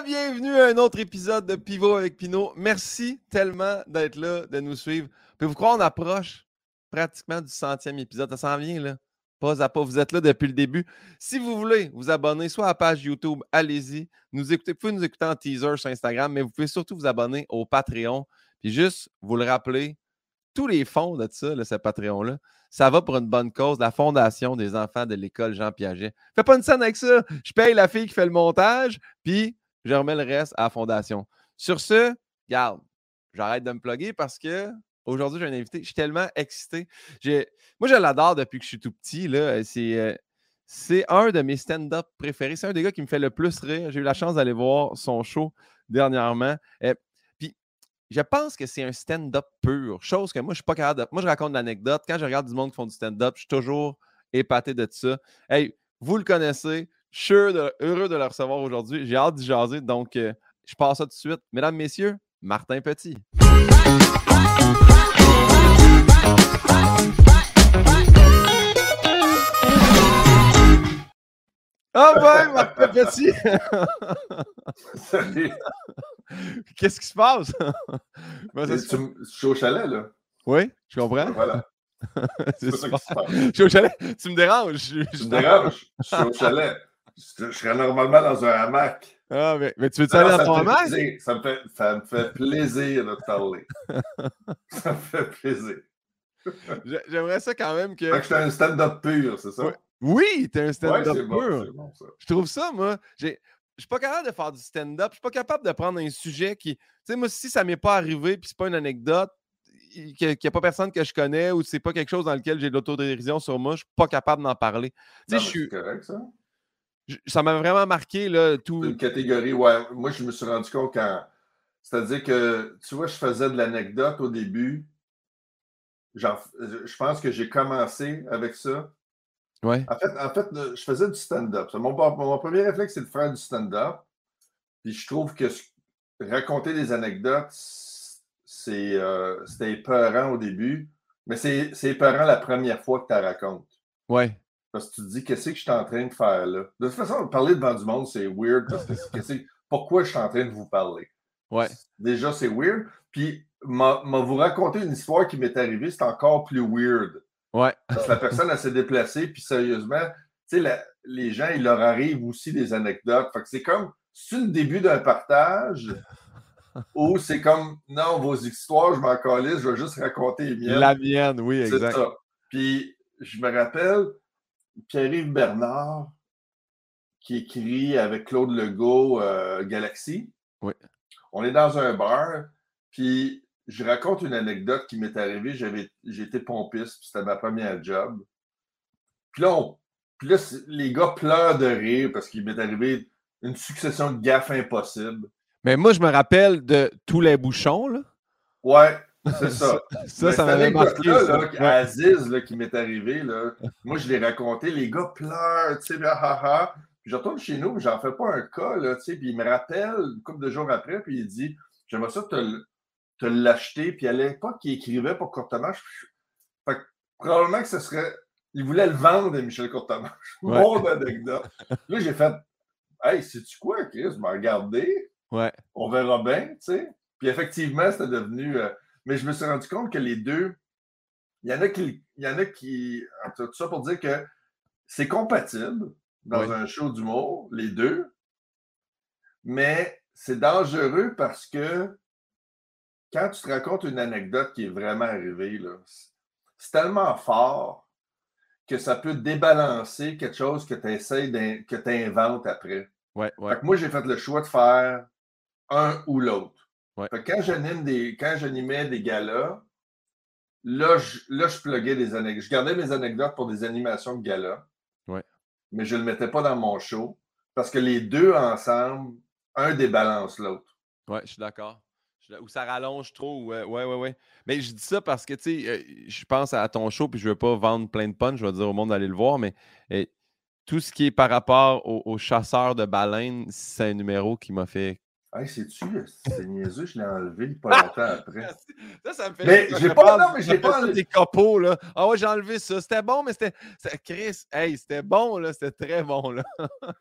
Bienvenue à un autre épisode de Pivot avec Pinot. Merci tellement d'être là, de nous suivre. Pouvez-vous croire, on approche pratiquement du centième épisode? Ça s'en vient, là. Pas à pas. Vous êtes là depuis le début. Si vous voulez vous abonner, soit à la page YouTube, allez-y. Nous vous pouvez nous écouter en teaser sur Instagram, mais vous pouvez surtout vous abonner au Patreon. Puis juste vous le rappeler, tous les fonds de ça, ce Patreon-là, ça va pour une bonne cause, la fondation des enfants de l'école Jean Piaget. Fais pas une scène avec ça. Je paye la fille qui fait le montage, puis je remets le reste à la fondation. Sur ce, garde, j'arrête de me plugger parce que aujourd'hui, j'ai un invité. Je suis tellement excité. Moi, je l'adore depuis que je suis tout petit. C'est, euh, c'est un de mes stand-up préférés. C'est un des gars qui me fait le plus rire. J'ai eu la chance d'aller voir son show dernièrement. Euh, puis, je pense que c'est un stand-up pur. Chose que moi, je suis pas capable de. Moi, je raconte l'anecdote. Quand je regarde du monde qui font du stand-up, je suis toujours épaté de ça. Hey, vous le connaissez. Je suis heureux de le recevoir aujourd'hui. J'ai hâte d'y jaser. Donc, euh, je passe ça tout de suite. Mesdames, Messieurs, Martin Petit. Ah ouais, Martin Petit! Salut! Qu'est-ce qui se passe? ben, tu, je suis au chalet, là. Oui, je comprends. Voilà. C'est ça qui se passe. Je suis au chalet. Tu me déranges. Je, tu me déranges? Je suis au chalet. Je, serais normalement dans un hamac. Ah, mais, mais tu veux-tu aller dans ton hamac? Ça me, fait, ça me fait plaisir de te parler. ça me fait plaisir. J'aimerais ça quand même que. Fait que j'étais un stand-up pur, c'est ça? Oui, t'es un stand-up ouais, pur. Bon, ça. Je trouve ça, moi. Je suis pas capable de faire du stand-up. Je suis pas capable de prendre un sujet qui. Tu sais, moi, si ça m'est pas arrivé puis c'est pas une anecdote, qu'il n'y a pas personne que je connais ou c'est pas quelque chose dans lequel j'ai de l'autodérision sur moi, je suis pas capable d'en parler. Tu sais, je suis. correct, ça? Ça m'a vraiment marqué. Là, tout... Une catégorie, ouais. Moi, je me suis rendu compte quand. C'est-à-dire que, tu vois, je faisais de l'anecdote au début. Genre, je pense que j'ai commencé avec ça. Ouais. En fait, en fait je faisais du stand-up. Mon, mon, premier réflexe, c'est de faire du stand-up. Puis je trouve que raconter des anecdotes, c'est, euh, c'était épeurant au début, mais c'est, c'est épeurant la première fois que tu la racontes. Ouais. Parce que tu te dis, qu'est-ce que je suis en train de faire là? De toute façon, parler devant du monde, c'est weird parce que pourquoi je suis en train de vous parler? Ouais. Déjà, c'est weird. Puis, m'a, vous raconter une histoire qui m'est arrivée, c'est encore plus weird. Ouais. Parce que la personne, elle s'est déplacée, puis sérieusement, tu sais, les gens, il leur arrive aussi des anecdotes. Fait que c'est comme, c'est le début d'un partage? Ou c'est comme, non, vos histoires, je m'en calisse, je vais juste raconter les miennes. La mienne, oui, exact. Ça. Puis, je me rappelle, Pierre-Yves Bernard, qui écrit avec Claude Legault euh, Galaxy. Oui. On est dans un bar, puis je raconte une anecdote qui m'est arrivée. J'avais, j'étais pompiste, c'était ma première job. Puis là, puis là, les gars pleurent de rire parce qu'il m'est arrivé une succession de gaffes impossibles. Mais moi, je me rappelle de tous les bouchons, là. Ouais, c'est ça. ça, ça m'avait marqué. Là, Aziz, là, qui m'est arrivé, là, moi, je l'ai raconté. Les gars pleurent, tu sais, ha, ha, Puis je retourne chez nous, j'en fais pas un cas, là, tu sais. Puis il me rappelle, une couple de jours après, puis il dit J'aimerais ça te, te l'acheter. Puis à l'époque, il écrivait pour Courtemanche. Fait que, probablement que ce serait. Il voulait le vendre à Michel Courtemanche. Ouais. Mon anecdote. Là, j'ai fait Hey, sais-tu quoi, Chris? Je m'en regardé. Ouais. On verra bien, tu sais. Puis effectivement, c'était devenu. Euh, mais je me suis rendu compte que les deux, il y en a qui. Il y en a qui. Tout ça pour dire que c'est compatible dans Oui. un show d'humour, les deux. Mais c'est dangereux parce que quand tu te racontes une anecdote qui est vraiment arrivée, là, c'est tellement fort que ça peut débalancer quelque chose que tu essaies que tu inventes après. Ouais, ouais. Fait que moi, j'ai fait le choix de faire un ou l'autre. Ouais. Fait que quand j'anime des, quand j'animais des galas, là, je, là, je pluguais des anecdotes. Je gardais mes anecdotes pour des animations de galas. Ouais. Mais je ne le mettais pas dans mon show parce que les deux ensemble, un débalance l'autre. Ouais, je suis d'accord. Ou ça rallonge trop. Ouais, ouais, ouais, ouais. Mais je dis ça parce que, tu sais, euh, je pense à ton show, puis je veux pas vendre plein de punch, je vais dire au monde d'aller le voir, mais euh, tout ce qui est par rapport aux, aux chasseurs de baleines, c'est un numéro qui m'a fait Hey, sais-tu, c'est niaiseux, je l'ai enlevé pas longtemps après. Ça, ça me fait Mais j'ai pas- non, mais j'ai pas enlevé- copeaux, là. Ah ouais, j'ai enlevé ça. C'était bon, mais c'était. Chris, hey, c'était bon, là. C'était très bon, là.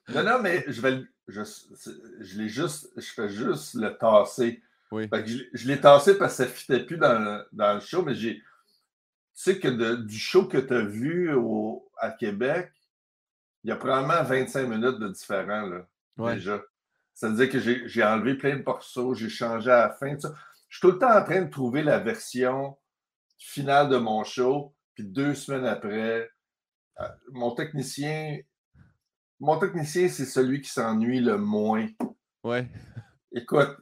Non, non, mais je vais je, je l'ai juste, je fais juste le tasser. Oui. Fait que je, l'ai- je l'ai tassé parce que ça ne fitait plus dans le, dans le show, mais j'ai. Tu sais que de- du show que tu as vu au- à Québec, il y a probablement 25 minutes de différent, là, Ouais. déjà. Ça veut dire que j'ai enlevé plein de morceaux, j'ai changé à la fin. tout ça. Je suis tout le temps en train de trouver la version finale de mon show, puis deux semaines après, euh, mon technicien. Mon technicien, c'est celui qui s'ennuie le moins. Ouais. Écoute,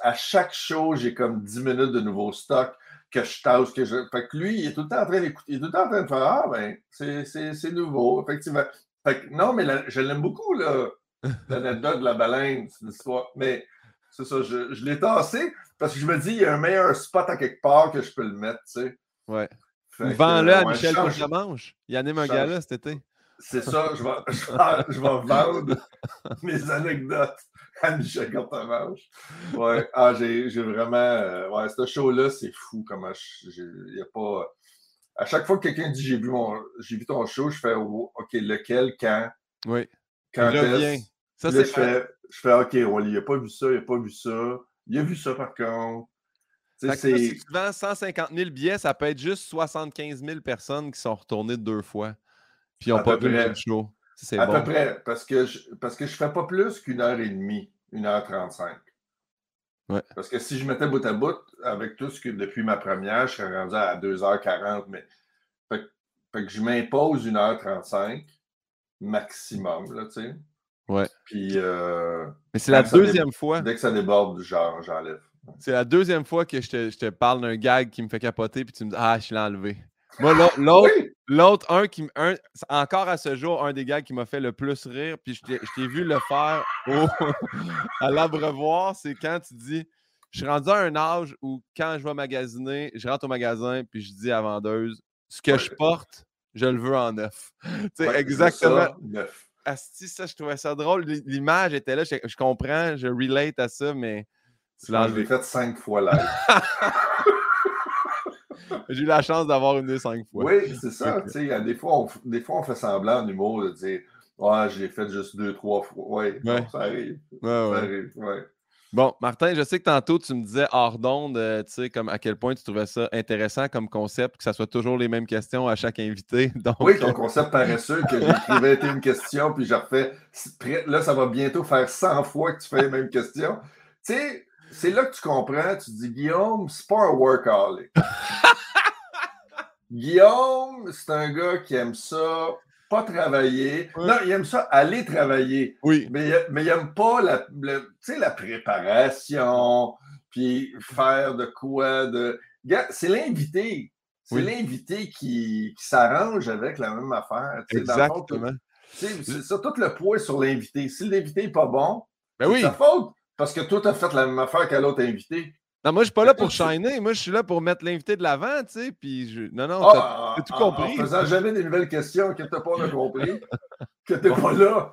à chaque show, j'ai comme 10 minutes de nouveau stock que je tasse, que je. Fait que lui, il est tout le temps en train d'écouter, il est tout le temps en train de faire Ah ben, c'est- nouveau, effectivement. Fait que non, mais la- je l'aime beaucoup, là. L'anecdote de la baleine, c'est. Mais c'est ça, je, je l'ai tassé parce que je me dis, il y a un meilleur spot à quelque part que je peux le mettre, tu sais. Ouais. Vends-le à ouais, Michel Courtemanche. Il anime un gala cet été. C'est ça, je vais, je vais, je vais vendre mes anecdotes à Michel Courtemanche. Ouais, ah, j'ai j'ai vraiment. euh, ouais, ce show-là, c'est fou comment il y a pas. À chaque fois que quelqu'un dit j'ai vu mon j'ai vu ton show, je fais oh, OK, lequel, quand, Oui. quand est-ce? Ça, là, je fais, je fais OK, ouais, il a pas vu ça, il a pas vu ça. Il a vu ça par contre. Là, si tu vends 150 000 billets, ça peut être juste 75 000 personnes qui sont retournées deux fois. Puis ils n'ont pas vu le show. C'est à bon. peu près, parce que je, parce que je fais pas plus qu'une heure et demie, une heure trente-cinq. Ouais. Parce que si je mettais bout à bout avec tout ce que depuis ma première, je serais rendu à 2h40, mais fait que je m'impose 1h35 maximum, là, tu sais. Ouais. Puis euh, Mais c'est la deuxième fois. dès que ça déborde, genre, j'enlève. C'est la deuxième fois que je te, je te parle d'un gag qui me fait capoter, puis tu me dis Ah, je l'ai enlevé. Moi, l'au- l'autre, Oui! l'autre, un qui un, encore à ce jour, un des gags qui m'a fait le plus rire, puis je t'ai, je t'ai vu le faire au- à l'abreuvoir, c'est quand tu dis Je suis rendu à un âge où quand je vais magasiner, je rentre au magasin, puis je dis à la vendeuse Ce que Ouais. je porte, je le veux en neuf. Tu sais, Ouais, exactement. ça, neuf. Asti, ça, je trouvais ça drôle. L'image était là, je, je comprends, je relate à ça, mais tu Je l'as enlevé. l'ai fait cinq fois live. J'ai eu la chance d'avoir une des cinq fois. Oui, c'est ça. Des fois, on, des fois, on fait semblant en humour de dire Ouais, je l'ai fait juste deux, trois fois. Ouais. ça arrive. Ouais, Ça ouais. arrive, ouais. Bon, Martin, je sais que tantôt, tu me disais hors d'onde, euh, tu sais, comme à quel point tu trouvais ça intéressant comme concept, que ça soit toujours les mêmes questions à chaque invité. Donc, Oui, ton concept paresseux que j'écrivais une question, puis je refais. Là, ça va bientôt faire 100 fois que tu fais les mêmes questions. Tu sais, c'est là que tu comprends. Tu dis, Guillaume, c'est pas un workaholic. Guillaume, c'est un gars qui aime ça, pas travailler. Ouais. Non, il aime ça aller travailler. oui, Mais, il- mais il n'aime pas la, le- la préparation, puis faire de quoi. De... C'est l'invité. C'est Oui. l'invité qui, qui s'arrange avec la même affaire. exactement. C'est ça, tout le poids est sur l'invité. Si l'invité n'est pas bon, Ben c'est oui. sa faute. Parce que toi, tu as fait la même affaire qu'à l'autre invité. Non, moi, je suis pas là pour shiner. Moi, je suis là pour mettre l'invité de l'avant, tu sais. Puis, je... non, non, t'as- Ah, t'as tout en- compris. En faisant jamais des nouvelles questions que tu n'as pas compris, que tu n'es pas là.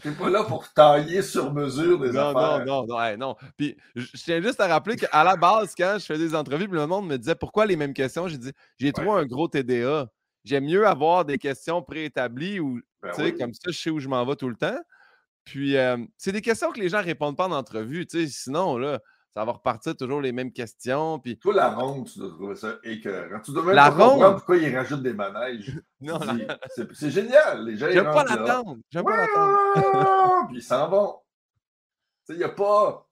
Tu n'es pas là pour tailler sur mesure des Non, affaires. non, non, non, non. Puis, je tiens juste à rappeler qu'à la base, quand je fais des entrevues, le monde me disait pourquoi les mêmes questions, j'ai dit j'ai trop un gros TDA. J'aime mieux avoir des questions préétablies ou, Ben tu sais, oui. comme ça, je sais où je m'en vais tout le temps. Puis, euh, c'est des questions que les gens répondent pas en entrevue, tu sais. Sinon, là, ça va repartir toujours les mêmes questions. Puis, Toi, la ronde, tu dois trouver ça écœurant. Tu dois même La pas comprendre ronde? pourquoi ils rajoutent des manèges. Tu non, la- C'est c'est génial. Les gens, ils j'aime pas l'attendre. J'aime Ouais, pas l'attendre. puis ils s'en vont. Tu sais, il n'y a pas.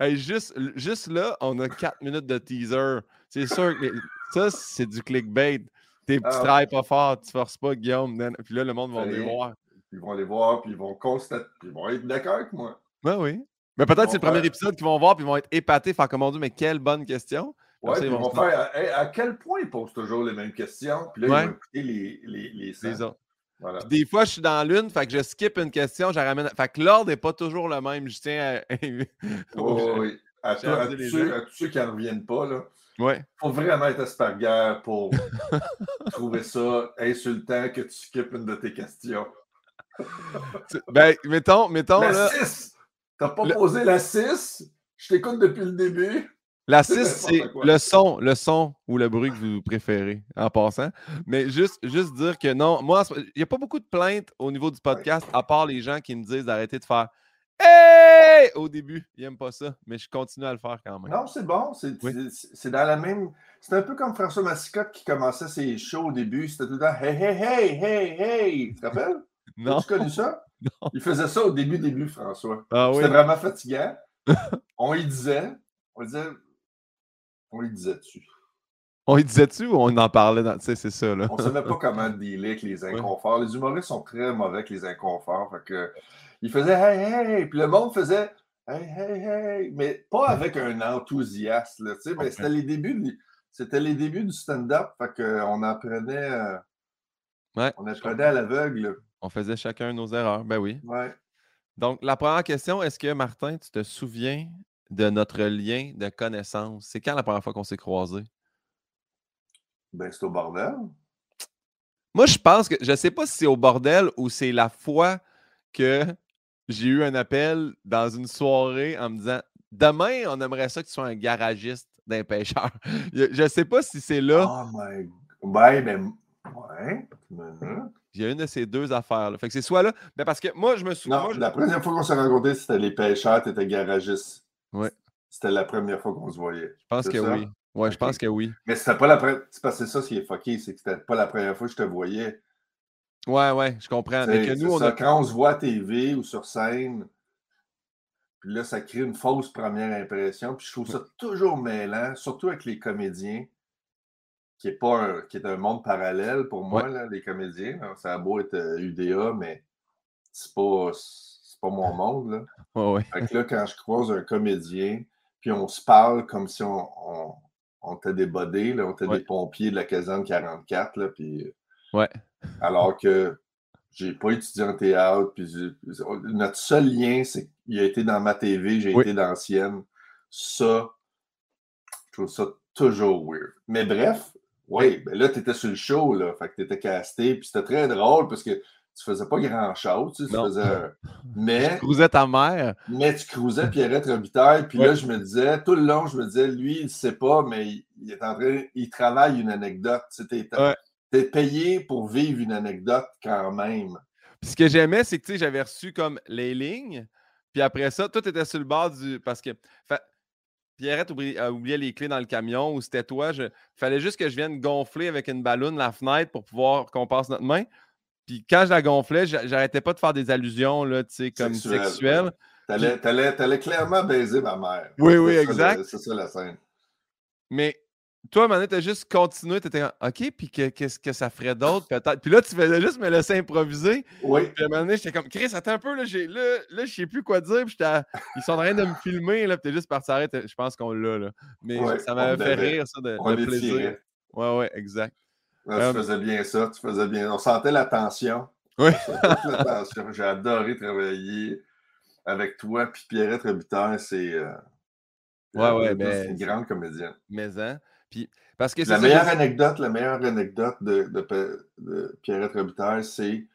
Hey, juste, juste là, on a 4 minutes de teaser. C'est sûr que les- ça, c'est du clickbait. Tes Ah. travailles pas fort, tu forces pas, Guillaume. nan- Puis là, le monde va rien. voir. Ils vont les voir, puis ils vont constater. Puis ils vont être d'accord avec moi. Ben oui. Mais peut-être vont c'est le premier faire- épisode qu'ils vont voir, puis ils vont être épatés, faire comme on dit, mais quelle bonne question. Ils vont faire à, hey, à quel point ils posent toujours les mêmes questions. Puis là, Ouais. ils vont écouter les, les, les, autres. Voilà. Des fois, je suis dans l'une, fait que je skip une question, je ramène. Fait que l'ordre n'est pas toujours le même. Je tiens à. Oh, oui. À, tous ceux, gens. à tous ceux qui n'en reviennent pas, là. ouais. faut vraiment être asperger pour trouver ça insultant que tu skippes une de tes questions. Ben, mettons, mettons, La là. 6! T'as pas posé la 6? Je t'écoute depuis le début. La C'est 6, c'est le son, le son ou le bruit que vous préférez en passant. Mais juste, juste dire que non, moi, il n'y a pas beaucoup de plaintes au niveau du podcast, à part les gens qui me disent d'arrêter de faire Hey! au début. Ils n'aiment pas ça, mais je continue à le faire quand même. Non, c'est bon. C'est Oui. dans la même. C'est un peu comme François Massicotte qui commençait ses shows au début. C'était tout le temps Hey, hey, hey, hey, hey. Tu te rappelles? Non. As-tu connu ça? Non. Il faisait ça au début, début, François. Ah oui. C'était vraiment fatigant. on y disait. On disait. On y disait dessus. On y disait-tu ou on en parlait dans. Tu sais, c'est ça, là? On ne savait pas comment dealer avec les inconforts. Les humoristes sont très mauvais avec les inconforts. Fait que, ils faisaient Hey, hey, puis le monde faisait Hey, hey, hey, mais pas avec un enthousiasme. Tu sais, mais c'était les débuts. du- C'était les débuts du stand-up. Fait qu'on apprenait, euh, Ouais, on apprenait à l'aveugle. On faisait chacun nos erreurs. Ben oui. Ouais. Donc, la première question, est-ce que Martin, tu te souviens de notre lien de connaissance? C'est quand la première fois qu'on s'est croisés? Ben, c'est au bordel. Moi, je pense que je sais pas si c'est au bordel ou c'est la fois que j'ai eu un appel dans une soirée en me disant Demain, on aimerait ça que tu sois un garagiste d'un pêcheur. Je je sais pas si c'est là. Oh my Ouais, ben. Ouais. Il y a une de ces deux affaires-là. Fait que c'est soit là. Ben parce que moi, je me souviens. Non, moi, je- la première fois qu'on s'est rencontrés, c'était les pêcheurs, tu étais garagiste. Ouais. C'était la première fois qu'on se voyait. je pense que ça? oui. Ouais, je pense que oui. Mais c'était pas la première. C'est parce que ça qui est fucké, c'est que c'était pas la première fois que je te voyais. Ouais, ouais, je comprends. Mais T'sais, que nous, c'est on ça, a. Quand on se voit à TV ou sur scène, puis là, ça crée une fausse première impression. Puis je trouve ça toujours mêlant, surtout avec les comédiens, qui est, pas un, qui est un monde parallèle pour moi, Ouais. là, les comédiens. Alors, ça a beau être euh, UDA, mais c'est pas, c'est pas mon monde. Là. Ouais, ouais. Fait que là, quand je croise un comédien, puis on se parle comme si on, on, on était des bodés, là, on était des pompiers de la caserne 44, là, puis Ouais. alors que j'ai pas étudié en théâtre, puis notre seul lien, c'est qu'il a été dans ma TV, j'ai Oui. été dans la sienne. Ça, je trouve ça toujours weird. Mais bref, oui, ben là, tu étais sur le show, là, fait que tu étais casté, puis c'était très drôle parce que tu faisais pas grand-chose, tu sais, tu faisais Mais Cruisais ta mère. mais tu cruisais Pierrette Robitaille, puis Ouais. là, je me disais, tout le long, je me disais, lui, il ne sait pas, mais il, il est en train, il travaille une anecdote. Tu sais, Ouais. payé pour vivre une anecdote quand même. Puis ce que j'aimais, c'est que tu sais, j'avais reçu comme les lignes. Puis après ça, tout était sur le bord du. Parce que Pierrette oubli- a oublié les clés dans le camion ou c'était toi. Il fallait juste que je vienne gonfler avec une ballonne la fenêtre pour pouvoir qu'on passe notre main. Puis quand je la gonflais, j'a- j'arrêtais pas de faire des allusions, là, tu sais, comme Sexuelles, sexuelles. ouais. T'allais, t'allais- t'allais clairement baiser ma mère. Oui, oui, exact. C'est ça la scène. Mais toi, donné, t'as juste continué. T'étais OK, puis que- qu'est-ce que ça ferait d'autre, peut-être? Puis là, tu faisais juste me laisser improviser. Oui, Puis à un moment donné, j'étais comme, Chris, attends un peu, là, j'ai, là, là je sais plus quoi dire. Puis à- ils sont en train de me filmer, là, puis t'es juste parti arrêter. Je pense qu'on l'a, là. Mais Ouais, ça m'avait fait rire, ça, de, on de plaisir. Ouais, ouais, exact. Tu Euh, faisais bien ça, tu faisais bien. On sentait la tension. Oui. Toute la tension. J'ai adoré travailler avec toi, puis Pierrette Robitaille, c'est. euh, Ouais, ouais, c'est mais une c'est- grande comédienne. Mais, hein? Puis, parce que c'est La meilleure anecdote, la meilleure anecdote de, de, de Pierrette Robitaille, c'est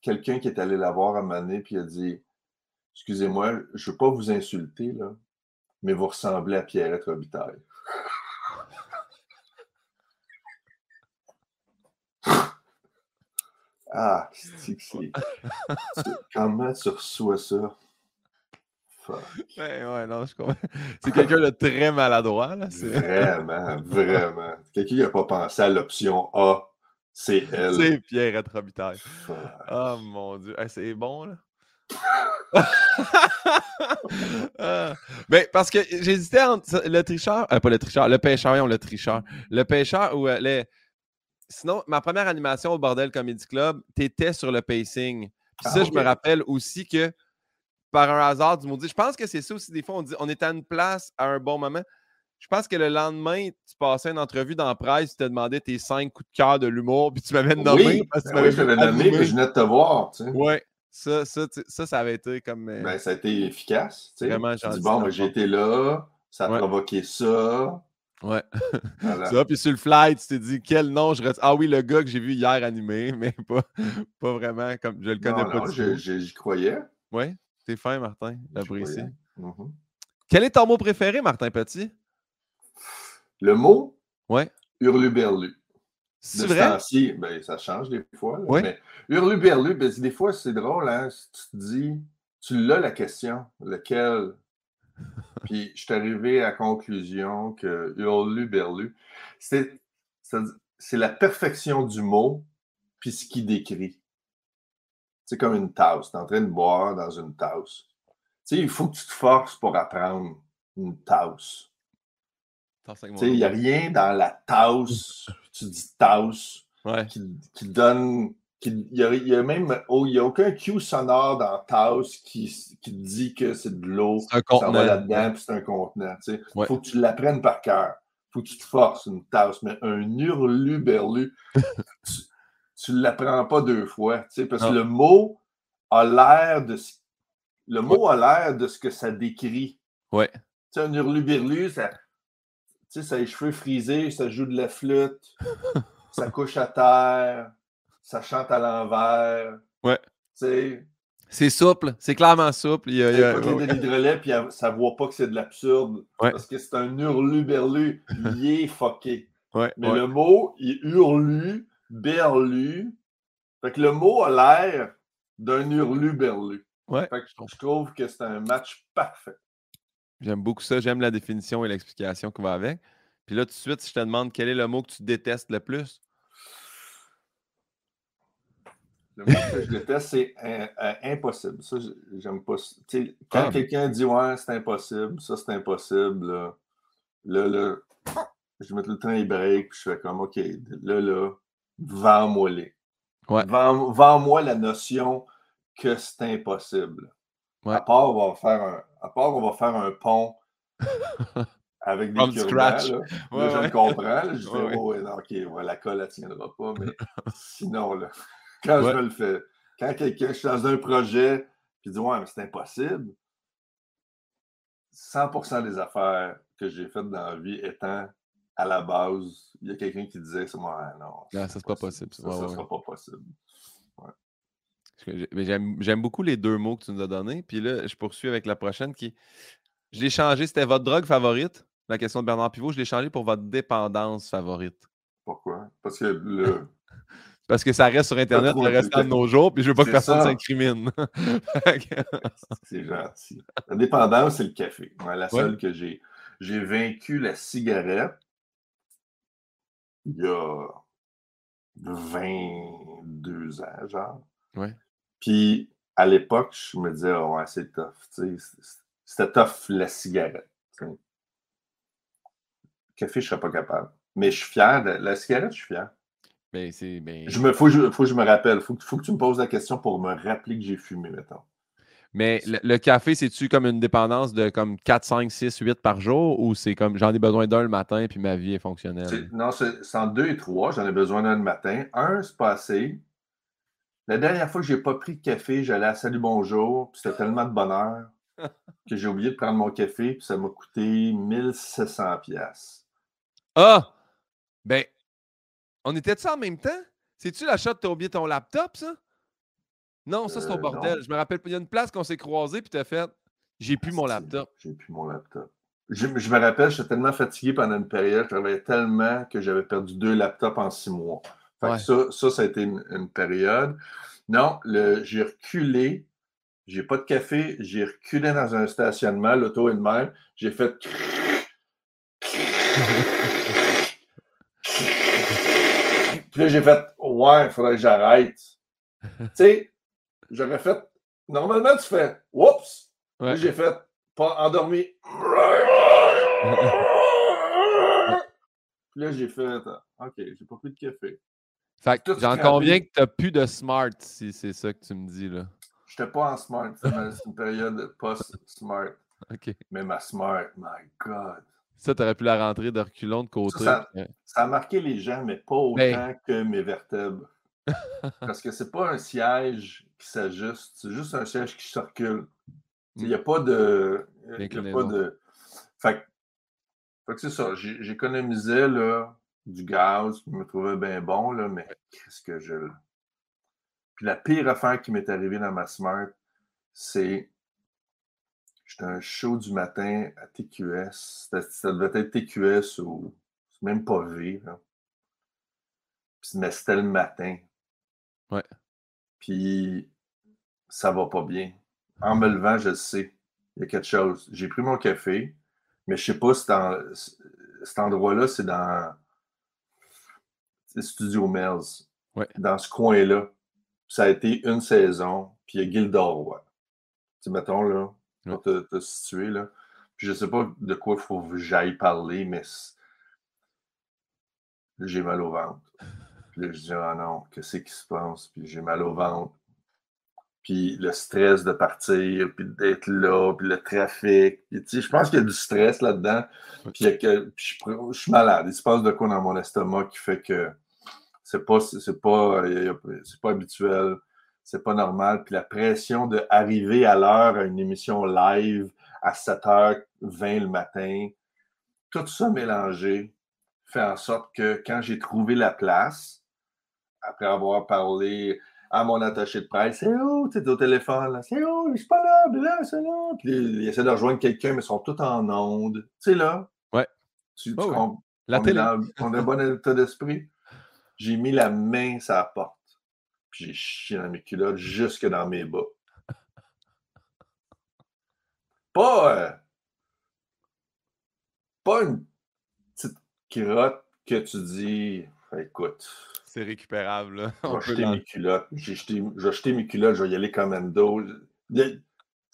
quelqu'un qui est allé la voir à donné, puis a dit Excusez-moi, je ne veux pas vous insulter, là, mais vous ressemblez à Pierrette Robitaille. Ah, c'est Comment tu reçois ça? Ouais, ouais, non, je comprends. C'est quelqu'un de très maladroit, là. Vraiment, vraiment. Quelqu'un qui n'a pas pensé à l'option A, c'est elle. c'est Pierre Robitaille. Fuck. Oh mon Dieu. Hey, c'est bon, là? Ah. Ben, parce que j'hésitais entre le tricheur, euh, pas le tricheur, le pêcheur, voyons, le tricheur. Le pêcheur ou euh, les. Sinon, ma première animation au Bordel Comedy Club, t'étais sur le pacing. Puis Ah, ça, je me rappelle aussi que par un hasard du maudit, je pense que c'est ça aussi, des fois, on dit on est à une place à un bon moment. Je pense que le lendemain, tu passais une entrevue dans la presse, tu te demandais tes cinq coups de cœur de l'humour, puis tu m'avais nommé Oui, parce que tu ben m'avais oui, je t'avais nommé, puis je venais de te voir. Tu sais. Ouais, ça, ça, tu sais, ça, ça avait été comme. euh, Ben, ça a été efficace. Tu sais. Vraiment Tu dis, gentil bon, ben, été là, ça a Ouais. provoqué ça. ouais. Voilà. Ça, puis sur le flight, tu t'es dit quel nom je retiens. Ah oui, le gars que j'ai vu hier animé, mais pas, pas vraiment comme je le connais Non, pas non, j'y croyais. Ouais. C'est fin, Martin. J'apprécie. hein. Mhm. Quel est ton mot préféré, Martin Petit? Le mot Ouais. hurluberlu. C'est ce vrai? ben, ça change des fois. là. Mais hurluberlu, ben, des fois, c'est drôle, hein? si Tu te dis, tu l'as la question, lequel? Puis je suis arrivé à la conclusion que hurluberlu, c'est la perfection du mot, puis ce qu'il décrit. C'est comme une tasse. Tu es en train de boire dans une tasse. Tu sais, il faut que tu te forces pour apprendre une tasse. Il n'y a rien dans la tasse, tu dis tasse, Ouais. qui, qui donne. Il n'y a, y a même oh, il y a aucun cue sonore dans tasse qui, qui te dit que c'est de l'eau, ça va là-dedans, puis c'est un contenant. Il Ouais. faut que tu l'apprennes par cœur. Il faut que tu te forces une tasse. Mais un hurlu-berlu, tu ne l'apprends pas deux fois. tu Parce Non. que le mot a l'air de ce- le mot a l'air de ce que ça décrit. Ouais. Tu un hurluberlu, ça, tu sais, ça a les cheveux frisés, ça joue de la flûte, ça couche à terre, ça chante à l'envers. Ouais. Tu C'est souple. C'est clairement souple. Il y a- il y a- les de l'hydrolet, puis ça voit pas que c'est de l'absurde. Ouais. Parce que c'est un hurluberlu, il est fucké. Ouais, Mais ouais. le mot, il hurlu, berlu. Fait que le mot a l'air d'un hurlu-berlu. Ouais. Fait que je, trouve que c'est un match parfait. J'aime beaucoup ça. J'aime la définition et l'explication qui va avec. Puis là, tout de suite, si je te demande quel est le mot que tu détestes le plus, Le mot que je déteste, c'est un impossible. Ça, j'aime pas. quand Ah. quelqu'un dit ouais, c'est impossible, ça c'est impossible, là, là, là, je mets le temps les breaks, puis je fais comme OK, là, là, vends-moi les. Ouais. Vends- Vends-moi la notion que c'est impossible. Ouais. À part, on va faire un, à part, on va faire un pont avec des From cure-dents, scratch. là. Ouais, Là, je le comprends. là, je dis, oh, non, OK, la colle, elle ne tiendra pas. Mais sinon, là, quand je le fais, quand quelqu'un, je suis dans un projet, puis il dit, ouais, mais c'est impossible. 100% des affaires que j'ai faites dans la vie étant à la base, il y a quelqu'un qui disait, c'est moi, non. Non, ça, c'est pas possible, Ça, ça. Ouais, ça ouais, sera pas possible. J'aime beaucoup les deux mots que tu nous as donnés. Puis là, je poursuis avec la prochaine qui. Je l'ai changé. C'était votre drogue favorite, la question de Bernard Pivot. Je l'ai changé pour votre dépendance favorite. Pourquoi? Parce que le, Parce que ça reste sur Internet le restant de nos jours, puis je veux pas que personne s'incrimine. C'est gentil. La dépendance, c'est le café. Ouais, la Ouais. seule que j'ai. J'ai vaincu la cigarette il y a 22 ans, genre. Ouais. Puis à l'époque, je me disais, Ah ouais, c'est tough. C'était tough la cigarette. tu sais. Le café, je serais pas capable. Mais je suis fier de la cigarette, je suis fier. Ben, c'est. Ben... Je me, faut, que je- faut que je me rappelle. Faut, que- faut que tu me poses la question pour me rappeler que j'ai fumé, mettons. Mais le, le café, c'est-tu comme une dépendance de comme 4, 5, 6, 8 par jour ou c'est comme j'en ai besoin d'un le matin puis ma vie est fonctionnelle? Non, c'est en deux et trois. J'en ai besoin d'un le matin. Un, c'est pas assez. La dernière fois que j'ai pas pris de café, j'allais à Salut Bonjour, puis c'était tellement de bonheur que j'ai oublié de prendre mon café, puis ça m'a coûté 1700 pièces. Ah! Ben, on était-tu en même temps? C'est-tu l'achat de t'as oublié ton laptop, ça? Non, ça, c'est Euh, au bordel. non. Je me rappelle. Il y a une place qu'on s'est croisés puis t'as fait J'ai plus mon laptop. J'ai plus mon laptop. Je, je me rappelle, j'étais tellement fatigué pendant une période, je travaillais tellement que j'avais perdu deux laptops en six mois. Fait que ça, ça, ça a été une, une période. Non, j'ai reculé. J'ai pas de café. J'ai reculé dans un stationnement, l'auto est de même. J'ai fait. Puis là, j'ai fait Ouais, il faudrait que j'arrête. tu sais, j'aurais fait. Normalement, tu fais Oups! Ouais. J'ai fait pas endormi. Puis là, j'ai fait OK, j'ai pas pris de café. Fait que Tout j'en conviens que t'as plus de smart si c'est ça que tu me dis, là. J'étais pas en smart. C'est une période post-smart. OK. Mais ma smart, my God. Ça, t'aurais pu la rentrer de reculons de côté. Ça, a marqué les gens, mais pas autant Ben. que mes vertèbres. Parce que c'est pas un siège qui s'ajuste, c'est juste un siège qui se recule. Il n'y a pas de. il y a pas de. Fait, que- fait que c'est ça. J'économisais là, du gaz, je me trouvais bien bon, là, mais qu'est-ce que je. Puis la pire affaire qui m'est arrivée dans ma Smart, c'est J'étais un show du matin à TQS. Ça devait être TQS ou même pas V. mais c'était le matin. Ouais. Puis ça va pas bien. En me levant, je sais, il y a quelque chose. J'ai pris mon café, mais je sais pas si dans, cet endroit-là, c'est dans Studio Mills. Dans ce coin-là. Ça a été une saison, puis il y a Gildor. Tu mettons, là, pour te, situer, là. Puis je sais pas de quoi il faut que j'aille parler, mais j'ai mal au ventre. Là, je dis, ah non, qu'est-ce qui se passe? Puis j'ai mal au ventre. Puis le stress de partir, puis d'être là, puis le trafic. Puis, je pense qu'il y a du stress là-dedans. Puis, que, je, suis malade. Il se passe de quoi dans mon estomac qui fait que c'est pas, c'est pas, c'est pas habituel, c'est pas normal. Puis la pression d'arriver à l'heure à une émission live à 7h20 le matin, tout ça mélangé fait en sorte que quand j'ai trouvé la place, après avoir parlé à mon attaché de presse, c'est où? Tu es au téléphone, c'est où? Je suis pas là, là, c'est là. Puis il essaie de rejoindre quelqu'un, mais ils sont tous en onde. Tu sais, là. Ouais. Tu, oh, la on, télé. Est dans, on a un bon état d'esprit. J'ai mis la main sur la porte. Puis j'ai chié dans mes culottes jusque dans mes bas. Pas, euh, pas une petite crotte que tu dis, écoute. C'est récupérable. Là. Je vais jeter mes culottes. J'ai jeté, je vais jeter mes culottes, je vais y aller comme Endo. Il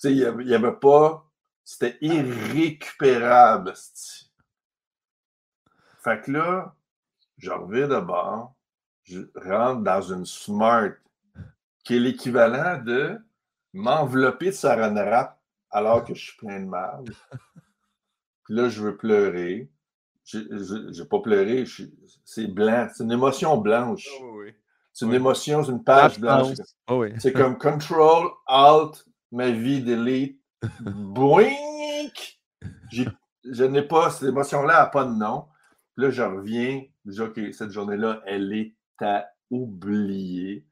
n'y avait, avait pas. C'était irrécupérable. Fait que là, je reviens de bord je rentre dans une smart qui est l'équivalent de m'envelopper de saran wrap alors que je suis plein de mal. Puis là, je veux pleurer. Je n'ai pas pleuré, c'est blanc. C'est une émotion blanche. Oh c'est une émotion, c'est une page blanche. Oh c'est comme Control, Alt, ma vie, Delete. Boink! Je n'ai pas, cette émotion-là n'a pas de nom. Puis là, je reviens. Déjà que cette journée-là, elle est t'as oublié.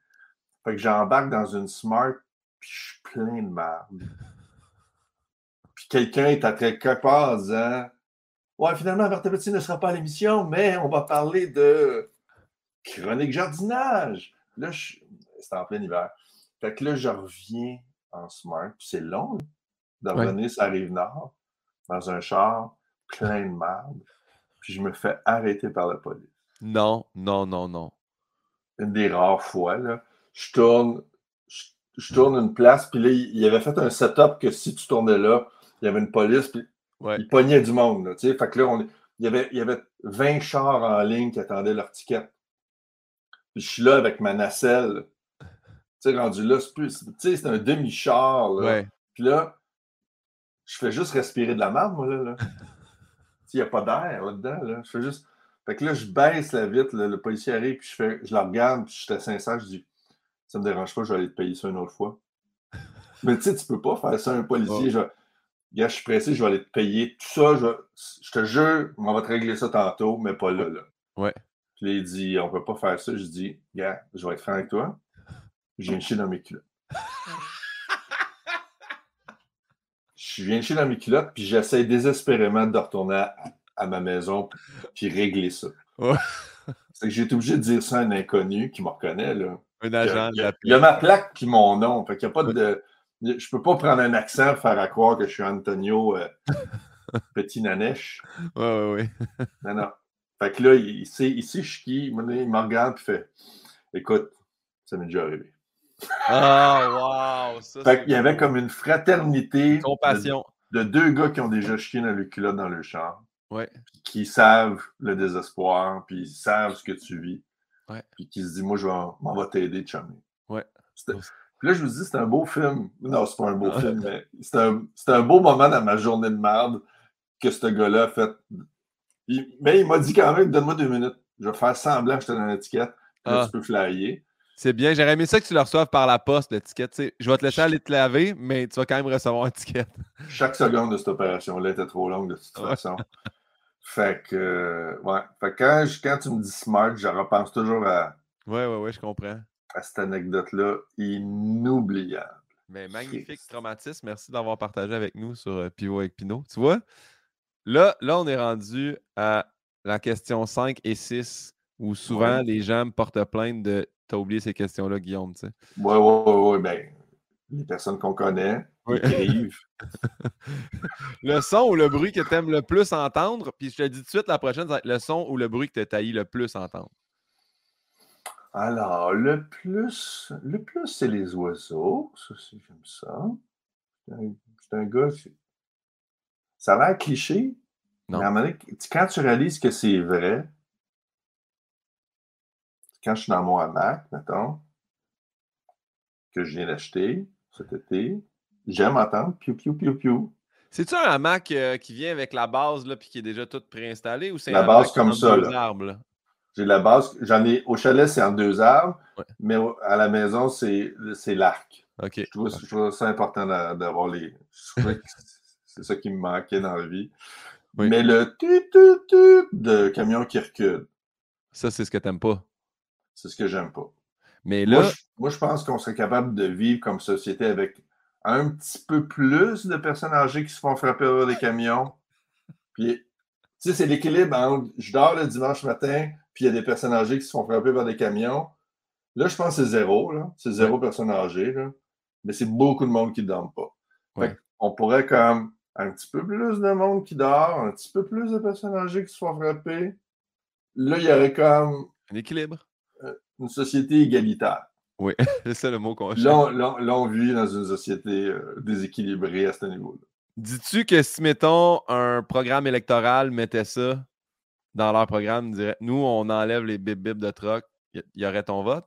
Fait que j'embarque dans une smart, puis je suis plein de merde. Puis quelqu'un est à quelque part en disant Ouais, finalement, Martha Petit ne sera pas à l'émission, mais on va parler de chronique jardinage. Là, c'est en plein hiver. Fait que là, je reviens en smart, puis c'est long de revenir ça arrive nord, dans un char plein de merde. Puis je me fais arrêter par la police. Non, non, non, non une des rares fois, là, je tourne, je, tourne une place, puis là, il, avait fait un setup que si tu tournais là, il y avait une police, puis il pognait du monde. Là, fait que là, on, il, y avait, il y avait 20 chars en ligne qui attendaient leur ticket. Puis je suis là avec ma nacelle. Tu sais, rendu là, c'est plus. Tu sais, c'est un demi-char. Là. Puis là, je fais juste respirer de la merde, moi, là. là. Il n'y a pas d'air là-dedans. Là. Je fais juste. Fait que là, je baisse la vitre, le policier arrive, puis je, fais, je la regarde, puis je suis sincère, je dis Ça me dérange pas, je vais aller te payer ça une autre fois. Mais tu sais, tu peux pas faire ça à un policier. Gars, je suis pressé, je vais aller te payer. Tout ça, je, te jure, on va te régler ça tantôt, mais pas là. là. Ouais. Puis là, il dit On peut pas faire ça. Je dis Gars, je vais être franc avec toi. J'ai une chien dans mes culottes. je viens de chier dans mes culottes, puis j'essaie désespérément de retourner à, à ma maison puis régler ça. C'est que j'ai été obligé de dire ça à un inconnu qui me reconnaît. Là. Un agent il, y a, il y a ma plaque puis mon nom. Fait qu'il y a pas de. Je peux pas prendre un accent faire à croire que je suis Antonio euh, Petit Nanèche. Oui, oui, oui. non, non. Fait que là, il, sait, ici, je suis qui. Il me regarde et fait Écoute, ça m'est déjà arrivé. Ah, wow! Ça, fait qu'il y avait comme une fraternité. Compassion. De, de, deux gars qui ont déjà chié dans le culotte dans le char. Ouais. Qui savent le désespoir, puis ils savent ce que tu vis. Puis qui se disent, moi, je m'en vais t'aider, chummy. Ouais. Puis là, je vous dis, c'est un beau film. Non, c'est pas un beau film, mais c'est un, un, beau moment dans ma journée de merde que ce gars-là a fait. mais il m'a dit quand même, donne-moi deux minutes. Je vais faire semblant que j'étais dans l'étiquette. Là, ah. tu peux flyer. C'est bien. J'aurais aimé ça que tu le reçoives par la poste, l'étiquette. Je vais te laisser aller te laver, mais tu vas quand même recevoir l'étiquette. Chaque seconde de cette opération-là était trop longue de toute façon. Fait que, ouais. Fait quand, quand tu me dis smart, je repense toujours à. Ouais, ouais, ouais, je comprends. À cette anecdote-là inoubliable. Mais magnifique traumatisme. Merci d'avoir partagé avec nous sur euh, Pivot avec Pinot. Tu vois, là, là, on est rendu à la question 5 et 6, où souvent Ouais. les gens me portent plainte de T'as oublié ces questions-là, Guillaume. tu sais. Ouais, ouais, ouais, ouais, ben, les personnes qu'on connaît, Oui. écrivent. Le son ou le bruit que tu aimes le plus entendre, puis je te dis tout de suite, la prochaine, ça va être le son ou le bruit que tu taillis le plus entendre. Alors, le plus, le plus, c'est les oiseaux. Ça, c'est- j'aime ça. C'est un, un gars. Ça a l'air cliché, Non. mais à un moment donné, tu- quand tu réalises que c'est vrai, quand je suis dans mon hamac, mettons, que je viens d'acheter cet été, j'aime entendre piou, piou, piou, piou. C'est-tu un hamac euh, qui vient avec la base là, puis qui est déjà toute préinstallée ou c'est La un base hamac comme ça, deux là. arbres, là? J'ai la base, j'en ai au chalet, c'est en deux arbres, Ouais. mais à la maison, c'est c'est l'arc. Je trouve, je trouve ça important d'a- d'avoir les. je trouvais que C'est ça qui me manquait dans la vie. Oui. Mais le tut tut tut de camion qui recule, Ça, c'est ce que t'aimes pas. c'est ce que j'aime pas. Mais là, Moi, je, moi, je pense qu'on serait capable de vivre comme société avec un petit peu plus de personnes âgées qui se font frapper par des camions. Puis, tu sais, c'est l'équilibre entre je dors le dimanche matin, puis il y a des personnes âgées qui se font frapper par des camions. Là, je pense que c'est zéro. C'est zéro personne âgée, là. Mais c'est beaucoup de monde qui ne dorment pas. Ouais. Fait on pourrait comme un petit peu plus de monde qui dort, un petit peu plus de personnes âgées qui se font frapper. Là, il y aurait comme un équilibre. une société égalitaire. Oui, c'est ça le mot qu'on cherche. Là, là, on vit dans une société euh, déséquilibrée à ce niveau-là. Dis-tu que si, mettons, un programme électoral mettait ça dans leur programme, dirait nous, on enlève les bip bip de troc, il y, y aurait ton vote?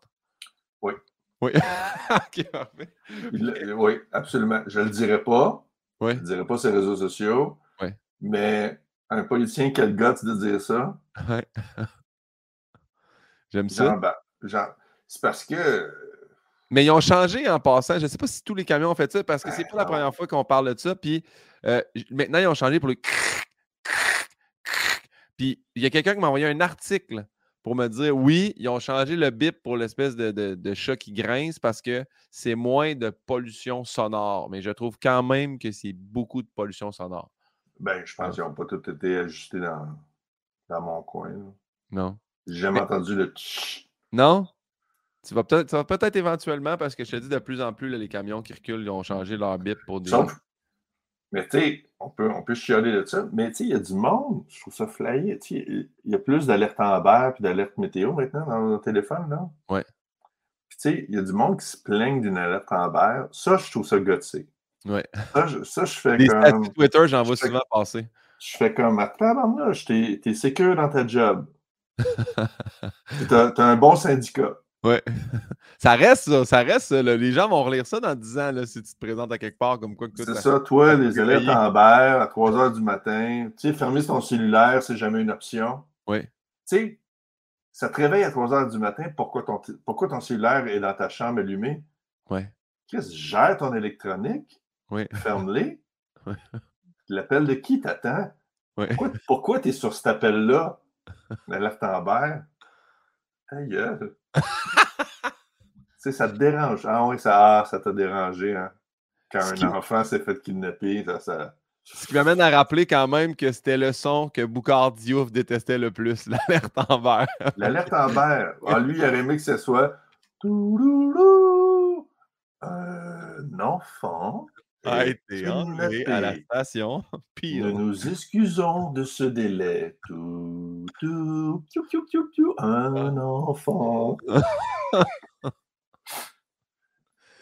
Oui. Oui. ok, parfait. Il- oui, absolument. Je ne le dirais pas. Oui. Je ne le dirais pas sur les réseaux sociaux. Oui. Mais un politicien qui a le guts de dire ça, Ouais. J'aime ça. ben, c'est parce que. Mais ils ont changé en passant. Je ne sais pas si tous les camions ont fait ça parce que c'est Ben pas la non. première fois qu'on parle de ça. Puis euh, maintenant, ils ont changé pour le. Puis il y a quelqu'un qui m'a envoyé un article pour me dire oui, ils ont changé le bip pour l'espèce de, de- de chat qui grince parce que c'est moins de pollution sonore. Mais je trouve quand même que c'est beaucoup de pollution sonore. Ben, je pense qu'ils n'ont pas tout été ajustés dans, dans mon coin. là. Non. J'ai jamais Mais- entendu le tch. Non? Tu vas peut-être éventuellement parce que je te dis de plus en plus, là, les camions qui reculent, ils ont changé leur bip pour des. Sauf- Mais tu sais, on peut, on peut chialer de ça, mais tu sais, il y a du monde, je trouve ça flyé. Il y a plus d'alertes Amber puis d'alertes météo maintenant dans nos téléphones, là. Ouais. Puis tu sais, il y a du monde qui se plaigne d'une alerte Amber. Ça, je trouve ça gothique. Ouais. Ça, je, ça, je fais Des comme. Twitter, j'en vois souvent passer. Je fais comme, attends, là, t'es t'es sécure dans ta job. T'as as un bon syndicat. Ouais. ça reste ça, ça reste ça. là. Les gens vont relire ça dans 10 ans là, si tu te présentes à quelque part comme quoi que C'est ça, toi, les alertes Amber à 3 heures du matin. Tu sais, fermer ton cellulaire, c'est jamais une option. Oui. Tu sais, ça te réveille à 3 heures du matin, pourquoi ton, pourquoi ton cellulaire est dans ta chambre allumée? Ouais. Qu'est-ce gère ton électronique, Oui. ferme-les. Ouais. L'appel de qui t'attends? Ouais. Pourquoi, pourquoi tu es sur cet appel-là? L'alerte Amber? Ta gueule. Tu sais, ça te dérange. Ah oui, ça ah, ça t'a dérangé, hein? Quand Ce un qui- enfant s'est fait kidnapper, ça, ça... Ce qui m'amène à rappeler quand même que c'était le son que Boucard Diouf détestait le plus, l'alerte en vert. L'alerte Amber. Ah, lui, il aurait aimé que ce soit. Un enfant a été enlevé à la station. Pire. Nous nous excusons de ce délai. Tout, un enfant.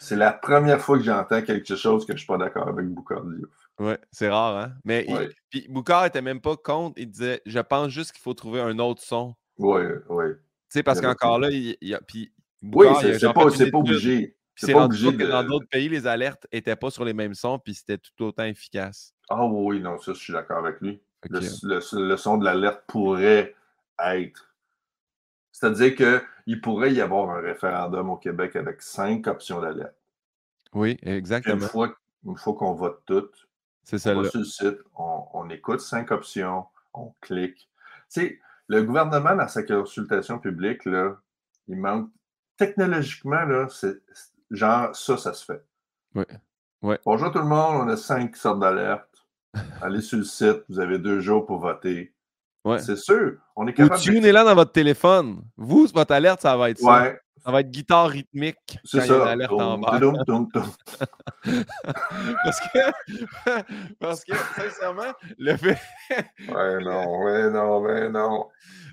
C'est la première fois que j'entends quelque chose que je ne suis pas d'accord avec Boucard. Ouais, c'est rare, hein? Mais Boucard était même pas contre. Il disait Je pense juste qu'il faut trouver un autre son. Oui, oui. Tu sais, parce qu'encore là, il. Puis Oui, Boucard, a c'est pas, obligé. C'est pas obligé de. dans d'autres pays, les alertes n'étaient pas sur les mêmes sons, puis c'était tout autant efficace. Ah oui, non, ça, je suis d'accord avec lui. Le, que, le- le son de l'alerte pourrait être. C'est-à-dire qu'il pourrait y avoir un référendum au Québec avec cinq options d'alerte. oui, Une exactement. fois, une fois qu'on vote toutes, C'est on celle-là. va sur le site, on, on écoute cinq options, on clique. Tu sais, le gouvernement, dans sa consultation publique, là, il manque. Technologiquement, là, c'est c'est- genre, ça, ça se fait. Oui. Ouais. Bonjour tout le monde, on a cinq sortes d'alertes. Allez sur le site, vous avez deux jours pour voter. Ouais. C'est sûr, on est capable tunez-la dans votre téléphone? Vous, votre alerte, ça va être ça. Ouais, Ça va être guitare rythmique. c'est ça. alerte en toum. Parce que, parce que, sincèrement, le fait, Ouais, non, ouais, non, ouais, non.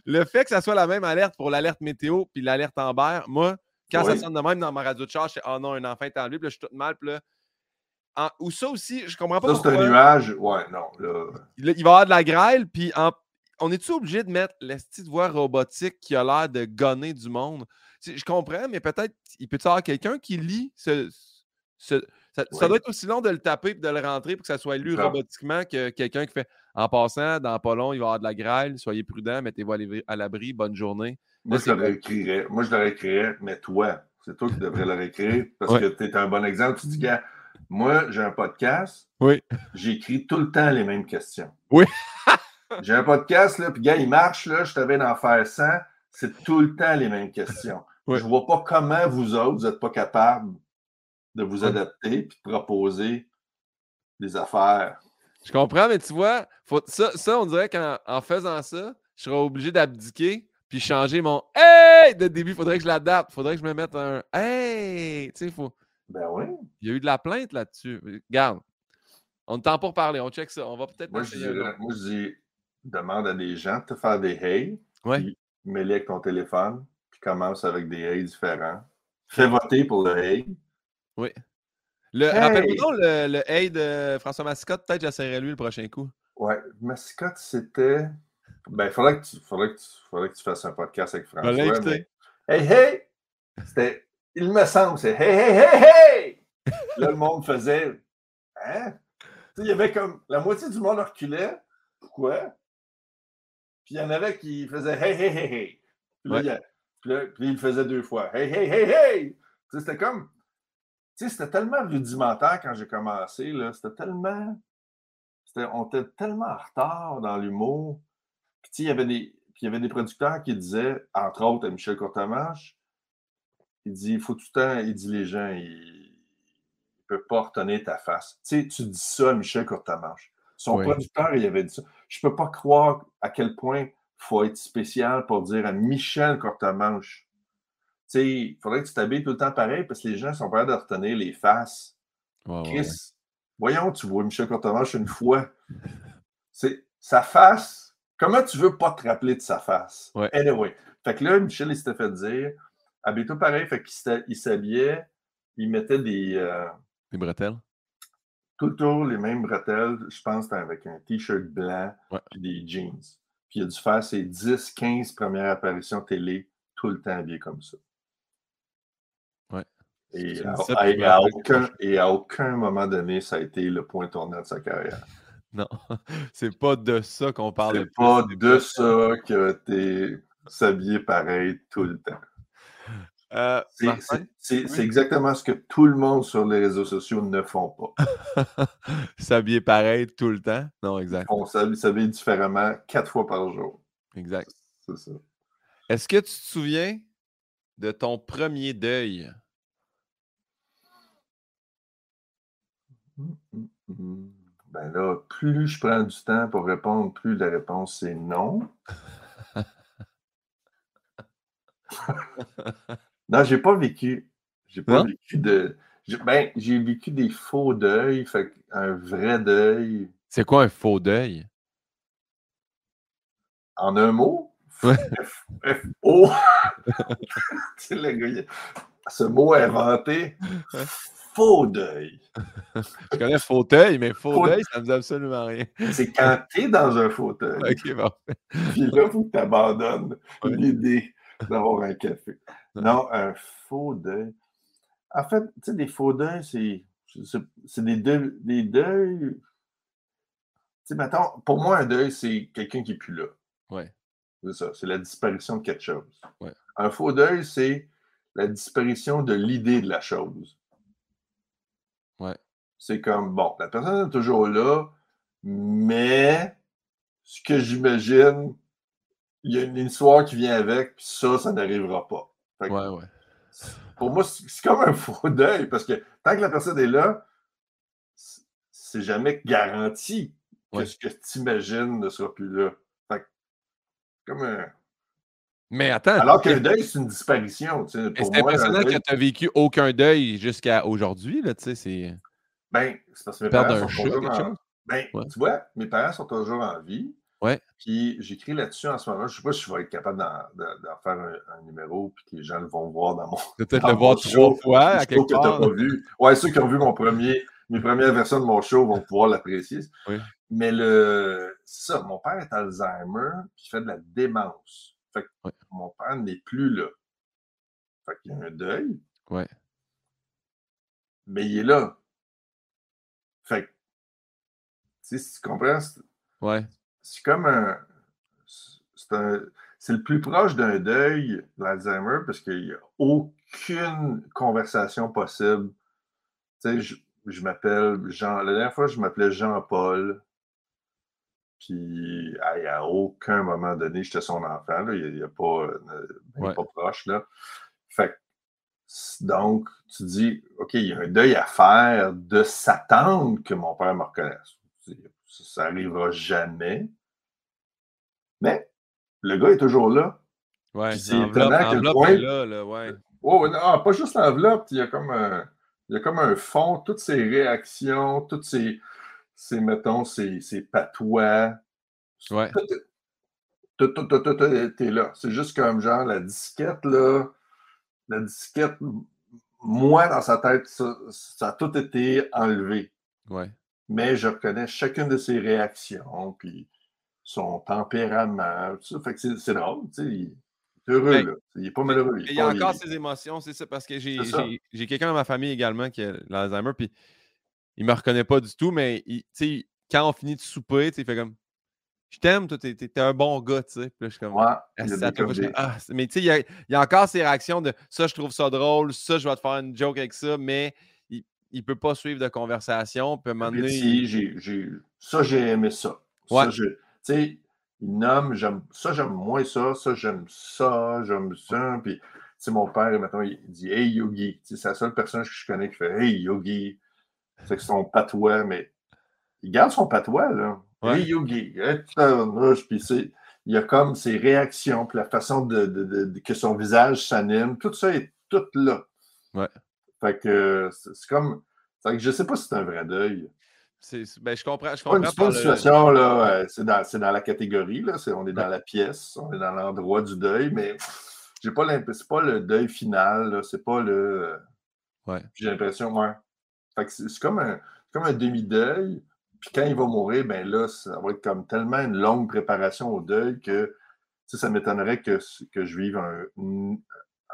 le fait que ça soit la même alerte pour l'alerte météo puis l'alerte Amber, moi, quand ça sonne de même dans ma radio de char, je fais Oh non, un enfant est enlevé, puis là, je suis tout mal, puis là. En- ou ça aussi, je comprends pas Ça, c'est un nuage. Ouais, non, là. Il, il va y avoir de la grêle, puis en- on est-tu obligé de mettre l'esti de voix robotique qui a l'air de gonner du monde? Je comprends, mais peut-être, il peut y avoir quelqu'un qui lit ce. ce- ça, doit être aussi long de le taper et de le rentrer pour que ça soit lu robotiquement que quelqu'un qui fait En passant, dans pas long, il va y avoir de la grêle, soyez prudents, mettez-vous à l'abri- bonne journée. Moi, Là, je leur écrirais. Moi, je leur écrirais, mais toi, c'est toi qui devrais leur écrire parce Ouais. que tu es un bon exemple. Tu dis, gars, moi, j'ai un podcast, Oui. j'écris tout le temps les mêmes questions. Oui. j'ai un podcast, là, puis gars, il marche, là, je t'avais d'en faire 100, c'est tout le temps les mêmes questions. Oui. Je vois pas comment vous autres, vous n'êtes pas capables de vous Oui. adapter puis de proposer des affaires. Je comprends, mais tu vois, faut, ça, ça, on dirait qu'en en faisant ça, je serais obligé d'abdiquer puis changer mon Hey de début. Il faudrait que je l'adapte. Faudrait que je me mette un Hey. Tu sais, faut. Ben oui. Il y a eu de la plainte là-dessus. Regarde. On ne tend pas parler. On check ça. On va peut-être Moi, je dirais, moi, dis, demande à des gens de te faire des hey. Ouais. Puis mets-les avec ton téléphone, puis commence avec des hey différents. Fais voter pour le hey. Oui. Le, Hey! Rappelle-moi donc le, le Hey de François Massicotte. Peut-être que j'essaierai lui le prochain coup. Ouais, mascotte, c'était. Ben, il faudrait que, tu, faudrait, que tu, faudrait que tu fasses un podcast avec François. mais- Hey, hey! C'était. Il me semble, c'est hey, hey, hey, hey! Là, le monde faisait. Hein? Il y avait comme. La moitié du monde reculait. Pourquoi? Puis il y en avait qui faisaient hey, hey, hey, hey. Puis là, Ouais. il, y a- puis là, puis il le faisait deux fois. Hey, hey, hey, hey! Tu sais, c'était comme. Tu sais, c'était tellement rudimentaire quand j'ai commencé, là. C'était tellement. on était tellement en retard dans l'humour. Puis, tu sais, il y avait des. Puis il y avait des producteurs qui disaient, entre autres à Michel Courtemanche, il dit, il faut tout le temps, il dit les gens, ils ne peuvent pas retenir ta face. Tu sais, tu dis ça à Michel Courtemanche. Son Oui. producteur, il avait dit ça. Je ne peux pas croire à quel point il faut être spécial pour dire à Michel Courtemanche. Tu sais, il faudrait que tu t'habilles tout le temps pareil parce que les gens sont capables de retenir les faces. Chris, ouais. voyons, tu vois Michel Courtemanche une fois. C'est sa face. Comment tu veux pas te rappeler de sa face? Ouais. Anyway. Fait que là, Michel, il s'était fait dire, habille-toi pareil. Fait qu'il s'habillait, il mettait des, euh, Les bretelles? tout le tour les mêmes bretelles. Je pense que avec un t-shirt blanc Ouais. puis des jeans. Puis il a dû faire ses 10, 15 premières apparitions télé tout le temps habillé comme ça. Ouais. Et à, et aucun, et à aucun moment donné, ça a été le point tournant de sa carrière. Non, c'est pas de ça qu'on parle. le C'est pas de ça que t'es s'habillé pareil tout le temps. Euh, C'est- exactement ce que tout le monde sur les réseaux sociaux ne font pas. S'habiller pareil tout le temps? Non, exact. On s'habille différemment quatre fois par jour. Exact. C'est ça. Est-ce que tu te souviens de ton premier deuil? Hum, hum, hum. Ben là, plus je prends du temps pour répondre, plus la réponse c'est non. non, j'ai pas vécu. J'ai pas Non? vécu de. j'ai- Ben, j'ai vécu des faux deuils, fait un vrai deuil. C'est quoi un faux deuil? En un mot, F-O. C'est le gars, il- Ce mot inventé, faux deuil. Je connais fauteuil, mais faux Faux- deuil, ça me dit absolument rien. C'est quand tu es dans un fauteuil. Ok, bon. Puis là, il faut que tu abandonnes Ouais. l'idée d'avoir un café. Non, un faux deuil. En fait, tu sais, des faux deuils, c'est, des, deuils, des deuils. Tu sais, mettons, pour moi, un deuil, c'est quelqu'un qui n'est plus là. Ouais. C'est ça, c'est la disparition de quelque chose. Ouais. Un faux deuil, c'est la disparition de l'idée de la chose. Ouais. C'est comme, bon, la personne est toujours là, mais ce que j'imagine, il y a une histoire qui vient avec, puis ça, ça n'arrivera pas. Ouais, ouais. pour moi, c'est comme un faux deuil parce que tant que la personne est là, c'est jamais garanti que ce que tu imagines ne sera plus là. comme un. Mais attends. Alors qu'un deuil, c'est une disparition. C'est impressionnant que tu n'as vécu aucun deuil jusqu'à aujourd'hui. Ben, c'est parce que mes parents sont toujours en... Ben, tu vois, mes parents sont toujours en vie. Ouais. Puis j'écris là-dessus en ce moment. Je ne sais pas si je vais être capable d'en faire un, numéro puis que les gens vont voir dans mon. Peut-être le voir trois fois à quelque part. Que pas vu. Ouais, ceux qui ont vu mon premier, mes premières versions de mon show vont pouvoir l'apprécier. Oui. Mais le, ça, mon père est Alzheimer puis il fait de la démence. Fait que mon père n'est plus là. Fait qu'il y a un deuil. Ouais. Mais il est là. Fait que, tu sais, si tu comprends, ouais c'est comme un. C'est le plus proche d'un deuil, l'Alzheimer, parce qu'il n'y a aucune conversation possible. Tu sais, je, m'appelle Jean. La dernière fois, je m'appelais Jean-Paul. Puis, à aucun moment donné, j'étais son enfant. Il n'y a, pas, euh, pas proche. Là. Fait donc, tu dis, OK, il y a un deuil à faire de s'attendre que mon père me reconnaisse ça n'arrivera jamais. Mais le gars est toujours là. Ouais, c'est l'enveloppe est là, là, ouais. Oh, non, pas juste l'enveloppe, il y a comme un, il y a comme un fond, toutes ses réactions, toutes ses, ses mettons, ses, ses patois. Ouais. Tout, tout, tout, tout, est là. C'est juste comme genre la disquette, là. La disquette, moi, dans sa tête, ça, ça a tout été enlevé. Ouais mais je reconnais chacune de ses réactions, puis son tempérament, tout ça. Fait que c'est drôle, tu sais. Il est heureux, là. Il n'est pas malheureux. Il, y a encore ses émotions, c'est ça, parce que j'ai quelqu'un dans ma famille également qui a l'Alzheimer, puis il ne me reconnaît pas du tout, mais il, quand on finit de souper, il fait comme Je t'aime, toi, t'es es un bon gars, tu sais. Puis là, je suis comme ouais, ah, Mais tu sais, il, il y, a encore ces réactions de ça, je trouve ça drôle, ça, je vais te faire une joke avec ça, mais il ne peut pas suivre de conversation. Peut j'ai, ça, j'ai aimé ça. Ouais. tu sais, il nomme, j'aime, ça, j'aime moins ça, ça, j'aime ça, j'aime ça. Puis, tu mon père, maintenant, il dit Hey Yogi. C'est la seule personne que je connais qui fait Hey Yogi. C'est son patois, mais il garde son patois, là. Hey Yogi. Puis, il y a comme ses réactions, puis la façon de, que son visage s'anime. Tout ça est tout là. Ouais. Fait que c'est comme. Que je sais pas si c'est un vrai deuil. Ben, je comprends. Je comprends c'est pas une situation, là, c'est dans, dans, la catégorie, là, on est dans la pièce, on est dans l'endroit du deuil, mais j'ai pas c'est pas le deuil final, c'est pas le. Ouais. J'ai l'impression, que c'est comme un, comme un demi-deuil, puis quand il va mourir, ben là, ça va être comme tellement une longue préparation au deuil que ça m'étonnerait que, que je vive un,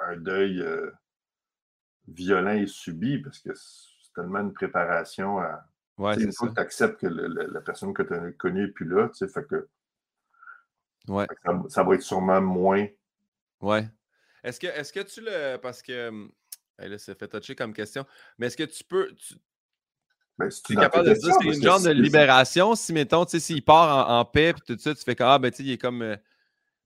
un deuil. Euh, violent et subi parce que c'est tellement une préparation à. Ouais, une fois que tu acceptes que la personne que tu as connue n'est plus là, tu sais, fait que. Ouais. ça, va être sûrement moins. Ouais. Est-ce que, est que tu le. Parce que. Hum, là, ça fait toucher comme question. Mais est-ce que tu peux. Tu, ben, es capable de dire c'est une genre de libération si, mettons, tu sais, s'il part en, paix puis tout ça, tu fais comme Ah, ben, tu sais, il est comme. Euh,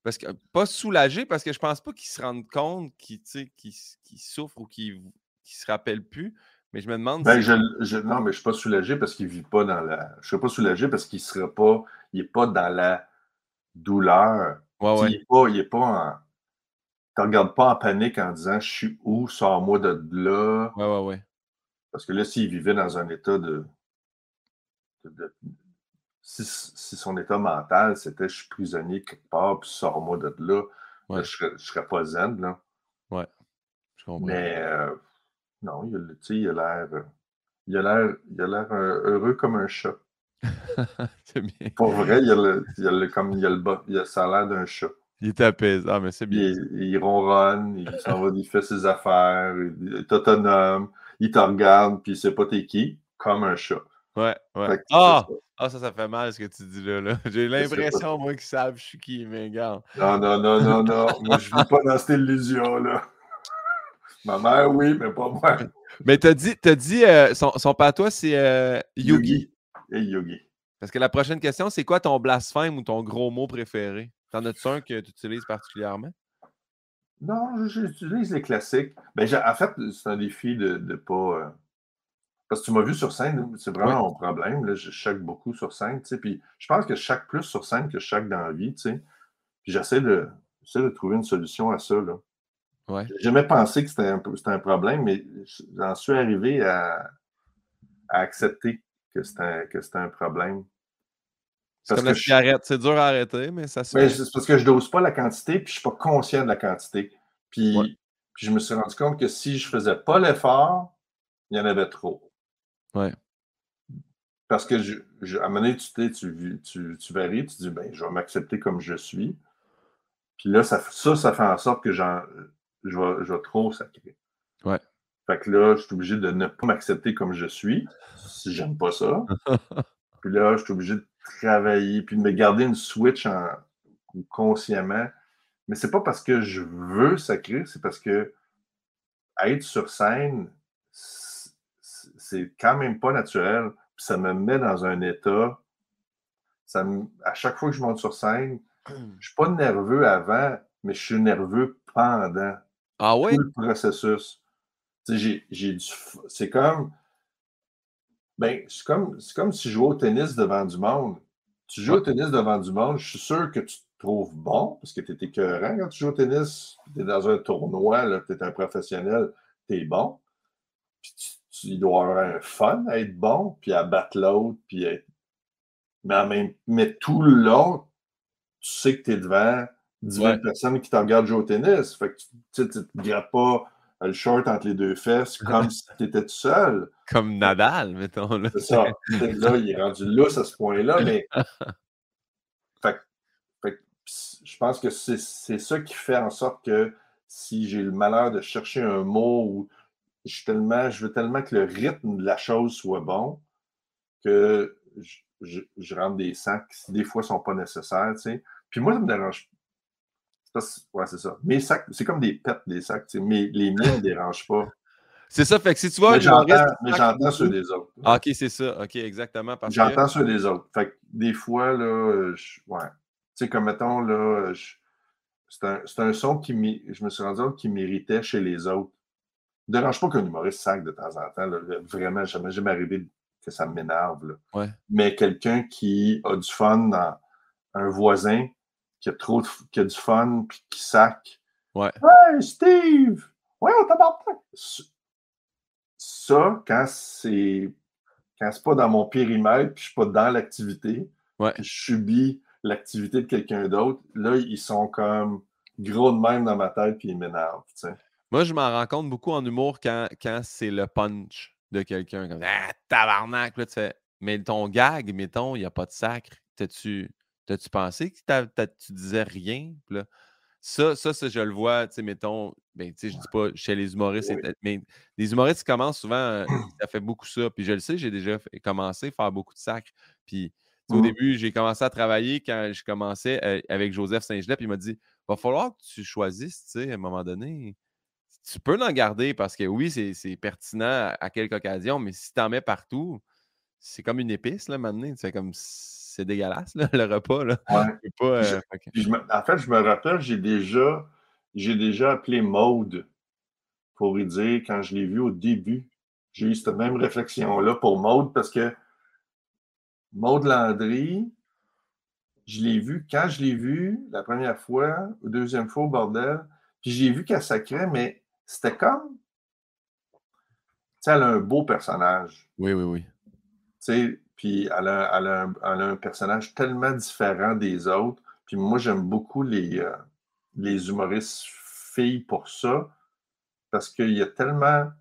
parce que, pas soulagé, parce que je pense pas qu'ils se rendent compte qu'ils qu souffrent ou qu'ils ne se rappellent plus. Mais je me demande. Ben, je, non, mais je ne suis pas soulagé parce qu'il ne vit pas dans la. Je ne suis pas soulagé parce qu'il ne pas. Il n'est pas dans la douleur. Ouais, Il n'est pas, il est pas en. Tu ne regardes pas en panique en disant Je suis où, sors-moi de là. Ouais, ouais, ouais. Parce que là, s'il vivait dans un état de, de si, son état mental, c'était je suis prisonnier quelque part, puis sors-moi de là, je ne serais, pas zen. Là. Ouais. Je comprends. Mais euh, non, il, il a l'air. Il a l'air, il a l'air heureux comme un chat. c'est bien. Pour vrai, il a le, il a le, comme, il a le il a, ça a l'air d'un chat. Il est apaisé. Ah, mais c'est bien. Il, il, ronronne, il s'en va, il fait ses affaires, il est autonome, il te regarde, puis il sait pas t'es qui, comme un chat. Ouais, ouais. Ah! Ah, ça, ça fait mal ce que tu dis là. là. J'ai l'impression, moi, qu'ils savent je suis qui, mais gars. Non, non, non, non, non. moi, je ne vis pas dans cette illusion-là. Ma mère, oui, mais pas moi. Mais t'as dit, as dit euh, son, son patois, c'est euh, Yogi. Et Yogi. Parce que la prochaine question, c'est quoi ton blasphème ou ton gros mot préféré? T'en as-tu un que tu utilises particulièrement? Non, j'utilise les classiques. Ben, en fait, c'est un défi de ne pas. Euh, parce que tu m'as vu sur scène, c'est vraiment mon problème. Là, je chaque beaucoup sur scène. Puis je pense que je chaque plus sur scène que je chaque dans la vie. Puis j'essaie de, de trouver une solution à ça. Là. Ouais. J'ai jamais pensé que c'était un, un, problème, mais j'en suis arrivé à, à accepter que c'était un, un problème. C'est comme la cigarette, c'est dur à arrêter, mais ça se fait. C'est parce que je dose pas la quantité, puis je suis pas conscient de la quantité. Puis, puis je me suis rendu compte que si je faisais pas l'effort, il y en avait trop. Ouais. Parce que, je, à un moment donné, tu, tu, tu, tu varies, tu dis, ben, je vais m'accepter comme je suis. Puis là, ça, ça, ça fait en sorte que je, vais, je vais trop sacrer. Ouais. Fait que là, je suis obligé de ne pas m'accepter comme je suis, si j'aime pas ça. Puis là, je suis obligé de travailler, puis de me garder une switch en, consciemment. Mais c'est pas parce que je veux sacrer, c'est parce que être sur scène, c'est quand même pas naturel. Puis ça me met dans un état. Ça à chaque fois que je monte sur scène, je suis pas nerveux avant, mais je suis nerveux pendant ah tout le processus. J'ai du. C'est comme. Ben, c'est comme, comme si je jouais au tennis devant du monde. Tu joues au tennis devant du monde, je suis sûr que tu te trouves bon, parce que tu es écœurant quand tu joues au tennis. Tu es dans un tournoi, tu es un professionnel, tu es bon. Puis tu, dois avoir un fun à être bon, puis à battre l'autre, puis être... Mais, même, mais tout le long, tu sais que tu es devant 10 000 personnes qui te regardent jouer au tennis. Fait que tu ne te grattes pas le short entre les deux fesses comme si tu étais tout seul. Comme Nadal, mettons. C'est ça. là, il est rendu lousse à ce point-là, mais. fait, je pense que c'est ça qui fait en sorte que si j'ai le malheur de chercher un mot ou je, tellement, je veux tellement que le rythme de la chose soit bon que je, je, rentre des sacs qui, des fois, ne sont pas nécessaires. Tu sais. Puis moi, ça me dérange Ouais, c'est ça. Mes sacs, c'est comme des pets, des sacs. Mais les miens ne me dérangent pas. C'est ça, fait que si tu vois. Mais j'entends ceux des autres. Ah, ok, c'est ça. Ok, exactement. J'entends ceux des autres. Fait que des fois, là, je... ouais. Tu sais, comme mettons, là, c'est un, un, son qui je me suis rendu compte qui méritait chez les autres. Ne dérange pas qu'un humoriste sac de temps en temps. Là. Vraiment, jamais, jamais arrivé que ça m'énerve. Ouais. Mais quelqu'un qui a du fun dans un voisin qui a trop qui a du fun puis qui sac. Ouais. Hey Steve! Ouais, on t'a Ça, quand c'est quand c'est pas dans mon périmètre, puis je suis pas dans l'activité, ouais. je subis l'activité de quelqu'un d'autre, là, ils sont comme gros de même dans ma tête, puis ils m'énervent. Moi, je m'en rends compte beaucoup en humour quand, quand c'est le punch de quelqu'un. Comme Ah, tabarnak! Là, tu fais, mais ton gag, mettons, il n'y a pas de sacre. T'as-tu T'as-tu pensé que tu disais rien? Là, ça, ça, ça, je le vois, tu sais, mettons, ben, tu sais, je dis pas chez les humoristes, mais les humoristes qui commencent souvent, euh, ça fait beaucoup ça. Puis je le sais, j'ai déjà commencé à faire beaucoup de sacres. Puis au mmh. début, j'ai commencé à travailler quand je commençais euh, avec Joseph Saint-Gelais, puis il m'a dit va falloir que tu choisisses, tu sais, à un moment donné. Tu peux l'en garder parce que oui, c'est pertinent à, quelques occasions, mais si tu en mets partout, c'est comme une épice, là, maintenant. C'est comme c'est dégueulasse, le repas. Là. Euh, en fait, je me rappelle, j'ai déjà, j'ai déjà appelé Maude pour lui dire, quand je l'ai vu au début, j'ai eu cette même réflexion-là pour Maude parce que Maude Landry, je l'ai vu, quand je l'ai vu la première fois, ou deuxième fois au bordel, puis j'ai vu qu'elle sacrait, mais c'était comme. Tu sais, elle a un beau personnage. Oui, oui, oui. Tu sais, puis elle a, un, personnage tellement différent des autres. Puis moi, j'aime beaucoup les, euh, les humoristes filles pour ça, parce qu'il y a tellement,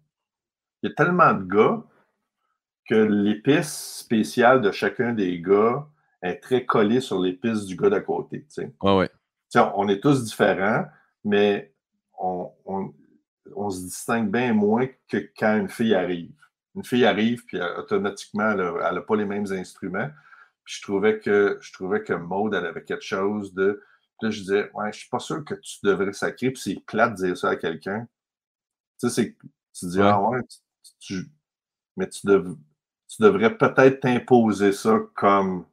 il y a tellement de gars que l'épice spéciale de chacun des gars est très collée sur l'épice du gars d'à côté. Tu sais. ouais. on est tous différents, mais on, on se distingue bien moins que quand une fille arrive une fille arrive, puis euh, automatiquement, elle n'a pas les mêmes instruments. Puis je trouvais que je trouvais que Maude, elle avait quelque chose de. Puis là, je disais, ouais, je suis pas sûr que tu devrais sacrer, puis c'est plate de dire ça à quelqu'un. Tu sais, c'est tu dis, ah ouais, mais tu, tu devrais peut-être t'imposer ça comme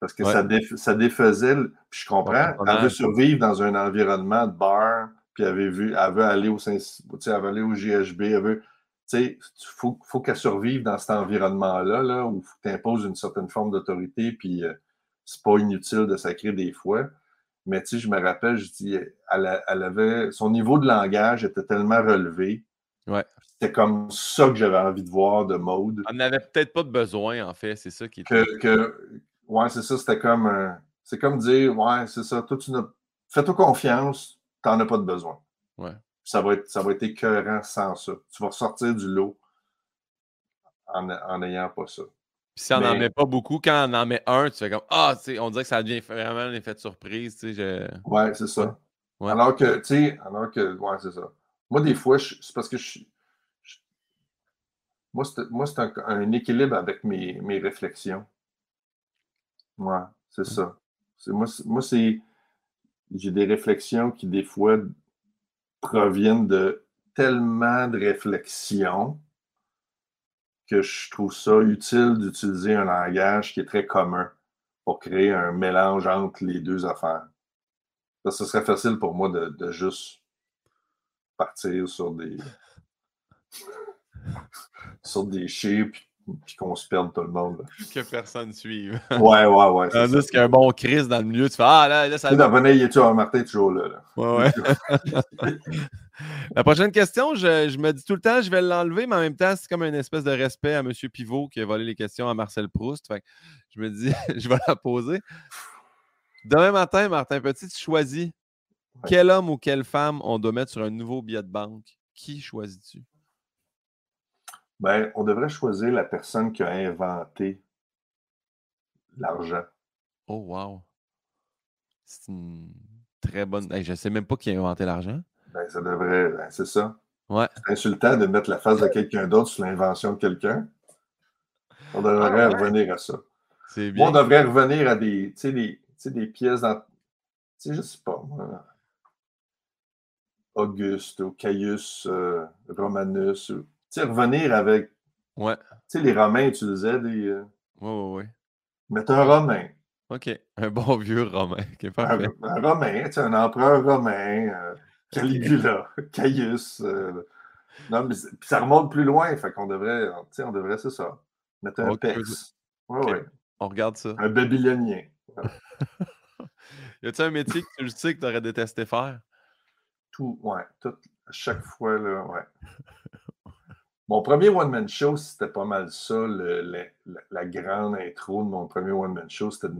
Parce que ça, ça, défaisait. Puis je comprends. Elle veut survivre dans un environnement de bar, puis elle veut, vu, elle veut aller au elle veut aller au GHB, elle veut. Il faut, faut qu'elle survive dans cet environnement-là, là, où tu imposes une certaine forme d'autorité, puis euh, c'est pas inutile de sacrer des fois. Mais tu sais, je me rappelle, je dis, elle, avait, son niveau de langage était tellement relevé. Ouais. C'était comme ça que j'avais envie de voir de mode. Elle n'avait peut-être pas de besoin, en fait, c'est ça qui était. Que, que, ouais, c'est ça, c'était comme. c'est comme dire, ouais, c'est ça, toi, tu Fais-toi confiance, tu n'en as pas de besoin. Ouais. Ça va, être, ça va être écœurant sans ça. Tu vas ressortir du lot en n'ayant pas ça. Puis si on n'en met pas beaucoup, quand on en met un, tu fais comme Ah, on dirait que ça devient vraiment un effet de surprise. Tu sais, je... Ouais, c'est ça. Alors que, tu sais, alors que, ouais, c'est ça. Moi, des fois, c'est parce que je, moi, c'est un, équilibre avec mes, mes réflexions. Ouais, c'est ça. Moi c'est. J'ai des réflexions qui, des fois, proviennent de tellement de réflexions que je trouve ça utile d'utiliser un langage qui est très commun pour créer un mélange entre les deux affaires. Ça, ce serait facile pour moi de, juste partir sur des sur des qu'on se perde tout le monde. Que personne suive. Ouais, ouais, ouais. Tandis qu'il y a un bon Chris dans le milieu, tu fais Ah là, là, ça. Tu sais, il est tu Martin toujours là. là? Ouais, ouais. La prochaine question, je, me dis tout le temps, je vais l'enlever, mais en même temps, c'est comme une espèce de respect à M. Pivot qui a volé les questions à Marcel Proust. je me dis, je vais la poser. Demain matin, Martin Petit, tu choisis quel homme ou quelle femme on doit mettre sur un nouveau billet de banque. Qui choisis-tu? Ben, on devrait choisir la personne qui a inventé l'argent. Oh, wow. C'est une très bonne. je ne sais même pas qui a inventé l'argent. Ben, ça devrait. Ben, c'est ça. Ouais. C'est insultant de mettre la face de quelqu'un d'autre sur l'invention de quelqu'un. On devrait ah revenir à ça. On devrait revenir à des, des, des pièces dans. Tu sais, je sais pas, moi. Auguste ou Caius euh, Romanus. Tu sais, revenir avec. Ouais. Tu sais, les Romains utilisaient des. Euh... Ouais, ouais, ouais. Mettre un Romain. OK. Un bon vieux Romain. Un, un, Romain, tu sais, un empereur romain. Euh, Caligula, Caius. Euh, non, mais ça remonte plus loin, fait qu'on devrait, on devrait, c'est ça. Mettre un pex. Ouais, On regarde ça. Un babylonien. y a-t-il un métier que tu sais que tu aurais détesté faire? Tout, ouais. Tout, à chaque fois, là, ouais. Mon premier one-man show, c'était pas mal ça. La, grande intro de mon premier one-man show, c'était.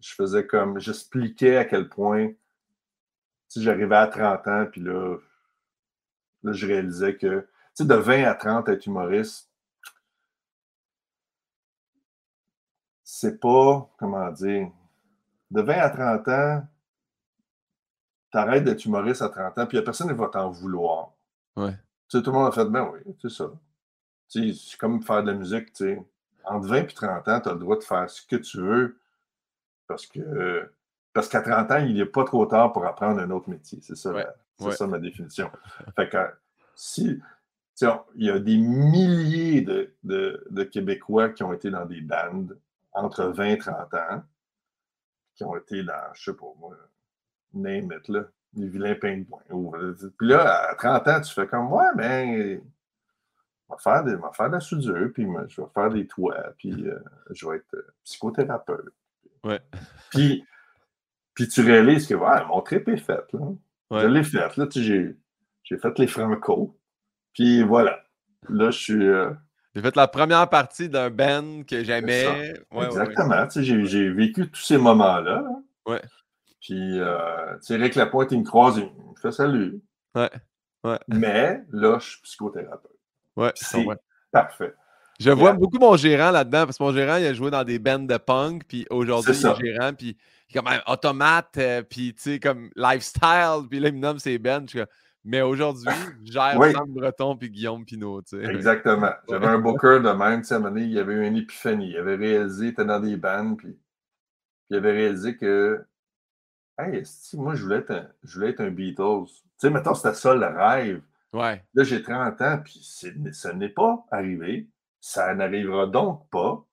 Je faisais comme. J'expliquais à quel point j'arrivais à 30 ans, puis là, là, je réalisais que, tu sais, de 20 à 30, être humoriste, c'est pas, comment dire, de 20 à 30 ans, t'arrêtes d'être humoriste à 30 ans, puis il n'y a personne qui va t'en vouloir. Ouais. Tout le monde a fait, ben oui, c'est ça. Tu sais, c'est comme faire de la musique, tu sais. Entre 20 et 30 ans, tu as le droit de faire ce que tu veux parce que parce qu'à 30 ans, il n'est pas trop tard pour apprendre un autre métier. C'est ça, ça ma définition. Fait que si il y a des milliers de, Québécois qui ont été dans des bandes entre 20 et 30 ans, qui ont été dans, je sais pas moi, name it, là, les vilains pingouins. Puis là, à 30 ans, tu fais comme, ouais, ben, je vais faire, des, faire de la soudure, puis je vais faire des toits, puis euh, je vais être euh, psychothérapeute. Ouais. Puis puis tu réalises que ouais, mon trip est fait. Là. Je l'ai fait. Là, j'ai, j'ai fait les Franco. Puis voilà. Là, je suis. Euh, j'ai fait la première partie d'un band que j'aimais. Exactement. J'ai, j'ai vécu tous ces moments-là. Ouais. Puis, euh, tu sais, Rick Lapointe, il me croise, il me fait salut. Ouais. ouais. Mais là, je suis psychothérapeute. Ouais, c'est parfait. Je vois beaucoup mon gérant là-dedans, parce que mon gérant, il a joué dans des bands de punk, puis aujourd'hui, il est gérant, puis comme un automate, euh, puis tu sais, comme lifestyle, puis là, il me nomme ses bands. Mais aujourd'hui, je gère Sam Breton puis Guillaume Pinot. Tu sais. Exactement. J'avais un booker de même. Tu sais, il y avait eu une épiphanie. Il avait réalisé, il était dans des bands, puis, il avait réalisé que, hey, moi, je voulais être un, je voulais être un Beatles. Tu sais, maintenant, c'était ça le rêve. Ouais. Là, j'ai 30 ans, puis ça n'est pas arrivé. Ça n'arrivera donc pas.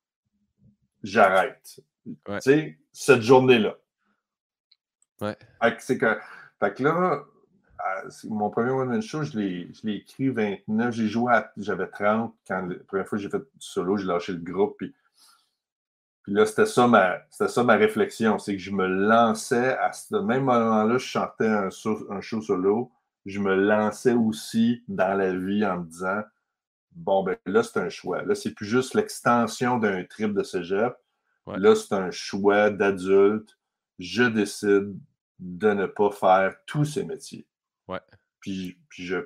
J'arrête. Tu sais, cette journée-là. Ouais. Fait que, fait que là, mon premier one-man show, je l'ai écrit 29. J'ai joué à. J'avais 30 quand la première fois que j'ai fait du solo, j'ai lâché le groupe. Puis, puis là, c'était ça, ma, ça ma réflexion. C'est que je me lançais à ce même moment-là, je chantais un, un show solo. Je me lançais aussi dans la vie en me disant bon, ben là, c'est un choix. Là, c'est plus juste l'extension d'un trip de cégep. Là, c'est un choix d'adulte. Je décide de ne pas faire tous ces métiers. Ouais. Puis, puis, je,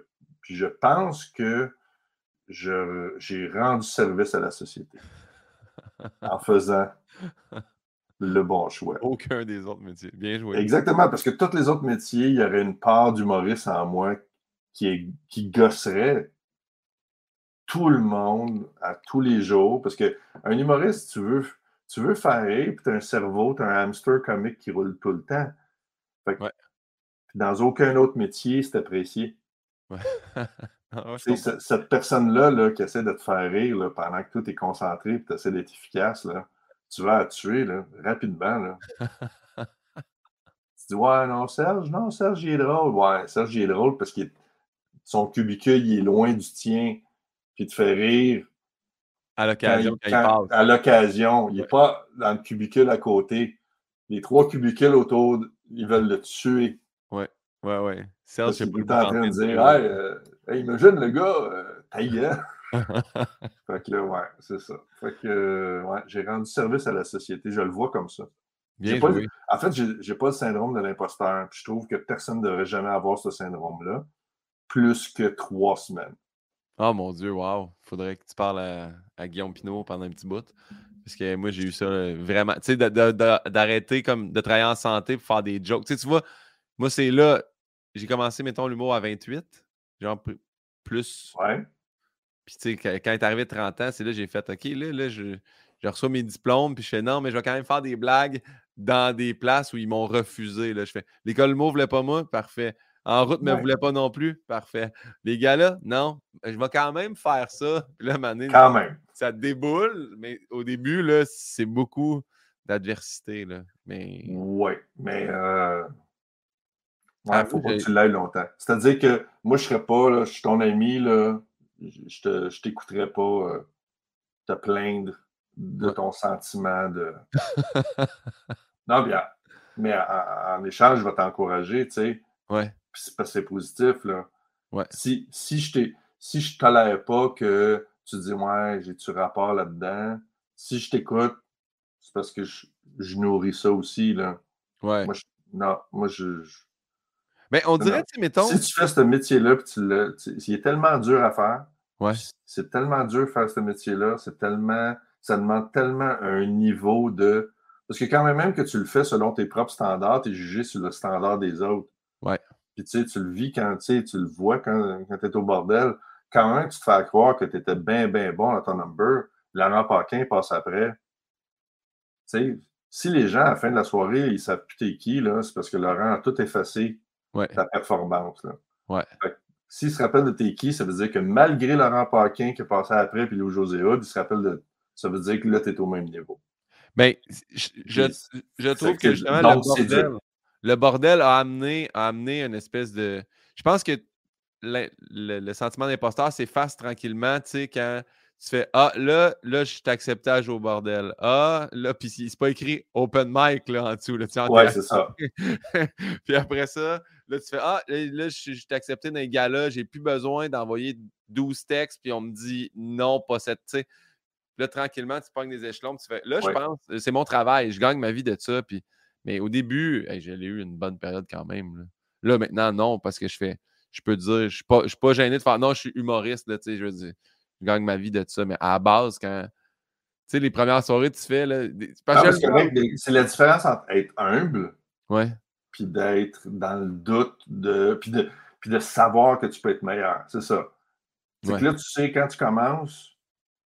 puis je pense que j'ai rendu service à la société en faisant le bon choix. Aucun des autres métiers. Bien joué. Exactement, parce que tous les autres métiers, il y aurait une part d'humoriste en moi qui, est, qui gosserait tout le monde à tous les jours. Parce qu'un humoriste, tu veux, tu veux faire rire, puis tu as un cerveau, tu as un hamster comique qui roule tout le temps. Dans aucun autre métier, c'est apprécié. Ah, cette personne-là là, qui essaie de te faire rire pendant que tout est concentré et tu essaies d'être efficace, là, tu vas la tuer là, rapidement. Là. tu dis Ouais, non, Serge, non, Serge, il est drôle. Ouais, Serge, il est drôle parce que son cubicule, il est loin du tien puis il te fait rire. À l'occasion, quand, À l'occasion. Il n'est pas dans le cubicule à côté. Les trois cubicules autour, ils veulent le tuer. Ouais, ouais, ouais. Serge, c'est tout en train de dire euh, imagine le gars, euh, taillant. fait que là, ouais, c'est ça. Fait que, ouais, j'ai rendu service à la société. Je le vois comme ça. Bien pas, en fait, j'ai pas le syndrome de l'imposteur. je trouve que personne ne devrait jamais avoir ce syndrome-là plus que trois semaines. Oh mon Dieu, wow. Faudrait que tu parles à, Guillaume Pinot pendant un petit bout. Parce que moi, j'ai eu ça vraiment. Tu sais, d'arrêter comme de travailler en santé pour faire des jokes. Tu vois, moi, c'est là. J'ai commencé, mettons, l'humour à 28. Genre plus. Ouais. Puis, tu sais, quand il est arrivé 30 ans, c'est là que j'ai fait OK, là, là, je, je reçois mes diplômes, puis je fais non, mais je vais quand même faire des blagues dans des places où ils m'ont refusé. Là. Je fais l'école ne voulait pas moi, parfait. En route, ne me voulait pas non plus. Parfait. Les gars-là, non. Je vais quand même faire ça. Puis là, mané, quand même. Ça déboule, mais au début, là, c'est beaucoup d'adversité. Là. Mais... Oui, mais euh... ouais, il faut pas que tu l'ailles longtemps. C'est-à-dire que moi, je ne serais pas, là, je suis ton ami, là, je ne t'écouterais pas euh, te plaindre de ton sentiment de. non, bien, mais en, en échange, je vais t'encourager, tu sais. Ouais c'est c'est positif, là. Ouais. Si, si je si je tolère pas que tu dis Ouais, j'ai-tu rapport là-dedans, si je t'écoute, c'est parce que je, nourris ça aussi, là. Ouais. Moi, je, non, moi, je. Mais on dirait, tu mettons. Si tu fais ce métier-là, puis tu le. Il est tellement dur à faire. Ouais. C'est tellement dur de faire ce métier-là. C'est tellement. Ça demande tellement un niveau de. Parce que quand même, même que tu le fais selon tes propres standards, tu es jugé sur le standard des autres. Ouais. Puis tu sais, tu le vis quand tu le vois quand, quand tu es au bordel. Quand même, tu te fais croire que tu étais bien, bien bon à ton number. Laurent Paquin passe après. Tu sais, si les gens, à la fin de la soirée, ils savent plus t'es qui, c'est parce que Laurent a tout effacé ta performance. Là. Ouais. S'ils se rappellent de t'es qui, ça veut dire que malgré Laurent Paquin qui est passé après, puis Louis José Hood, il se rappelle de. Ça veut dire que là, tu es au même niveau. Mais ben, je, je, trouve que justement, le bordel, le bordel a amené, a amené une espèce de. Je pense que le, sentiment d'imposteur s'efface tranquillement, tu sais, quand tu fais Ah, là, là, je jouer au bordel. Ah, là, puis c'est pas écrit open mic là, en dessous. Là, tu ouais, c'est ça. puis après ça, là, tu fais Ah, là, je suis accepté dans les gars-là, j'ai plus besoin d'envoyer 12 textes, puis on me dit non, pas cette. Tu sais. Là, tranquillement, tu pognes des échelons, tu fais Là, je pense, c'est mon travail, je gagne ma vie de ça, puis mais au début, j'ai eu une bonne période quand même. Là. maintenant, non, parce que je fais, je peux dire, je ne suis, pas, suis pas gêné de faire, non, je suis humoriste, là, je veux dire, je gagne ma vie de ça. Mais à la base, quand, tu sais, les premières soirées, tu fais, là, ah, c'est la différence entre être humble, ouais. Puis d'être dans le doute, de, puis, de, puis de savoir que tu peux être meilleur. C'est ça. C'est que là, tu sais, quand tu commences,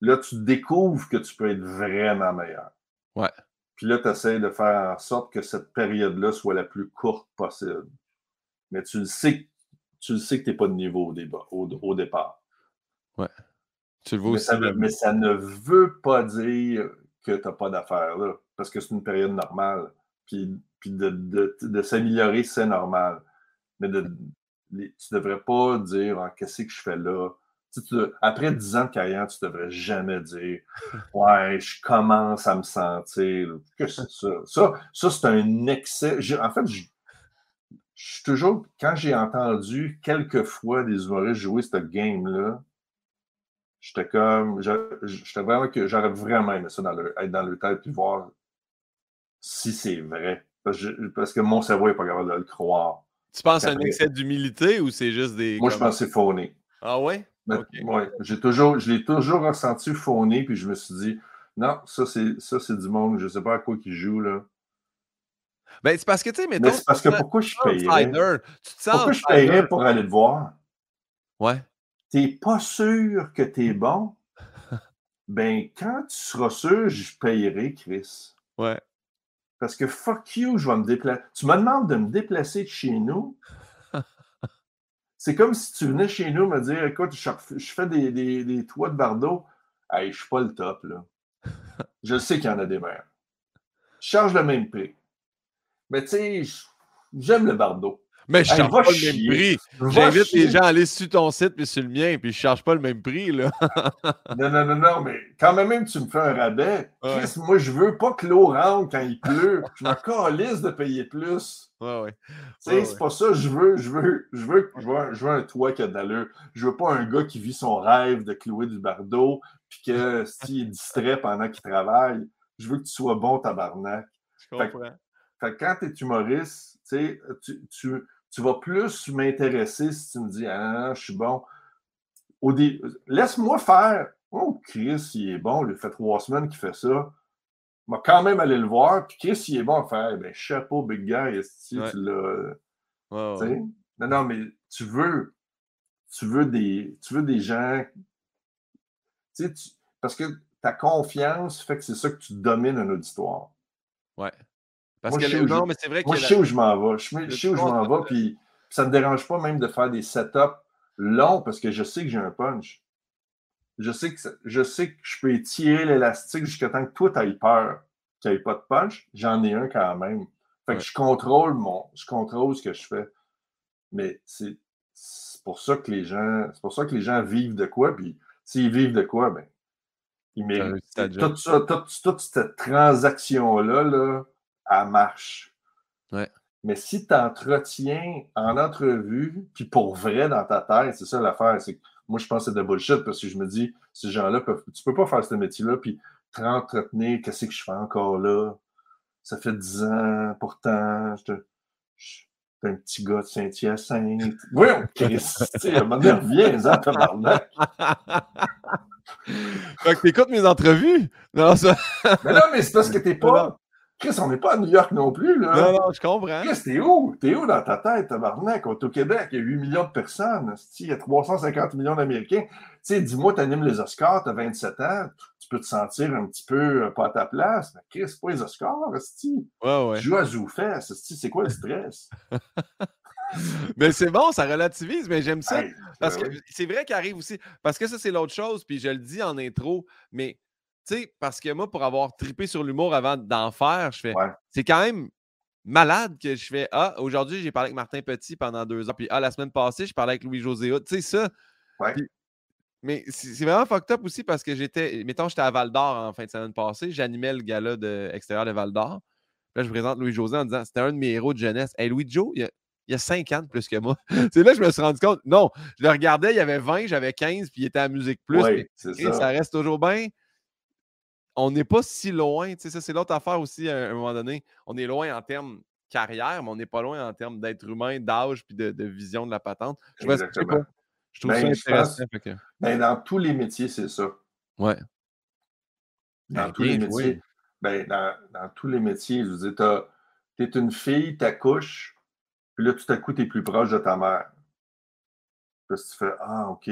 là, tu découvres que tu peux être vraiment meilleur. Ouais. Puis là, tu essaies de faire en sorte que cette période-là soit la plus courte possible. Mais tu le sais, tu le sais que tu n'es pas de niveau au, au, départ. Ouais. Tu le vois mais aussi. Ça, mais ça ne veut pas dire que tu n'as pas d'affaires là, parce que c'est une période normale. Puis, puis de, de, de s'améliorer, c'est normal. Mais de, tu ne devrais pas dire ah, qu'est-ce que je fais là? après 10 ans de carrière, tu ne devrais jamais dire Ouais, je commence à me sentir. Que c'est ça? Ça, ça c'est un excès. en fait, je, je suis toujours, quand j'ai entendu quelques fois des humoristes jouer cette game-là, j'étais comme, j'étais vraiment que j'aurais vraiment aimé ça dans le, être dans le tête puis voir si c'est vrai. Parce, que mon cerveau n'est pas capable de le croire. Tu penses à un excès d'humilité ou c'est juste des. Moi, je pense que c'est fauné. Ah ouais? Ouais. J'ai toujours, je l'ai toujours ressenti fauné, puis je me suis dit, non, ça, c'est, ça, c'est du monde, je ne sais pas à quoi qu'ils jouent, là. Ben, c'est parce que, tu sais, mais c'est parce que pourquoi je paierais? pourquoi je paierais pour aller te voir? Ouais. T'es pas sûr que tu es bon? ben, quand tu seras sûr, je paierai, Chris. Ouais. Parce que fuck you, je vais me déplacer. Tu me demandes de me déplacer de chez nous. C'est comme si tu venais chez nous me dire écoute, je, fais des, des, toits de bardeau. Hey, je suis pas le top, là. Je sais qu'il y en a des mères. Je charge le même prix. Mais tu sais, j'aime le bardeau. Mais je ne charge pas le même prix. J'invite les gens à aller sur ton site puis sur le mien, puis je ne charge pas le même prix. Là. non, non, non, non, mais quand même, tu me fais un rabais. moi, je veux pas que l'eau rentre quand il pleut. Je m'en calisse de payer plus. Ouais, ouais. Tu sais, c'est pas ça. Je veux, je veux, je veux, je veux, un, je veux un toit qui a de l'allure. Je veux pas un gars qui vit son rêve de clouer du bardeau, puis que s'il est distrait pendant qu'il travaille, je veux que tu sois bon tabarnak. Je comprends. Fait, quand tu es humoriste, tu, tu tu vas plus m'intéresser si tu me dis Ah, je suis bon. Laisse-moi faire. Oh, Chris, il est bon, il fait trois semaines qu'il fait ça. Je vais quand même aller le voir. Puis Chris, il est bon à faire. Ben, chapeau, big guy, tu l'as. Non, non, mais tu veux. Tu veux des, tu veux des gens. Tu sais, parce que ta confiance fait que c'est ça que tu domines un auditoire. Ouais. Parce moi, que non, mais c'est vrai Moi, je sais où je m'en vais. Je, sais où je m'en vais, puis ça ne me dérange pas même de faire des setups longs parce que je sais que j'ai un punch. Je sais que, je sais que je peux étirer l'élastique jusqu'à temps que toi, tu peur qu'il n'y ait pas de punch. J'en ai un quand même. Fait que je contrôle mon. Je contrôle ce que je fais. Mais c'est pour ça que les gens. C'est pour ça que les gens vivent de quoi. Puis s'ils vivent de quoi, ben, ils méritent. Toute, toute, toute, cette transaction-là, là, elle marche. Ouais. Mais si tu entretiens en entrevue, puis pour vrai dans ta tête, c'est ça l'affaire. C'est moi, je pense que c'est de bullshit parce que je me dis, ces gens-là, peuvent, tu peux pas faire ce métier-là, puis te entretenir, qu'est-ce que je fais encore là? Ça fait dix ans, pourtant, je, suis un petit gars de Saint-Hyacinthe. Oui, on reviens, hein, tabarnak. fait que t'écoutes mes entrevues? Non, ça... mais non, mais c'est parce que t'es pas. Chris, on n'est pas à New York non plus. Là. Non, non, je comprends. Chris, t'es où? T'es où dans ta tête, tabarnak? On est au Québec, il y a 8 millions de personnes. Il y a 350 millions d'Américains. Tu sais, dis-moi, tu animes les Oscars, tu as 27 ans, tu peux te sentir un petit peu euh, pas à ta place. Mais Chris, pas les Oscars, Asti. Ouais, ouais. Tu joues à Zoufès, c'est quoi le stress? mais c'est bon, ça relativise, mais j'aime ça. parce ben que c'est vrai qu'il arrive aussi. Parce que ça, c'est l'autre chose, puis je le dis en intro, mais sais, parce que moi, pour avoir tripé sur l'humour avant d'en faire, je fais. C'est quand même malade que je fais Ah, aujourd'hui, j'ai parlé avec Martin Petit pendant deux ans. Puis Ah, la semaine passée, je parlais avec Louis-José Tu sais, ça. mais c'est vraiment fucked up aussi parce que j'étais. Mettons, j'étais à Val d'Or en fin de semaine passée. J'animais le gala de, extérieur de Val d'Or. Là, je présente Louis-José en disant C'était un de mes héros de jeunesse. Hey, Louis-Jo, il y a cinq ans de plus que moi. c'est là que je me suis rendu compte. Non, je le regardais, il y avait 20, j'avais 15, puis il était à Musique Plus. ça. ça. reste toujours bien on n'est pas si loin. Ça, c'est l'autre affaire aussi à un moment donné. On est loin en termes carrière, mais on n'est pas loin en termes d'être humain, d'âge puis de, vision de la patente. Je, je trouve ben, ça intéressant. Ben, dans tous les métiers, c'est ça. Ouais. Dans ben, tous les métiers. Ben, dans, dans, tous les métiers, je veux dire, tu es une fille, tu accouches, puis là, tout à coup, tu es plus proche de ta mère. Parce que tu fais Ah, OK.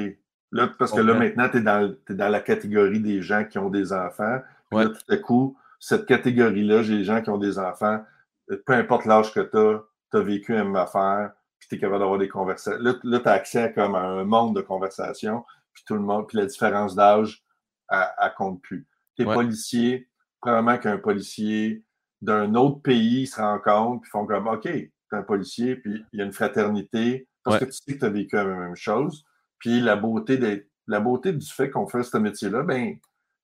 Là, parce que là, maintenant, tu es, es, dans la catégorie des gens qui ont des enfants tout à coup, cette catégorie-là, j'ai des gens qui ont des enfants, euh, peu importe l'âge que tu as, tu as vécu une même affaire, puis tu es capable d'avoir des conversations. Là, là tu as accès comme à un monde de conversation, puis tout le monde, puis la différence d'âge, elle, compte plus. Tu es policier, probablement qu'un policier d'un autre pays se rencontre, puis font comme OK, t'es un policier, puis il y a une fraternité, parce que tu sais que tu as vécu la même chose. Puis la beauté, la beauté du fait qu'on fait ce métier-là, ben,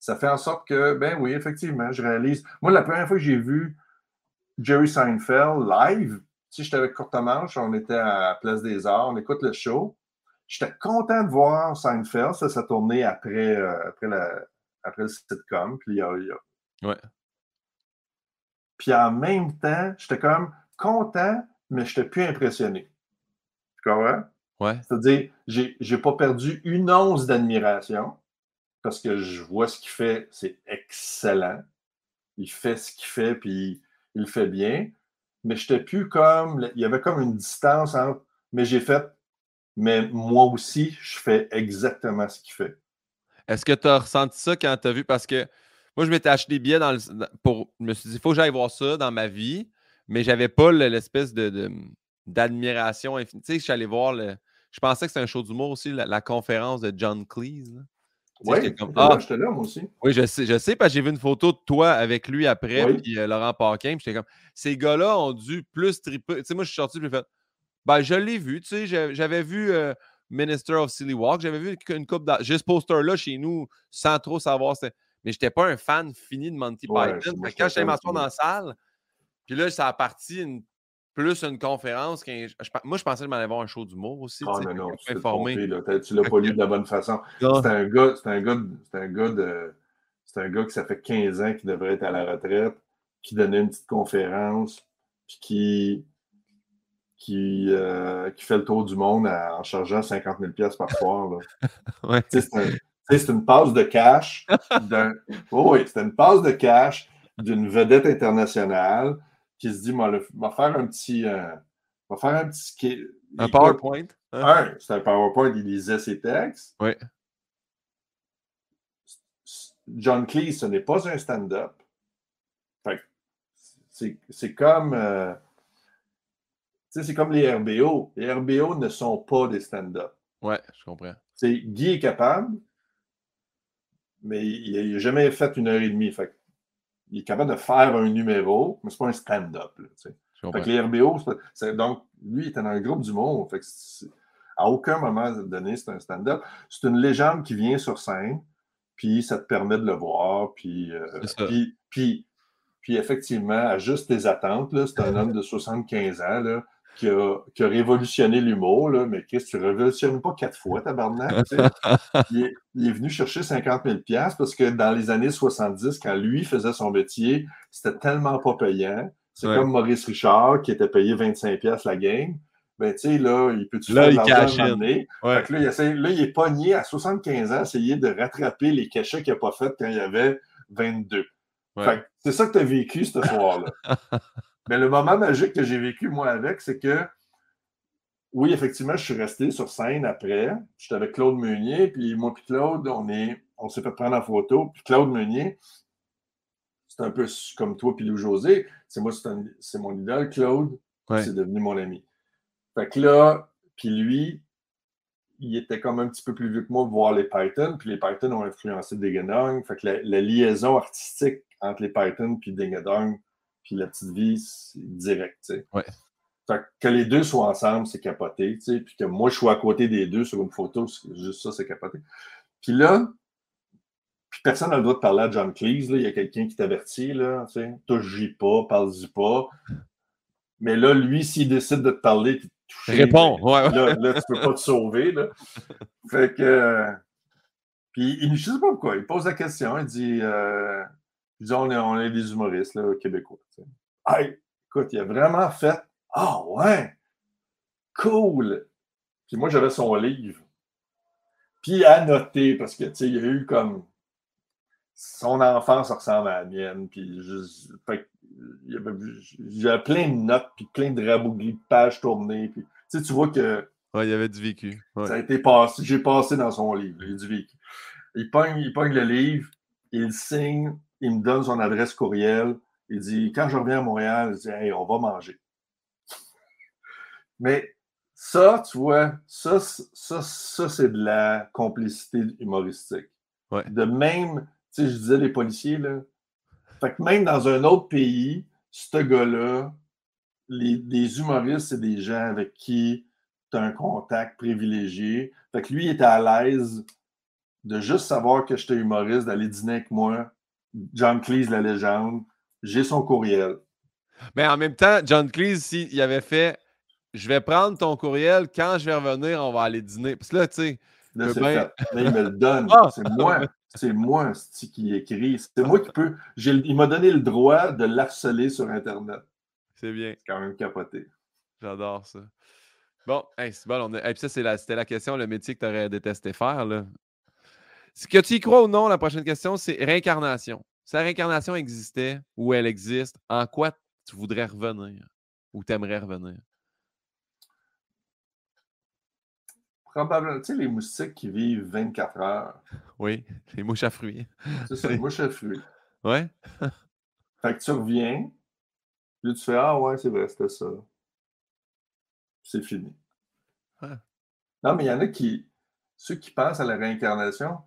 ça fait en sorte que, ben oui, effectivement, je réalise. Moi, la première fois que j'ai vu Jerry Seinfeld live, si j'étais avec Courtemanche, on était à Place des Arts, on écoute le show. J'étais content de voir Seinfeld, ça s'est tourné après, euh, après, la, après le sitcom. Puis, ouais. puis en même temps, j'étais comme content, mais je n'étais plus impressionné. Tu comprends? Ouais. C'est-à-dire, j'ai n'ai pas perdu une once d'admiration parce que je vois ce qu'il fait, c'est excellent. Il fait ce qu'il fait, puis il le fait bien. Mais je n'étais plus comme. Il y avait comme une distance entre. Mais j'ai fait. Mais moi aussi, je fais exactement ce qu'il fait. Est-ce que tu as ressenti ça quand tu as vu? Parce que moi, je m'étais acheté des billets pour. Je me suis dit, il faut que j'aille voir ça dans ma vie, mais j'avais pas l'espèce de, d'admiration infinie. Tu sais, je suis allé voir le. Je pensais que c'était un show d'humour aussi, la, conférence de John Cleese. Oui, ah, j'étais là, moi aussi. Oui, je sais, je sais, parce que j'ai vu une photo de toi avec lui après, puis euh, Laurent Paquin, j'étais comme, ces gars-là ont dû plus triper. Tu sais, moi, je suis sorti, puis j'ai fait, ben, je l'ai vu, tu sais, j'avais vu euh, Minister of Silly Walk, j'avais vu une coupe J'ai ce poster-là chez nous, sans trop savoir, mais je n'étais pas un fan fini de Monty Python. quand j'étais m'asseoir dans la salle, puis là, ça a parti une plus une conférence. moi, je pensais que je m'en allais voir un show d'humour aussi. Ah, non, non, tu Tu l'as pas lu de la bonne façon. C'est un gars, c'est un gars, c'est un gars de. C'est un gars qui ça fait 15 ans qu'il devrait être à la retraite, qui donnait une petite conférence, puis qui, qui, euh, qui fait le tour du monde en chargeant 50 000 par soir. ouais. C'est une passe de cash. oh oui, c'est une passe de cash d'une vedette internationale qui se dit, va faire un petit. Euh, va faire un petit. Un PowerPoint. Hein? Un, c'est un PowerPoint, il lisait ses textes. Oui. John Cleese, ce n'est pas un stand-up. C'est comme. Euh, c'est comme les RBO. Les RBO ne sont pas des stand-up. Ouais, je comprends. C'est Guy est capable, mais il n'a jamais fait une heure et demie. Fait il est capable de faire un numéro, mais ce n'est pas un stand-up. les RBO, donc, lui, il était dans un groupe du monde. Fait à aucun moment donné, c'est un stand-up. C'est une légende qui vient sur scène, puis ça te permet de le voir, puis, euh, puis, puis, puis, effectivement, ajuste tes attentes. C'est un homme de 75 ans là, qui a, révolutionné l'humour, mais Chris, tu ne révolutionnes pas quatre fois, tabarnak. il, est, il est venu chercher 50 000 parce que dans les années 70, quand lui faisait son métier, c'était tellement pas payant. C'est comme Maurice Richard qui était payé 25 la game. Ben, tu sais, là, il peut-tu faire de l'argent ouais. là, il là, il est pogné à 75 ans, essayer de rattraper les cachets qu'il n'a pas fait quand il avait 22. c'est ça que tu as vécu ce soir-là. Mais le moment magique que j'ai vécu, moi, avec, c'est que, oui, effectivement, je suis resté sur scène après. J'étais avec Claude Meunier, puis moi puis Claude, on est, on s'est fait prendre en photo. Puis Claude Meunier, c'est un peu comme toi puis Lou José. C'est moi, c'est mon idole, Claude. C'est devenu mon ami. Fait que là, puis lui, il était comme un petit peu plus vieux que moi pour voir les Python, puis les Python ont influencé Ding Fait que la, liaison artistique entre les Python puis Ding puis la petite vie, c'est direct. Ouais. Fait que, les deux soient ensemble, c'est capoté. Puis que moi, je sois à côté des deux sur une photo, juste ça, c'est capoté. Puis là, puis personne n'a le droit de parler à John Cleese, là. Il y a quelqu'un qui t'avertit, là, tu sais. Touche-y pas, parle-y pas. Mais là, lui, s'il décide de te parler, puis Réponds, ben, ouais, Là, là, tu peux pas te sauver, là. Fait que... Puis, il, je sais pas pourquoi, il pose la question, il dit... Euh, disons, on est, des humoristes là, québécois. Hey, écoute, il a vraiment fait Ah ouais, cool. Puis moi, j'avais son livre. Puis à noter, parce que, tu sais, il y a eu comme. Son enfance ressemble à la mienne. Puis j'avais plein de notes, puis plein de rabouglis, de pages tournées. Puis, tu sais, tu vois que. Ouais, il y avait du vécu. Ça a été passé. J'ai passé dans son livre. Il y a du vécu. Il pogne, il pogne le livre, il signe, il me donne son adresse courriel. Il dit Quand je reviens à Montréal, il dit Hey, on va manger. Mais ça, tu vois, ça, ça, ça c'est de la complicité humoristique. Ouais. De même, tu sais, je disais les policiers, là, Fait que même dans un autre pays, ce gars-là, les, les humoristes, c'est des gens avec qui tu as un contact privilégié. Fait que lui, il était à l'aise de juste savoir que j'étais humoriste, d'aller dîner avec moi. John Cleese, la légende. J'ai son courriel. Mais en même temps, John Cleese, s'il avait fait Je vais prendre ton courriel, quand je vais revenir, on va aller dîner. Parce que là, tu sais. Là, c'est bien- fait. Là, il me le donne. Ah! C'est moi. C'est moi qui écrit. C'est moi qui peux. Il m'a donné le droit de l'harceler sur Internet. C'est bien. C'est quand même capoté. J'adore ça. Bon, hey, c'est bon. On a... hey, puis ça, c'est la... c'était la question, le métier que tu aurais détesté faire. Là. Ce que tu y crois ou non, la prochaine question, c'est réincarnation. Si la réincarnation existait ou elle existe, en quoi tu voudrais revenir ou t'aimerais revenir? Probablement, tu sais, les moustiques qui vivent 24 heures. Oui, les mouches à fruits. C'est ça, moi, je fruit. Ouais? Fait que tu reviens, puis tu fais Ah ouais, c'est vrai, c'était ça. C'est fini. Ouais. Non, mais il y en a qui, ceux qui pensent à la réincarnation,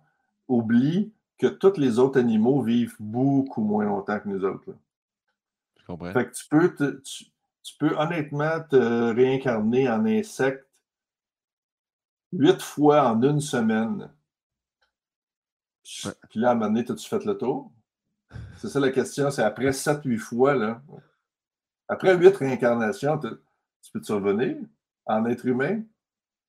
oublient que tous les autres animaux vivent beaucoup moins longtemps que nous autres. là. Je comprends. Fait que tu peux, te- tu, tu peux honnêtement te réincarner en insecte huit fois en une semaine. Ouais. Puis là, à un moment donné, as-tu fait le tour? C'est ça la question, c'est après 7-8 fois, là. Après 8 réincarnations, te- tu peux-tu revenir en être humain?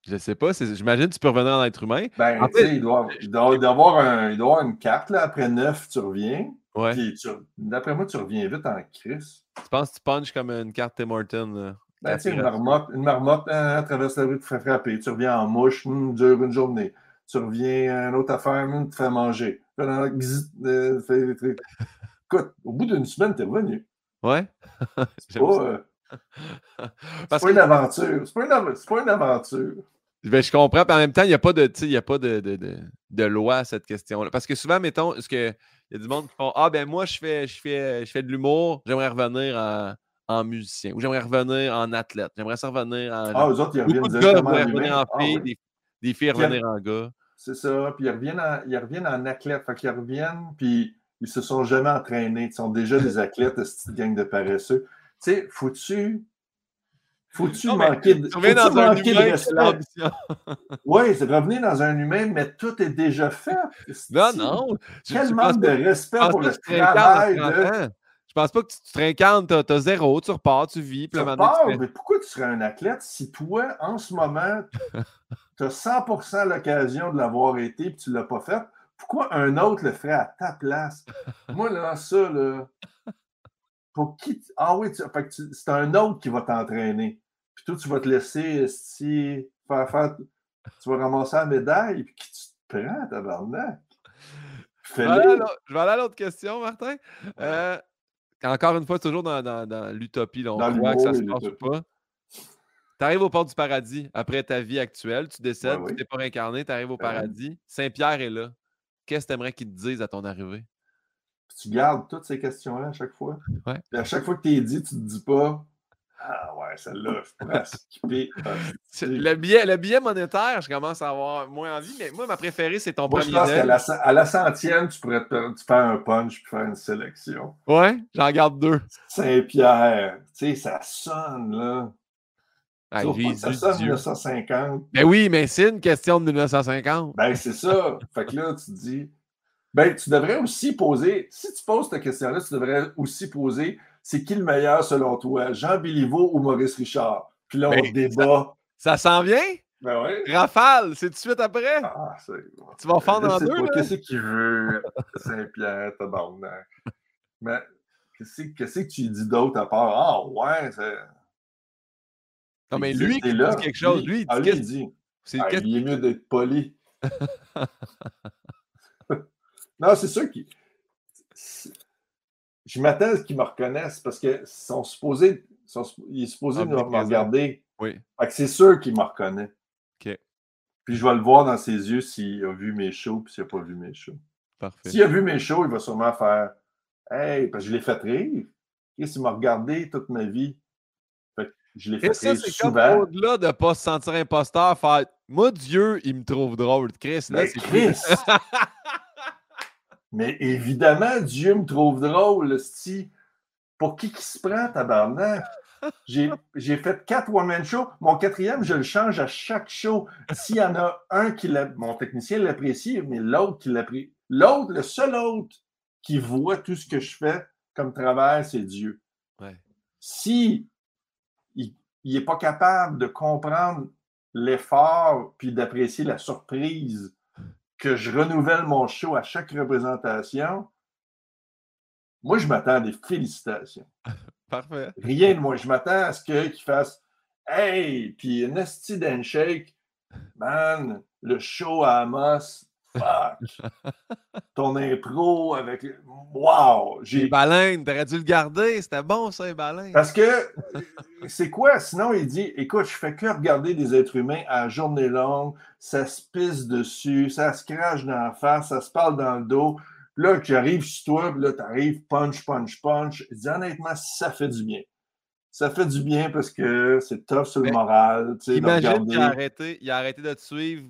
Je sais pas. J'imagine que tu peux revenir en être humain. Ben, En tu sais, il doit, il doit- il doit avoir un- il doit avoir une carte, là. Après 9, tu reviens. Ouais. Tu- D'après moi, tu reviens vite en crise. Tu penses que tu punches comme une carte Tim Horton? là? Ben, tu sais, une marmotte, une marmotte hein, traverse la rue, te fait frapper. Tu reviens en mouche, hum, dure une journée. Tu reviens à une autre affaire, hum, te fait manger. Euh, fait des trucs. Écoute, au bout d'une semaine, t'es revenu. Ouais? Pas, euh, c'est pas une aventure. C'est pas une, pas aventure. Ben, je comprends, puis en même temps, il n'y a pas, de, y a pas de, de, de- de loi à cette question-là. Parce que souvent, mettons, est-ce que il y a du monde qui font Ah, ben moi, je fais, je fais, je fais de l'humour, j'aimerais revenir en, en musicien, ou j'aimerais revenir en athlète, j'aimerais ça revenir en. Ah, eux autres, ils reviennent de gars revenir en Ah, fille, oui. des, des filles revenir en gars. C'est ça. Puis ils reviennent en, ils reviennent en athlète. Fait qu'ils reviennent, puis ils se sont jamais entraînés. Ils sont déjà des athlètes, cette gang de paresseux. Tu sais, faut-tu. Faut-tu manquer de, Tu dans un manquer de humain, respect? Oui, c'est revenir dans un humain, mais tout est déjà fait. Non, non. Quel manque de respect pour le tu travail. de- 30 ans. Je pense pas que tu, tu te réincarnes, t'as as zéro, tu repars, tu vis, puis Tu tu repars, fais- mais pourquoi tu serais un athlète si toi, en ce moment, tu as 100% l'occasion de l'avoir été et tu ne l'as pas fait? Pourquoi un autre le ferait à ta place? Moi, là, ça, là. Pour qui. Ah oui, tu- fait que tu- c'est un autre qui va t'entraîner. Puis toi, tu vas te laisser si, faire faire. Tu vas ramasser la médaille, puis qui tu te prends, tabarnak? Je vais aller à l'autre- je vais aller à l'autre question, Martin. Euh, encore une fois, toujours dans, dans- dans l'utopie, là, on Dans croit que ça se passe ou pas. Tu arrives au port du paradis après ta vie actuelle, tu décèdes, oui. tu t'es pas réincarné, tu arrives au Ben oui. paradis. Saint-Pierre est là. Qu'est-ce que tu aimerais qu'il te dise à ton arrivée? Puis tu gardes toutes ces questions-là à chaque fois. Ouais. Puis à chaque fois que tu es dit, tu te dis pas Ah ouais, celle-là, je pourrais skipper. Ah, Le billet, le billet monétaire, je commence à avoir moins envie, mais moi, ma préférée, c'est ton Moi, je premier pense qu'à la, à la centième, tu pourrais te, tu faire un punch puis faire une sélection. Ouais, j'en garde deux. Saint-Pierre, tu sais, ça sonne, là. Ah, ça sonne Dieu. 1950. Ben oui, mais c'est une question de 1950. Ben, c'est ça. fait que là, tu te dis. Ben, tu devrais aussi poser. Si tu poses ta question-là, tu devrais aussi poser c'est qui le meilleur selon toi, Jean Béliveau ou Maurice Richard? Puis là, on Ben, débat. Ça s'en vient? Ben oui. Rafale, c'est tout de suite après? Ah. Tu vas fendre en deux? Qu'est-ce qu'il veut, Saint-Pierre, tabarnak? Mais qu'est-ce que tu dis d'autre à part Ah, ouais, c'est. Non, mais Il lui, là. dit quelque chose, lui, il dit ah, lui, il dit ah, il est mieux d'être poli. non, c'est sûr qu'il. c'est- Je m'attends à ce qu'ils me reconnaissent parce qu'ils sont supposés. sont supp- il est supposé me regarder. Oui, Fait que c'est sûr qu'il me reconnaît. OK, Puis je vais le voir dans ses yeux s'il a vu mes shows puis s'il n'a pas vu mes shows. parfait. S'il a vu mes shows, il va sûrement faire Hey, parce que je l'ai fait rire. Chris, il m'a regardé toute ma vie. Fait que je l'ai fait ça, rire c'est comme souvent. au-delà de ne pas se sentir imposteur, faire Moi, Dieu, il me trouve drôle. Chris, là, c'est Chris! Mais évidemment, Dieu me trouve drôle, si. Pour qui qui se prend, tabarnak? J'ai j'ai fait quatre one-man shows. Mon quatrième, je le change à chaque show. S'il y en a un qui l'a. Mon technicien l'apprécie, mais l'autre qui l'apprécie. L'autre, le seul autre qui voit tout ce que je fais comme travail, c'est Dieu. Ouais. Si il n'est pas capable de comprendre l'effort puis d'apprécier la surprise que je renouvelle mon show à chaque représentation, moi, je m'attends à des félicitations. Parfait. Rien de moins. Je m'attends à ce que- qu'il fasse Hey, puis un esti shake, man, le show à Amos, fuck. Ton impro avec. Wow! Les baleines, t'aurais dû le garder. C'était bon, ça, les baleines. Parce que c'est quoi? Sinon, il dit écoute, je fais que regarder des êtres humains à journée longue, ça se pisse dessus, ça se crache dans la face, ça se parle dans le dos. Là, j'arrive sur toi, puis là, t'arrives, punch, punch, punch. Il dit honnêtement, ça fait du bien. Ça fait du bien parce que c'est tough sur le Mais moral. Imagine qu'il a arrêté, il a arrêté de te suivre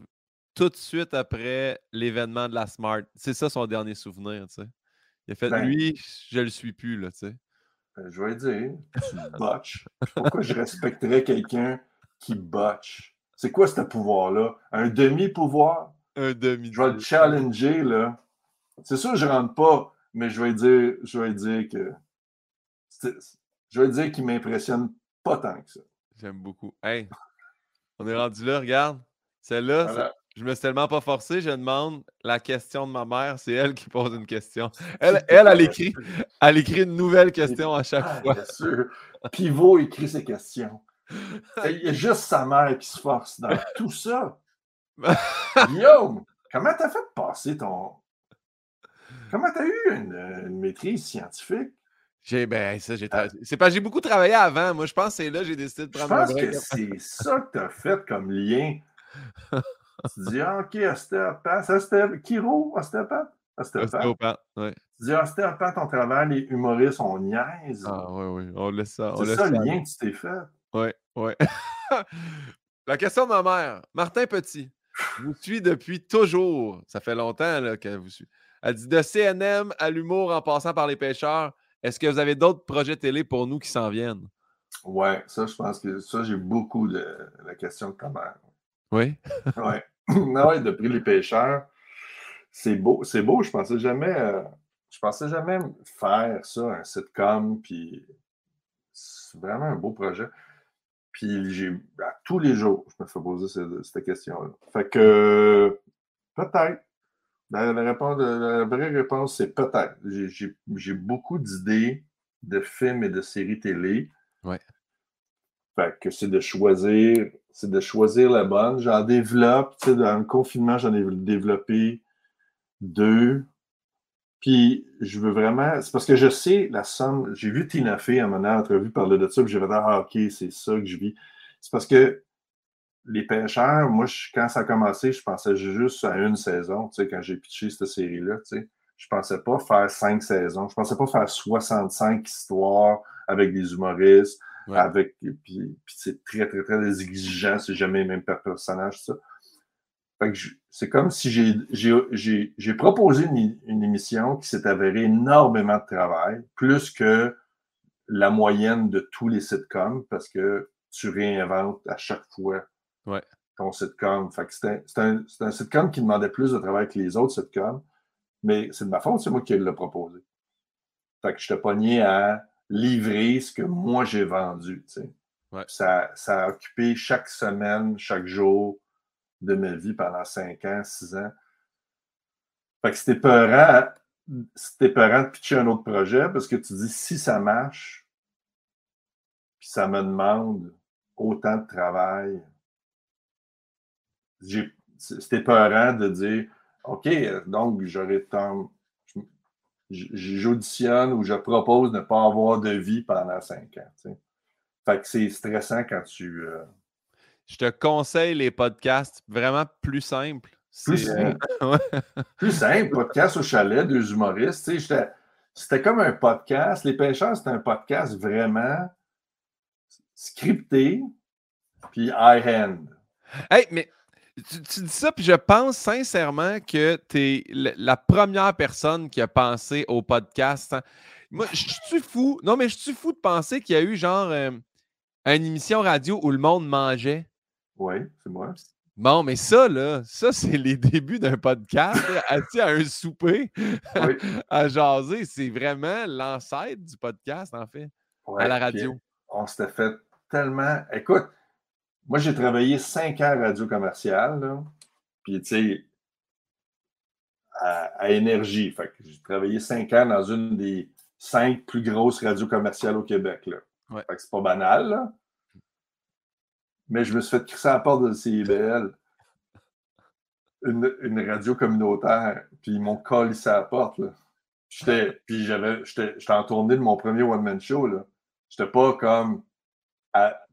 tout de suite après l'événement de la Smart. C'est ça son dernier souvenir, tu sais. Il a fait Ben. lui, je le suis plus, là, tu sais. Ben, je vais dire, tu botches. Pourquoi je respecterais quelqu'un qui botche? C'est quoi ce pouvoir-là? Un demi-pouvoir? Un demi. Je vais le challenger, là. C'est sûr je rentre pas, mais je vais dire, je vais dire que. Je vais dire qu'il m'impressionne pas tant que ça. J'aime beaucoup. Hey, on est rendu là, regarde. Celle-là, Voilà. Je me suis tellement pas forcé, je demande la question de ma mère, c'est elle qui pose une question. Elle, elle, elle écrit, elle écrit une nouvelle question à chaque Ah, fois. bien sûr. Pivot écrit ses questions. Il y a juste sa mère qui se force dans tout ça. Guillaume, comment t'as fait passer ton. Comment t'as eu une, une maîtrise scientifique? J'ai ben ça, j'ai tra- c'est pas j'ai beaucoup travaillé avant. Moi, je pense que c'est là que j'ai décidé de Je prendre un pense que c'est ça que tu as fait comme lien. Tu dis, ah, OK, ostéopathe, ostéopathe, chiro, ostéopathe, ostéopathe. Ostéopathe, ouais. Tu dis, ostéopathe, on travaille, les humoristes, on niaise. Ah oui, oui, on laisse ça. C'est ça le lien que tu t'es fait. Ouais, ouais. La question de ma mère, Martin Petit, vous suit depuis toujours. Ça fait longtemps là, qu'elle vous suit. Elle dit de CNM à l'humour en passant par les pêcheurs. Est-ce que vous avez d'autres projets télé pour nous qui s'en viennent? Ouais, ça, je pense que ça, j'ai beaucoup de la question de ta mère. Oui. Ouais. Ah ouais, depuis les pêcheurs, c'est beau. C'est beau, je pensais jamais. euh, je pensais jamais faire ça, un sitcom, puis c'est vraiment un beau projet. Puis j'ai à tous les jours, je me fais poser cette, cette question-là. Fait que peut-être. La, la réponse, la vraie réponse, c'est peut-être. J'ai beaucoup d'idées de films et de séries télé. Ouais. Fait que c'est de choisir, c'est de choisir la bonne. J'en développe, tu sais, dans le confinement, j'en ai développé deux. Puis je veux vraiment. C'est parce que je sais la somme. J'ai vu Tina Fey à mon entrevue parler de ça, puis j'ai fait Ah, OK, c'est ça que je vis. C'est parce que les pêcheurs, moi, quand ça a commencé, je pensais juste à une saison, tu sais, quand j'ai pitché cette série-là, tu sais. Je pensais pas faire cinq saisons. Je pensais pas faire 65 histoires avec des humoristes, Ouais. avec. Puis, puis c'est très, très, très exigeant. C'est jamais le même personnage, ça. Fait que je- c'est comme si j'ai- j'ai j'ai- j'ai proposé une, une émission qui s'est avérée énormément de travail, plus que la moyenne de tous les sitcoms, parce que tu réinventes à chaque fois Ouais. ton sitcom. Fait que c'est un, c'est un- c'est un sitcom qui demandait plus de travail que les autres sitcoms, mais c'est de ma faute, c'est moi qui l'ai proposé. Fait que je t'ai pogné à livrer ce que moi j'ai vendu. tu sais. Ouais. Ça, ça a occupé chaque semaine, chaque jour de ma vie pendant 5 ans, 6 ans. Fait que c'était peurant, c'était peurant de pitcher un autre projet parce que tu dis si ça marche, puis ça me demande autant de travail, j'ai- c'était peurant de dire OK, donc j'aurais tant. J'auditionne ou je propose de ne pas avoir de vie pendant 5 ans. Fait que c'est stressant quand tu. euh, Je te conseille les podcasts vraiment plus simples. Plus euh, simple. ouais. Plus simple, podcast au chalet, deux humoristes. C'était comme un podcast. Les pêcheurs, c'était un podcast vraiment scripté, puis high-hand. Hey, mais tu, dis ça, puis je pense sincèrement que tu es la première personne qui a pensé au podcast. Hein. Moi, je suis fou? Non, mais je suis fou de penser qu'il y a eu genre euh, une émission radio où le monde mangeait? Oui, c'est moi. Bon, mais ça, là, ça, c'est les débuts d'un podcast, assis à un souper, à jaser? C'est vraiment l'ancêtre du podcast, en fait, à la radio. On s'était fait tellement. Écoute, moi, j'ai travaillé cinq ans à radio commerciale, puis, tu sais, à, énergie. Fait que j'ai travaillé cinq ans dans une des cinq plus grosses radios commerciales au Québec, là. Fait que c'est pas banal, là mais je me suis fait crisser à la porte de CIBL, une, une radio communautaire, puis ils m'ont collé à la porte. Là. J'étais, puis j'avais, j'étais, en tournée de mon premier one-man show. Là. J'étais pas comme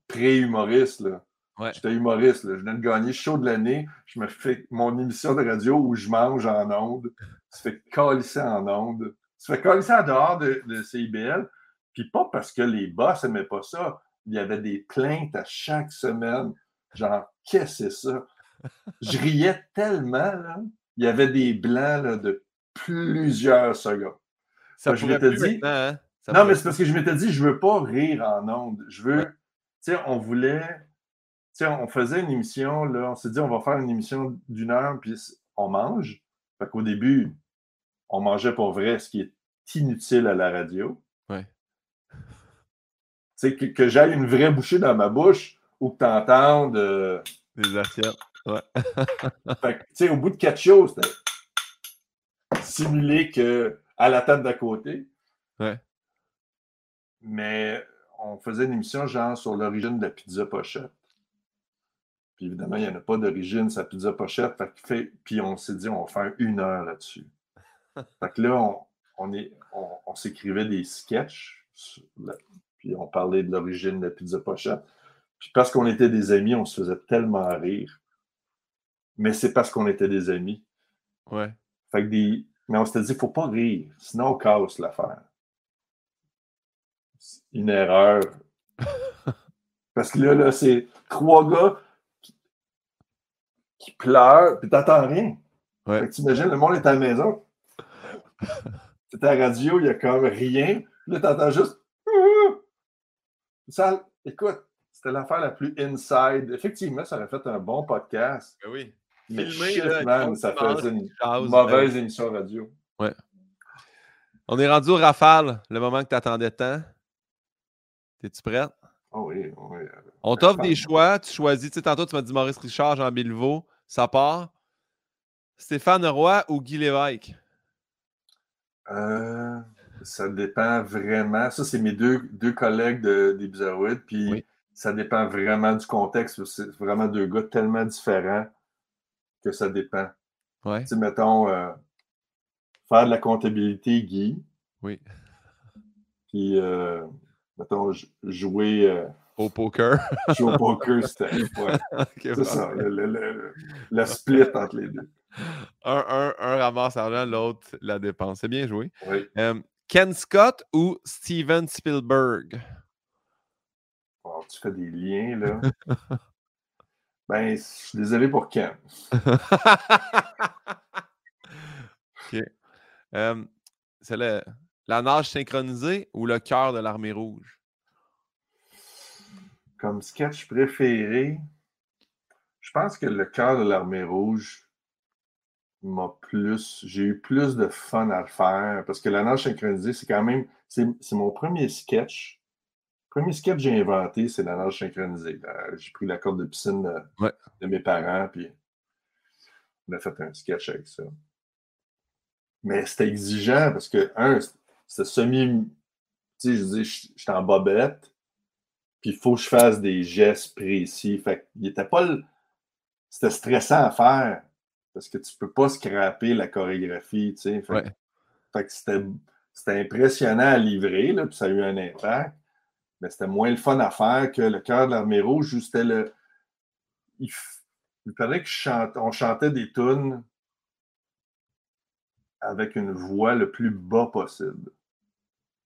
pré-humoriste. Là. J'étais humoriste. Là. Je venais de gagner show de l'année. Je me fais mon émission de radio où je mange en ondes. Tu fais calisser en ondes. Tu fais calisser en dehors de, de CIBL. Puis pas parce que les boss n'aimaient pas ça il y avait des plaintes à chaque semaine. Genre, qu'est-ce que c'est ça? Je riais tellement, là. Il y avait des blancs de plusieurs secondes. Ça je m'étais dit. Hein? non, mais c'est parce que je m'étais dit, je ne veux pas rire en ondes. Je veux. Tu sais, on voulait. Tu sais, on faisait une émission, là. On s'est dit, on va faire une émission d'une heure, puis on mange. Fait qu'au début, on mangeait pour vrai, ce qui est inutile à la radio. Ouais que, que j'aille une vraie bouchée dans ma bouche ou que tu entendes. Euh, Des assiettes. Ouais. fait au bout de quatre choses, c'était simulé que à la table d'à côté. Ouais. Mais on faisait une émission genre sur l'origine de la pizza pochette. Puis évidemment, il n'y en a pas d'origine, sa pizza pochette. Fait, puis on s'est dit, on va faire une heure là-dessus. fait que là, on, on, on s'écrivait des sketchs puis on parlait de l'origine de la pizza pochette. Puis parce qu'on était des amis, on se faisait tellement rire. Mais c'est parce qu'on était des amis. Ouais. Fait que des... Mais on s'était dit, il ne faut pas rire, sinon on casse l'affaire. Une erreur. parce que là, là c'est trois gars qui, pleurent, puis t'entends rien. Ouais. Fait que t'imagines, le monde est à la maison. C'est à la radio, il n'y a comme rien. Là, t'entends juste ça, écoute, c'était l'affaire la plus inside. Effectivement, ça aurait fait un bon podcast. Ben oui. Mais Filmé, ça faisait une mauvaise ben émission radio. Ouais. On est rendu au rafale, le moment que tu attendais tant. Es-tu prête? Oh oui, oui. On t'offre des choix, tu choisis. Tu sais, tantôt, tu m'as dit Maurice Richard, Jean Bilvaux, ça part. Stéphane Roy ou Guy Lévesque? Euh, ça dépend vraiment. Ça, c'est mes deux, deux collègues de, des Bizarroïdes. Puis ça dépend vraiment du contexte. C'est vraiment deux gars tellement différents que ça dépend. Ouais. Tu sais, mettons, euh, faire de la comptabilité, Guy. Oui. Puis, euh, mettons, jouer. Euh, au poker. jouer au poker, c'était. Ouais. c'est ça, le, le, split entre les deux. Un, un, un ramasse argent, l'autre la dépense. C'est bien joué. Oui. Ken Scott ou Steven Spielberg? Oh, tu fais des liens, là. ben, je suis désolé pour Ken. OK. c'est la nage synchronisée ou le cœur de l'armée rouge? Comme sketch préféré, je pense que le cœur de l'armée rouge, m'a plus. J'ai eu plus de fun à le faire parce que la nage synchronisée, c'est quand même. C'est mon premier sketch. Le premier sketch que j'ai inventé, c'est la nage synchronisée. J'ai pris la corde de piscine de, mes parents, puis on a fait un sketch avec ça. Mais c'était exigeant parce que, un, c'était semi. Tu sais, je dis, j'étais en bobette, puis il faut que je fasse des gestes précis. Fait qu'il était pas. C'était stressant à faire parce que tu ne peux pas scraper la chorégraphie, tu sais. Fait, que c'était impressionnant à livrer, là, puis ça a eu un impact, mais c'était moins le fun à faire que le cœur de l'armée rouge, où c'était le. Il, fallait que on chantait des tunes avec une voix le plus bas possible.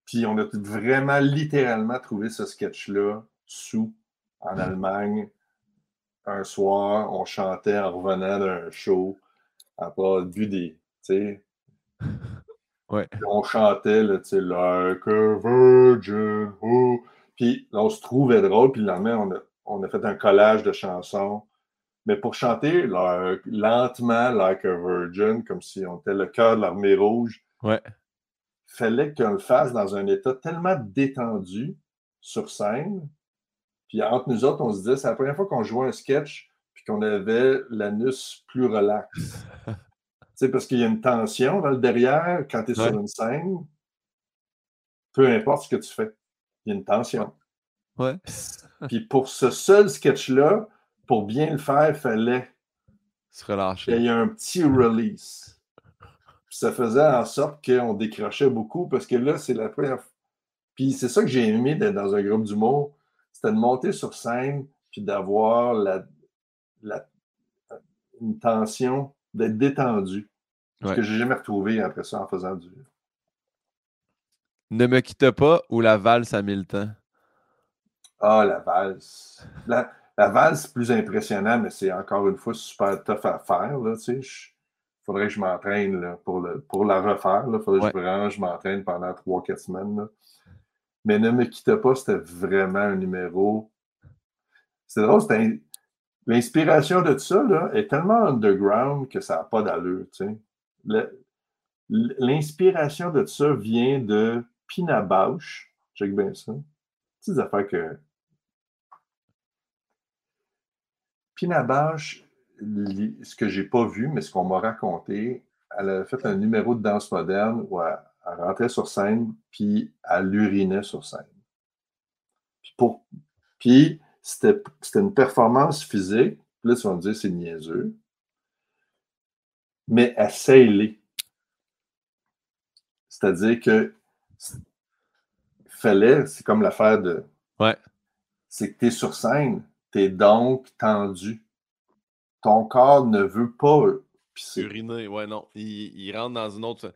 Puis on a vraiment littéralement trouvé ce sketch-là sous en Allemagne un soir, on chantait en revenant d'un show, après bu des. Tu sais. Ouais. On chantait, là, tu sais, Like a Virgin. Oh. Puis là, on se trouvait drôle, puis le lendemain, on a, on a fait un collage de chansons. Mais pour chanter like, lentement, Like a Virgin, comme si on était le cœur de l'armée rouge, Ouais. fallait qu'on le fasse dans un état tellement détendu sur scène. Puis entre nous autres, on se disait, c'est la première fois qu'on jouait un sketch puis qu'on avait l'anus plus relax. tu sais, parce qu'il y a une tension dans le derrière quand tu es Ouais. sur une scène. Peu importe ce que tu fais, il y a une tension. Ouais. Puis pour ce seul sketch-là, pour bien le faire, il fallait Se relâcher. y ait un petit release. Puis ça faisait en sorte qu'on décrochait beaucoup parce que là, c'est la première fois. Puis c'est ça que j'ai aimé d'être dans un groupe d'humour, c'était de monter sur scène puis d'avoir la, la- une tension, d'être détendu. Ce Ouais. que j'ai jamais retrouvé après ça en faisant du. Ne me quitte pas ou la valse à mille temps? Ah, la valse. La, la valse, c'est plus impressionnant, mais c'est encore une fois super tough à faire. Je- faudrait que je m'entraîne pour, le, pour la refaire. Il faudrait que je, m'entraîne pendant 3-4 semaines. là. Mais ne me quitte pas, c'était vraiment un numéro. C'est drôle, c'était l'inspiration de ça là, est tellement underground que ça n'a pas d'allure. L'inspiration de ça vient de Pina Bausch. Check bien ça. Petites affaires que. Pina Bausch, ce que j'ai pas vu, mais ce qu'on m'a raconté, elle a fait un numéro de danse moderne où elle, elle rentrait sur scène, puis elle urinait sur scène. Puis, pour, puis c'était c'était une performance physique. Puis là, tu vas me dire, c'est niaiseux. Mais essaye-les. C'est-à-dire que fallait, c'est comme l'affaire de. Ouais. C'est que tu es sur scène, tu es donc tendu. Ton corps ne veut pas pisser. Uriner, ouais, non. Il, il rentre dans une autre.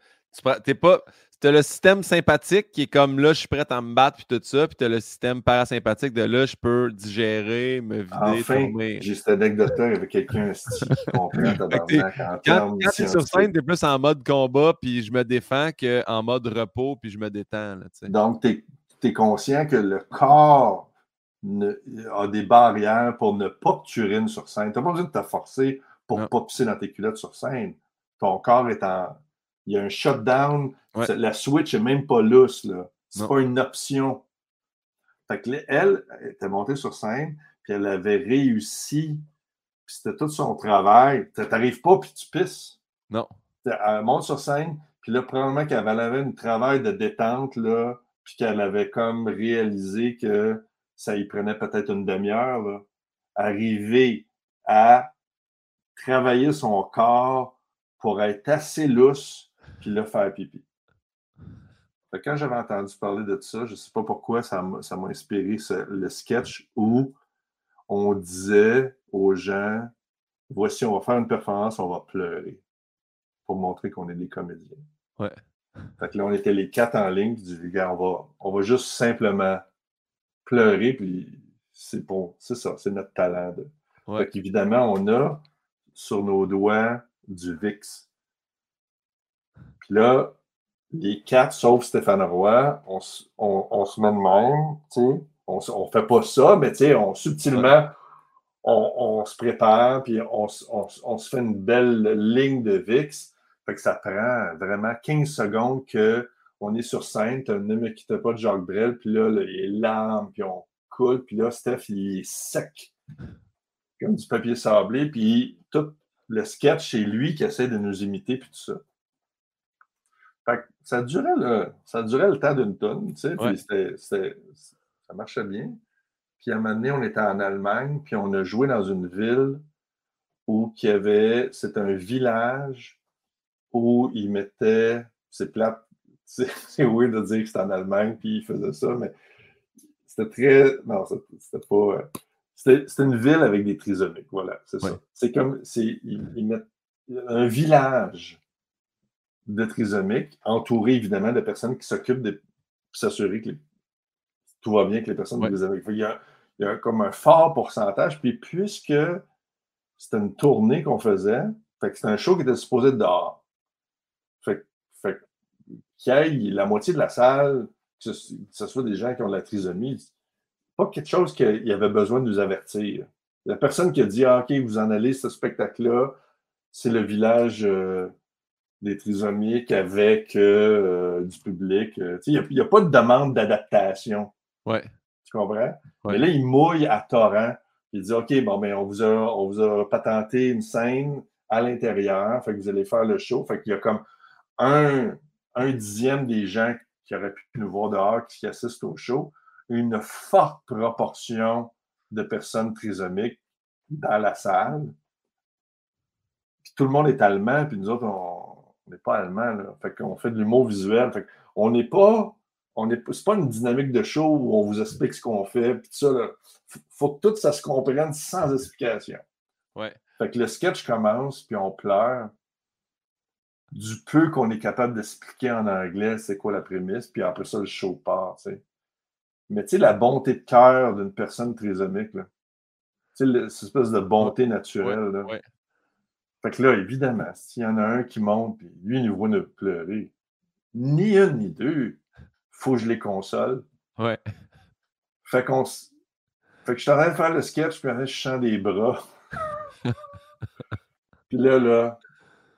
T'es pas. T'as le système sympathique qui est comme là, je suis prêt à me battre, puis tout ça. Puis t'as le système parasympathique de là, je peux digérer, me vider, Enfin, j'ai cette anecdote-là avec quelqu'un qui comprend Quand, quand t'es sur scène, t'es plus en mode combat, puis je me défends qu'en mode repos, puis je me détends. Là. Donc, tu es, conscient que le corps ne- a des barrières pour ne pas que tu urines sur scène. Tu n'as pas besoin de te forcer pour ne pas pisser dans tes culottes sur scène. Ton corps est en. Il y a un shutdown. Ouais. La switch n'est même pas lousse. C'est Non. pas une option. Fait que elle elle était montée sur scène, puis elle avait réussi. Puis c'était tout son travail. Tu n'arrives pas, puis tu pisses. Non. Elle monte sur scène, puis là, probablement qu'elle avait un travail de détente, là, puis qu'elle avait comme réalisé que ça y prenait peut-être une demi-heure. Arriver à travailler son corps pour être assez lousse, puis là, faire pipi. Fait quand j'avais entendu parler de ça, je ne sais pas pourquoi ça m'a ça m'a inspiré ce- le sketch où on disait aux gens voici, on va faire une performance, on va pleurer pour montrer qu'on est des comédiens. Ouais. Fait que là, on était les quatre en ligne, puis du gars, on va, on va juste simplement pleurer, puis c'est bon, c'est ça, c'est notre talent. De... Ouais. Fait qu'évidemment, on a sur nos doigts du VIX. Là, les quatre, sauf Stéphane Roy, on, on- se met de même, tu sais. On, on fait pas ça, mais tu sais, on subtilement, on, on se prépare, puis on, se fait une belle ligne de VIX. Fait que ça prend vraiment 15 secondes que on est sur scène, Ne me quitte pas de Jacques Brel, puis là, là, les larmes, puis on coule, puis là, Steph, il est sec, comme du papier sablé, puis tout le sketch, c'est lui qui essaie de nous imiter, puis tout ça. Fait que ça durait le, ça durait le temps d'une tonne, tu sais, puis c'était- c'était- ça marchait bien. Puis à un moment donné, on était en Allemagne, puis on a joué dans une ville où il y avait, c'est un village où ils mettaient, c'est plate, c'est c'est weird de dire que c'était en Allemagne, puis ils faisaient ça, mais c'était très, non, c'était c'était pas, c'était c'était une ville avec des trisomiques, voilà, c'est ça. C'est comme, c'est, ils, ils mettent un village de trisomiques, entouré évidemment de personnes qui s'occupent de s'assurer que les- tout va bien avec les personnes Ouais. trisomiques. Qu'il y a- il y a comme un fort pourcentage. Puis puisque c'était une tournée qu'on faisait, fait que c'était un show qui était supposé être dehors. Fait, fait qu'il y ait la moitié de la salle, que ce, soit des gens qui ont de la trisomie, pas quelque chose qu'il y avait besoin de nous avertir. La personne qui a dit ah, OK, vous en allez, ce spectacle-là, c'est le village euh, des trisomiques avec euh, du public. Euh, il n'y a, pas de demande d'adaptation. Ouais. Tu comprends? Mais là, il mouille à torrent. Il dit OK, bon, ben, on vous a, on vous a patenté une scène à l'intérieur. Fait que vous allez faire le show. Fait qu'il y a comme un, un dixième des gens qui auraient pu nous voir dehors qui assistent au show. Une forte proportion de personnes trisomiques dans la salle. Puis tout le monde est allemand, puis nous autres, on n'est pas allemands. Fait qu'on fait de l'humour visuel. Fait on n'est pas. On n'est pas une dynamique de show où on vous explique ce qu'on fait. Puis ça, il faut que tout ça se comprenne sans explication. Ouais. Fait que le sketch commence, puis on pleure. Du peu qu'on est capable d'expliquer en anglais, c'est quoi la prémisse, puis après ça, le show part, tu sais. Mais tu sais, la bonté de cœur d'une personne trisomique, là. Tu sais, cette espèce de bonté naturelle, là. Fait que là, évidemment, s'il y en a un qui monte, puis lui, il nous voit nous pleurer, ni une ni deux, faut que je les console. Ouais. Fait qu'on. Fait que je suis en train de faire le sketch, puis je chante des bras. puis là, là,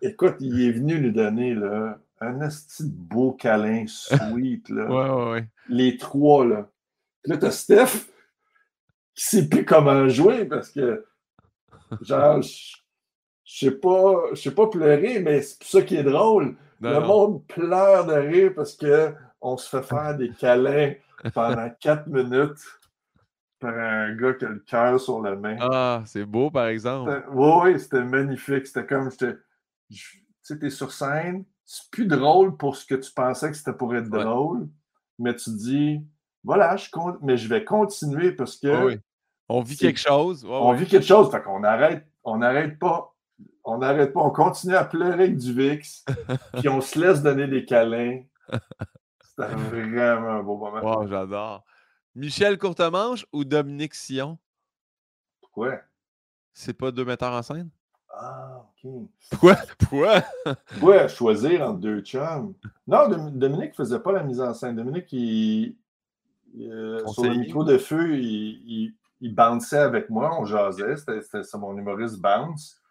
écoute, il est venu nous donner là, un petit beau câlin sweet. Là. ouais, ouais, ouais. Les trois, là. Puis là, t'as Steph qui sait plus comment jouer parce que, genre, je sais pas, je sais pas pleurer, mais c'est ça qui est drôle. le monde pleure de rire parce qu'on se fait faire des câlins pendant quatre minutes par un gars qui a le cœur sur la main. Ah, c'est beau, par exemple. Oui, c'était magnifique. C'était comme, tu sais, t'es sur scène, c'est plus drôle pour ce que tu pensais que c'était pour être drôle, mais tu dis, voilà, je compte, mais je vais continuer parce que. On vit quelque chose. on vit quelque chose. Fait qu'on arrête, on n'arrête pas. On n'arrête pas. On continue à pleurer avec du VIX. puis on se laisse donner des câlins. C'était vraiment un beau moment. Wow, j'adore. Michel Courtemanche ou Dominique Sion? Pourquoi? C'est pas deux metteurs en scène? Ah, OK. Pourquoi? Pourquoi? Pourquoi choisir entre deux chums? Non, Dominique ne faisait pas la mise en scène. Dominique, il, euh, sur le micro de feu, il, il, bounçait avec moi, on jasait. C'était mon humoriste bounce.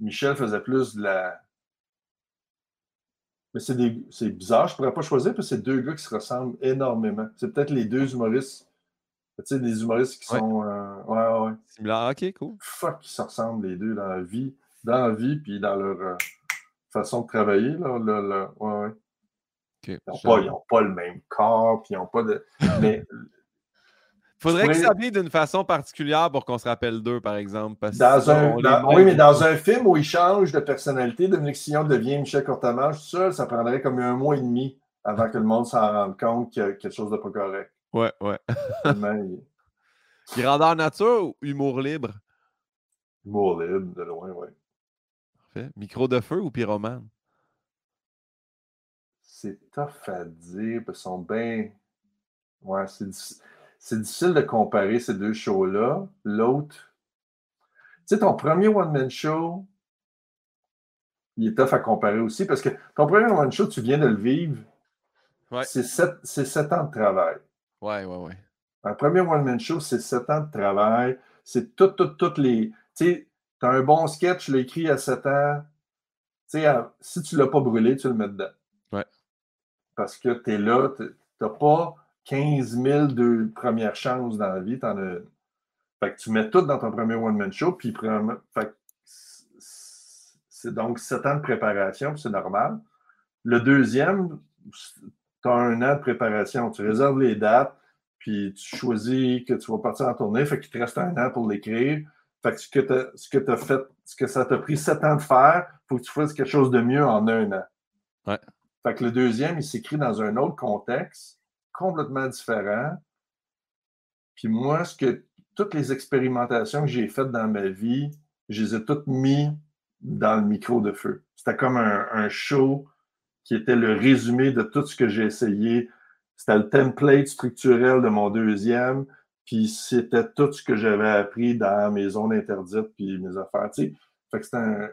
Michel faisait plus de la. Mais c'est bizarre, je ne pourrais pas choisir parce que c'est deux gars qui se ressemblent énormément. C'est peut-être les deux humoristes. Tu sais, des humoristes qui sont. Euh, ouais, ouais. Similaires, ok, cool. Fuck, ils se ressemblent les deux dans la vie. Dans la vie, puis dans leur euh, façon de travailler. Là, là, ouais, ouais. Ils n'ont pas, le même corps, puis ils n'ont pas de. Mais. Faudrait que ça vienne d'une façon particulière pour qu'on se rappelle d'eux, par exemple. dans un, oui, mais dans un film où ils changent de personnalité, Dominique Sillon devient Michel Courtemanche, tout ça, ça prendrait comme un mois et demi avant que le monde s'en rende compte qu'il y a quelque chose de pas correct. Ouais, ouais. Grandeur nature ou humour libre? Humour libre, de loin, oui. Parfait. Micro de feu ou pyromane? c'est tough à dire, parce qu'ils sont bien. Ouais, c'est difficile de comparer ces deux shows-là. L'autre, tu sais, ton premier one-man show, il est tough à comparer aussi, parce que ton premier one-man show, tu viens de le vivre. Ouais. C'est sept, ans de travail. Ouais, ouais, ouais. Un premier one-man show, c'est sept ans de travail. C'est toutes, toutes, toutes les. Tu sais, tu as un bon sketch, tu l'as écrit à sept ans. Tu sais, si tu ne l'as pas brûlé, tu le mets dedans parce que tu es là, tu n'as pas 15 000 de premières chances dans la vie, tu en as Fait que tu mets tout dans ton premier one-man show, puis c'est donc 7 ans de préparation, c'est normal. Le deuxième, tu as un an de préparation. Tu réserves les dates, puis tu choisis que tu vas partir en tournée, fait qu'il te reste un an pour l'écrire. Fait que ce que tu as fait, ce que ça t'a pris 7 ans de faire, il faut que tu fasses quelque chose de mieux en un an. Ouais. Fait que le deuxième, il s'écrit dans un autre contexte, complètement différent. Puis moi, ce que toutes les expérimentations que j'ai faites dans ma vie, je les ai toutes mis dans le micro de feu. C'était comme un, show qui était le résumé de tout ce que j'ai essayé. C'était le template structurel de mon deuxième. Puis c'était tout ce que j'avais appris dans mes zones interdites puis mes affaires. Fait que un.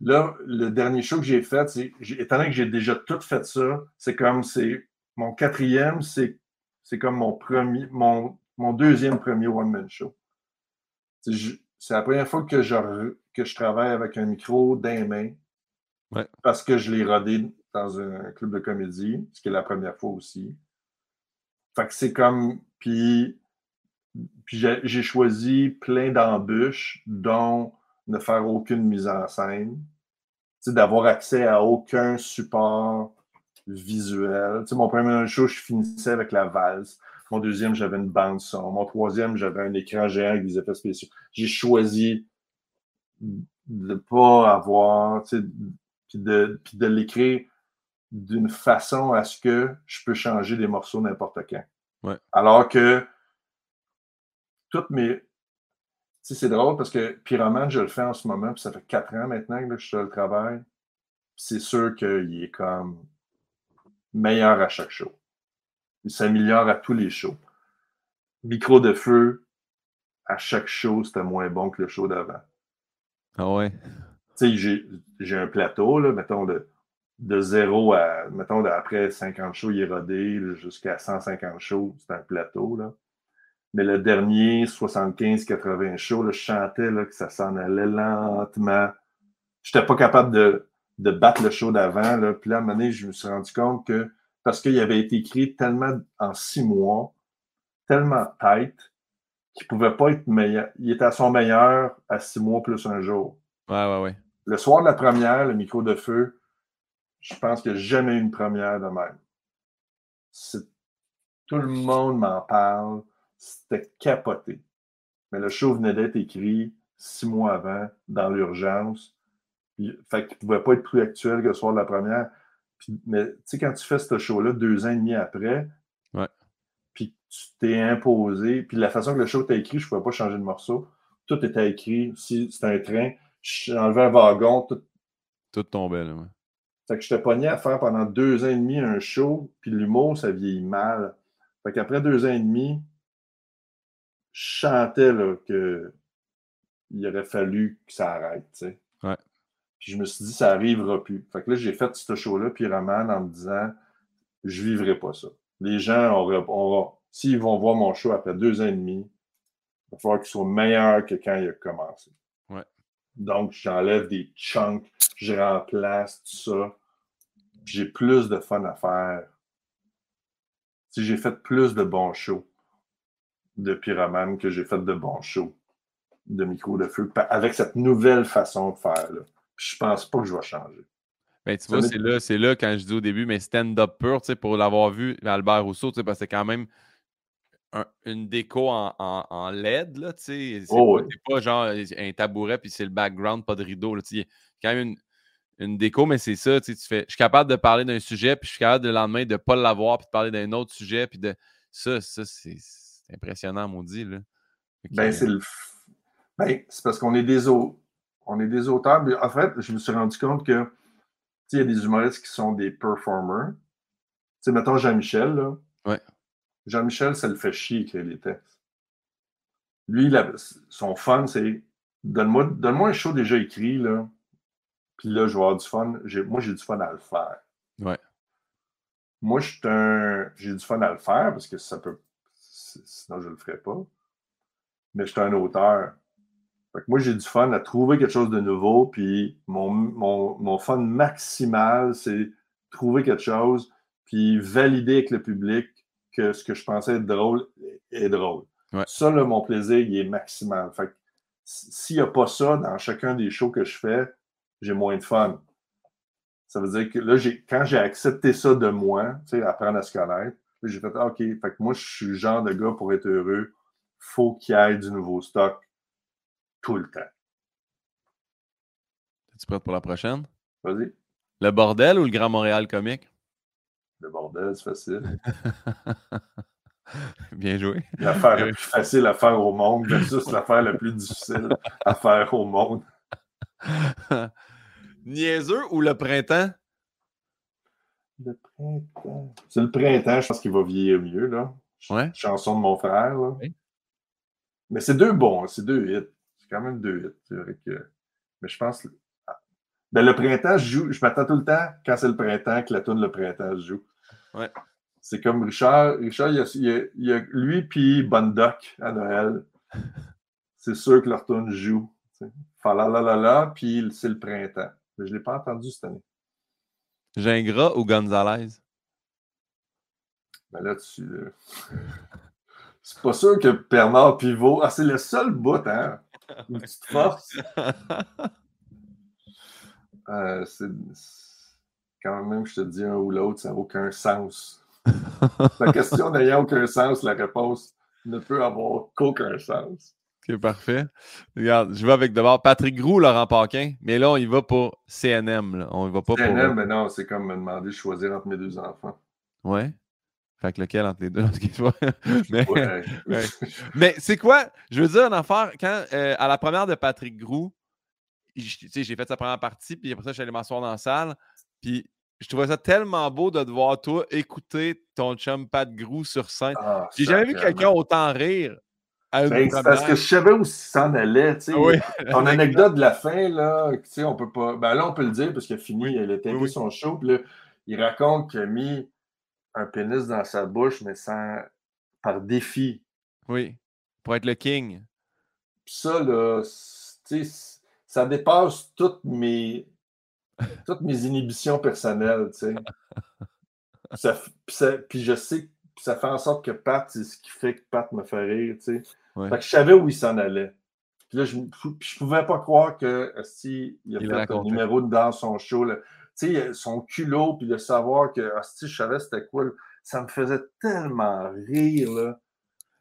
Là, le dernier show que j'ai fait, étant donné que j'ai déjà tout fait ça, c'est comme c'est mon quatrième, c'est, c'est comme mon premier, mon, mon deuxième premier one-man show. C'est la première fois que je, que je travaille avec un micro dans les mains. Parce que je l'ai rodé dans un club de comédie, ce qui est la première fois aussi. Fait que c'est comme. Puis, puis j'ai choisi plein d'embûches, dont ne faire aucune mise en scène, d'avoir accès à aucun support visuel. mon premier show, je finissais avec la valse. Mon deuxième, j'avais une bande son. Mon troisième, j'avais un écran géant avec des effets spéciaux. J'ai choisi de ne pas avoir, puis de, de l'écrire d'une façon à ce que je peux changer des morceaux n'importe quand. Alors que toutes mes. c'est drôle parce que Pyroman, je le fais en ce moment, puis ça fait quatre ans maintenant que je suis le travail. C'est sûr qu'il est comme meilleur à chaque show. Il s'améliore à tous les shows. Micro de feu, à chaque show, c'était moins bon que le show d'avant. Ah ouais? Tu sais, j'ai un plateau, là, mettons, de, de zéro à, mettons, après 50 shows, il est rodé jusqu'à 150 shows, c'est un plateau, là. Mais le dernier, 75-80 shows, là, je chantais là, que ça s'en allait lentement. Je n'étais pas capable de, de battre le show d'avant. Puis là, à un moment donné, je me suis rendu compte que parce qu'il avait été écrit tellement en six mois, tellement tight, qu'il ne pouvait pas être meilleur. Il était à son meilleur à six mois plus un jour. Ouais, ouais, ouais. Le soir de la première, le micro de feu, je pense qu'il n'y a jamais eu une première de même. Tout le monde m'en parle. C'était capoté. Mais le show venait d'être écrit six mois avant, dans l'urgence. Fait qu'il ne pouvait pas être plus actuel que le soir de la première mais tu sais, quand tu fais ce show-là deux ans et demi après, puis tu t'es imposé, puis la façon que le show t'a écrit, je ne pouvais pas changer de morceau. Tout était écrit. Si c'était un train, j'enlevais un wagon, tout. Tout tombait, là. Fait que j'étais pogné à faire pendant deux ans et demi un show, puis l'humour, ça vieillit mal. Fait qu'après deux ans et demi, je chantais là, que il aurait fallu que ça arrête, tu sais. Ouais. Puis je me suis dit, ça n'arrivera plus. Fait que là, j'ai fait ce show-là, Pyroman, en me disant, je ne vivrai pas ça. Les gens, on, s'ils vont voir mon show après deux ans et demi, il va falloir qu'ils soient meilleurs que quand il a commencé. Ouais. Donc, j'enlève des chunks, je remplace tout ça. J'ai plus de fun à faire. Si j'ai fait plus de bons shows de Pyroman que j'ai fait de bons shows de micro de feu avec cette nouvelle façon de faire. Là je pense pas que je vais changer. Ben, tu vois, c'est là, c'est là quand je dis au début, mais stand-up pur, pour l'avoir vu, Albert Rousseau, parce que c'est quand même une déco en, en, LED, là, c'est oh, pas, genre un tabouret puis c'est le background, pas de rideau, là, c'est quand même une, une déco, mais c'est ça, tu fais, je suis capable de parler d'un sujet, puis je suis capable le lendemain de ne pas l'avoir, puis de parler d'un autre sujet, puis de ça, ça, c'est impressionnant, maudit, là. Ben, c'est le... Ben, c'est parce qu'on est des autres on est des auteurs. Mais en fait, je me suis rendu compte que il y a des humoristes qui sont des performers. sais, mettons Jean-Michel. Là. Ouais. Jean-Michel, ça le fait chier écrire les textes. Lui, son fun, c'est donne-moi donne un show déjà écrit, là, puis là, je vais avoir du fun. Moi, j'ai du fun à le faire. Ouais. Moi, j'ai du fun à le faire parce que ça peut. Sinon, je ne le ferais pas. Mais je suis un auteur moi, j'ai du fun à trouver quelque chose de nouveau, puis mon, mon, fun maximal, c'est trouver quelque chose, puis valider avec le public que ce que je pensais être drôle est drôle. Ça, là, mon plaisir, il est maximal. Fait s'il n'y a pas ça dans chacun des shows que je fais, j'ai moins de fun. Ça veut dire que là, quand j'ai accepté ça de moi, tu sais, apprendre à se connaître, j'ai fait OK, fait que moi, je suis le genre de gars pour être heureux, faut qu'il y ait du nouveau stock tout le temps. Es-tu prêt pour la prochaine? Vas-y. Le bordel ou le Grand Montréal comique? Le bordel, c'est facile. Bien joué. L'affaire la plus facile à faire au monde versus l'affaire la plus difficile à faire au monde. Niaiseux ou le printemps? Le printemps. C'est le printemps, je pense qu'il va vieillir mieux, là. Ouais. Chanson de mon frère. là. Oui. Mais c'est deux bons, c'est deux hits. C'est quand même deux hits. c'est vrai que- Mais je pense. Ben, le printemps, je joue. Je m'attends tout le temps, quand c'est le printemps, que la tune Le printemps joue. Ouais. C'est comme Richard. Richard, il y a, il y a- il y a lui puis Bonne Doc à Noël. C'est sûr que leur tune joue. Fa la la la la, puis c'est le printemps. Mais je ne l'ai pas entendu cette année. Gingras ou Gonzalez? Ben là, tu. euh, C'est pas sûr que Bernard Pivot. Ah, c'est le seul bout, hein? Où tu te forces. Euh, c'est. Quand même, je te dis un ou l'autre, ça n'a aucun sens. La question n'ayant aucun sens, la réponse ne peut avoir qu'aucun sens. Ok, parfait. Regarde, je vais avec d'abord Patrick Groux, Laurent Paquin, mais là, on y va pour CNM. Là. On y va pas CNM, pour. ben non, c'est comme me demander de choisir entre mes deux enfants. Ouais. Fait que lequel entre les deux? Excuse-moi. mais Ouais. Mais c'est quoi? Je veux dire, une affaire, quand euh, à la première de Patrick Groux, j'ai fait sa première partie, puis après ça, je suis allé m'asseoir dans la salle, puis je trouvais ça tellement beau de te voir, toi, écouter ton chum Pat Groux sur scène. Ah, J'ai jamais vu quelqu'un autant rire Ben, c'est parce que je savais où s'en allait. tu sais. Ah oui. Ton anecdote de la fin, là, tu sais, on peut pas. Ben là, on peut le dire parce qu'il a fini, il a oui. son show, puis là, il raconte qu'il a mis un pénis dans sa bouche, mais sans par défi. Oui. Pour être le king. Puis ça, là, ça dépasse toutes mes toutes mes inhibitions personnelles, tu sais. Puis ça f- Puis ça- puis je sais que ça fait en sorte que Pat, c'est ce qui fait que Pat me fait rire, tu sais. Ouais. Fait que je savais où il s'en allait. Puis là, je, je pouvais pas croire que asti, il a Il fait un numéro dans son show. là. Tu sais, son culot, puis de savoir que asti, je savais c'était quoi. là. Ça me faisait tellement rire, là.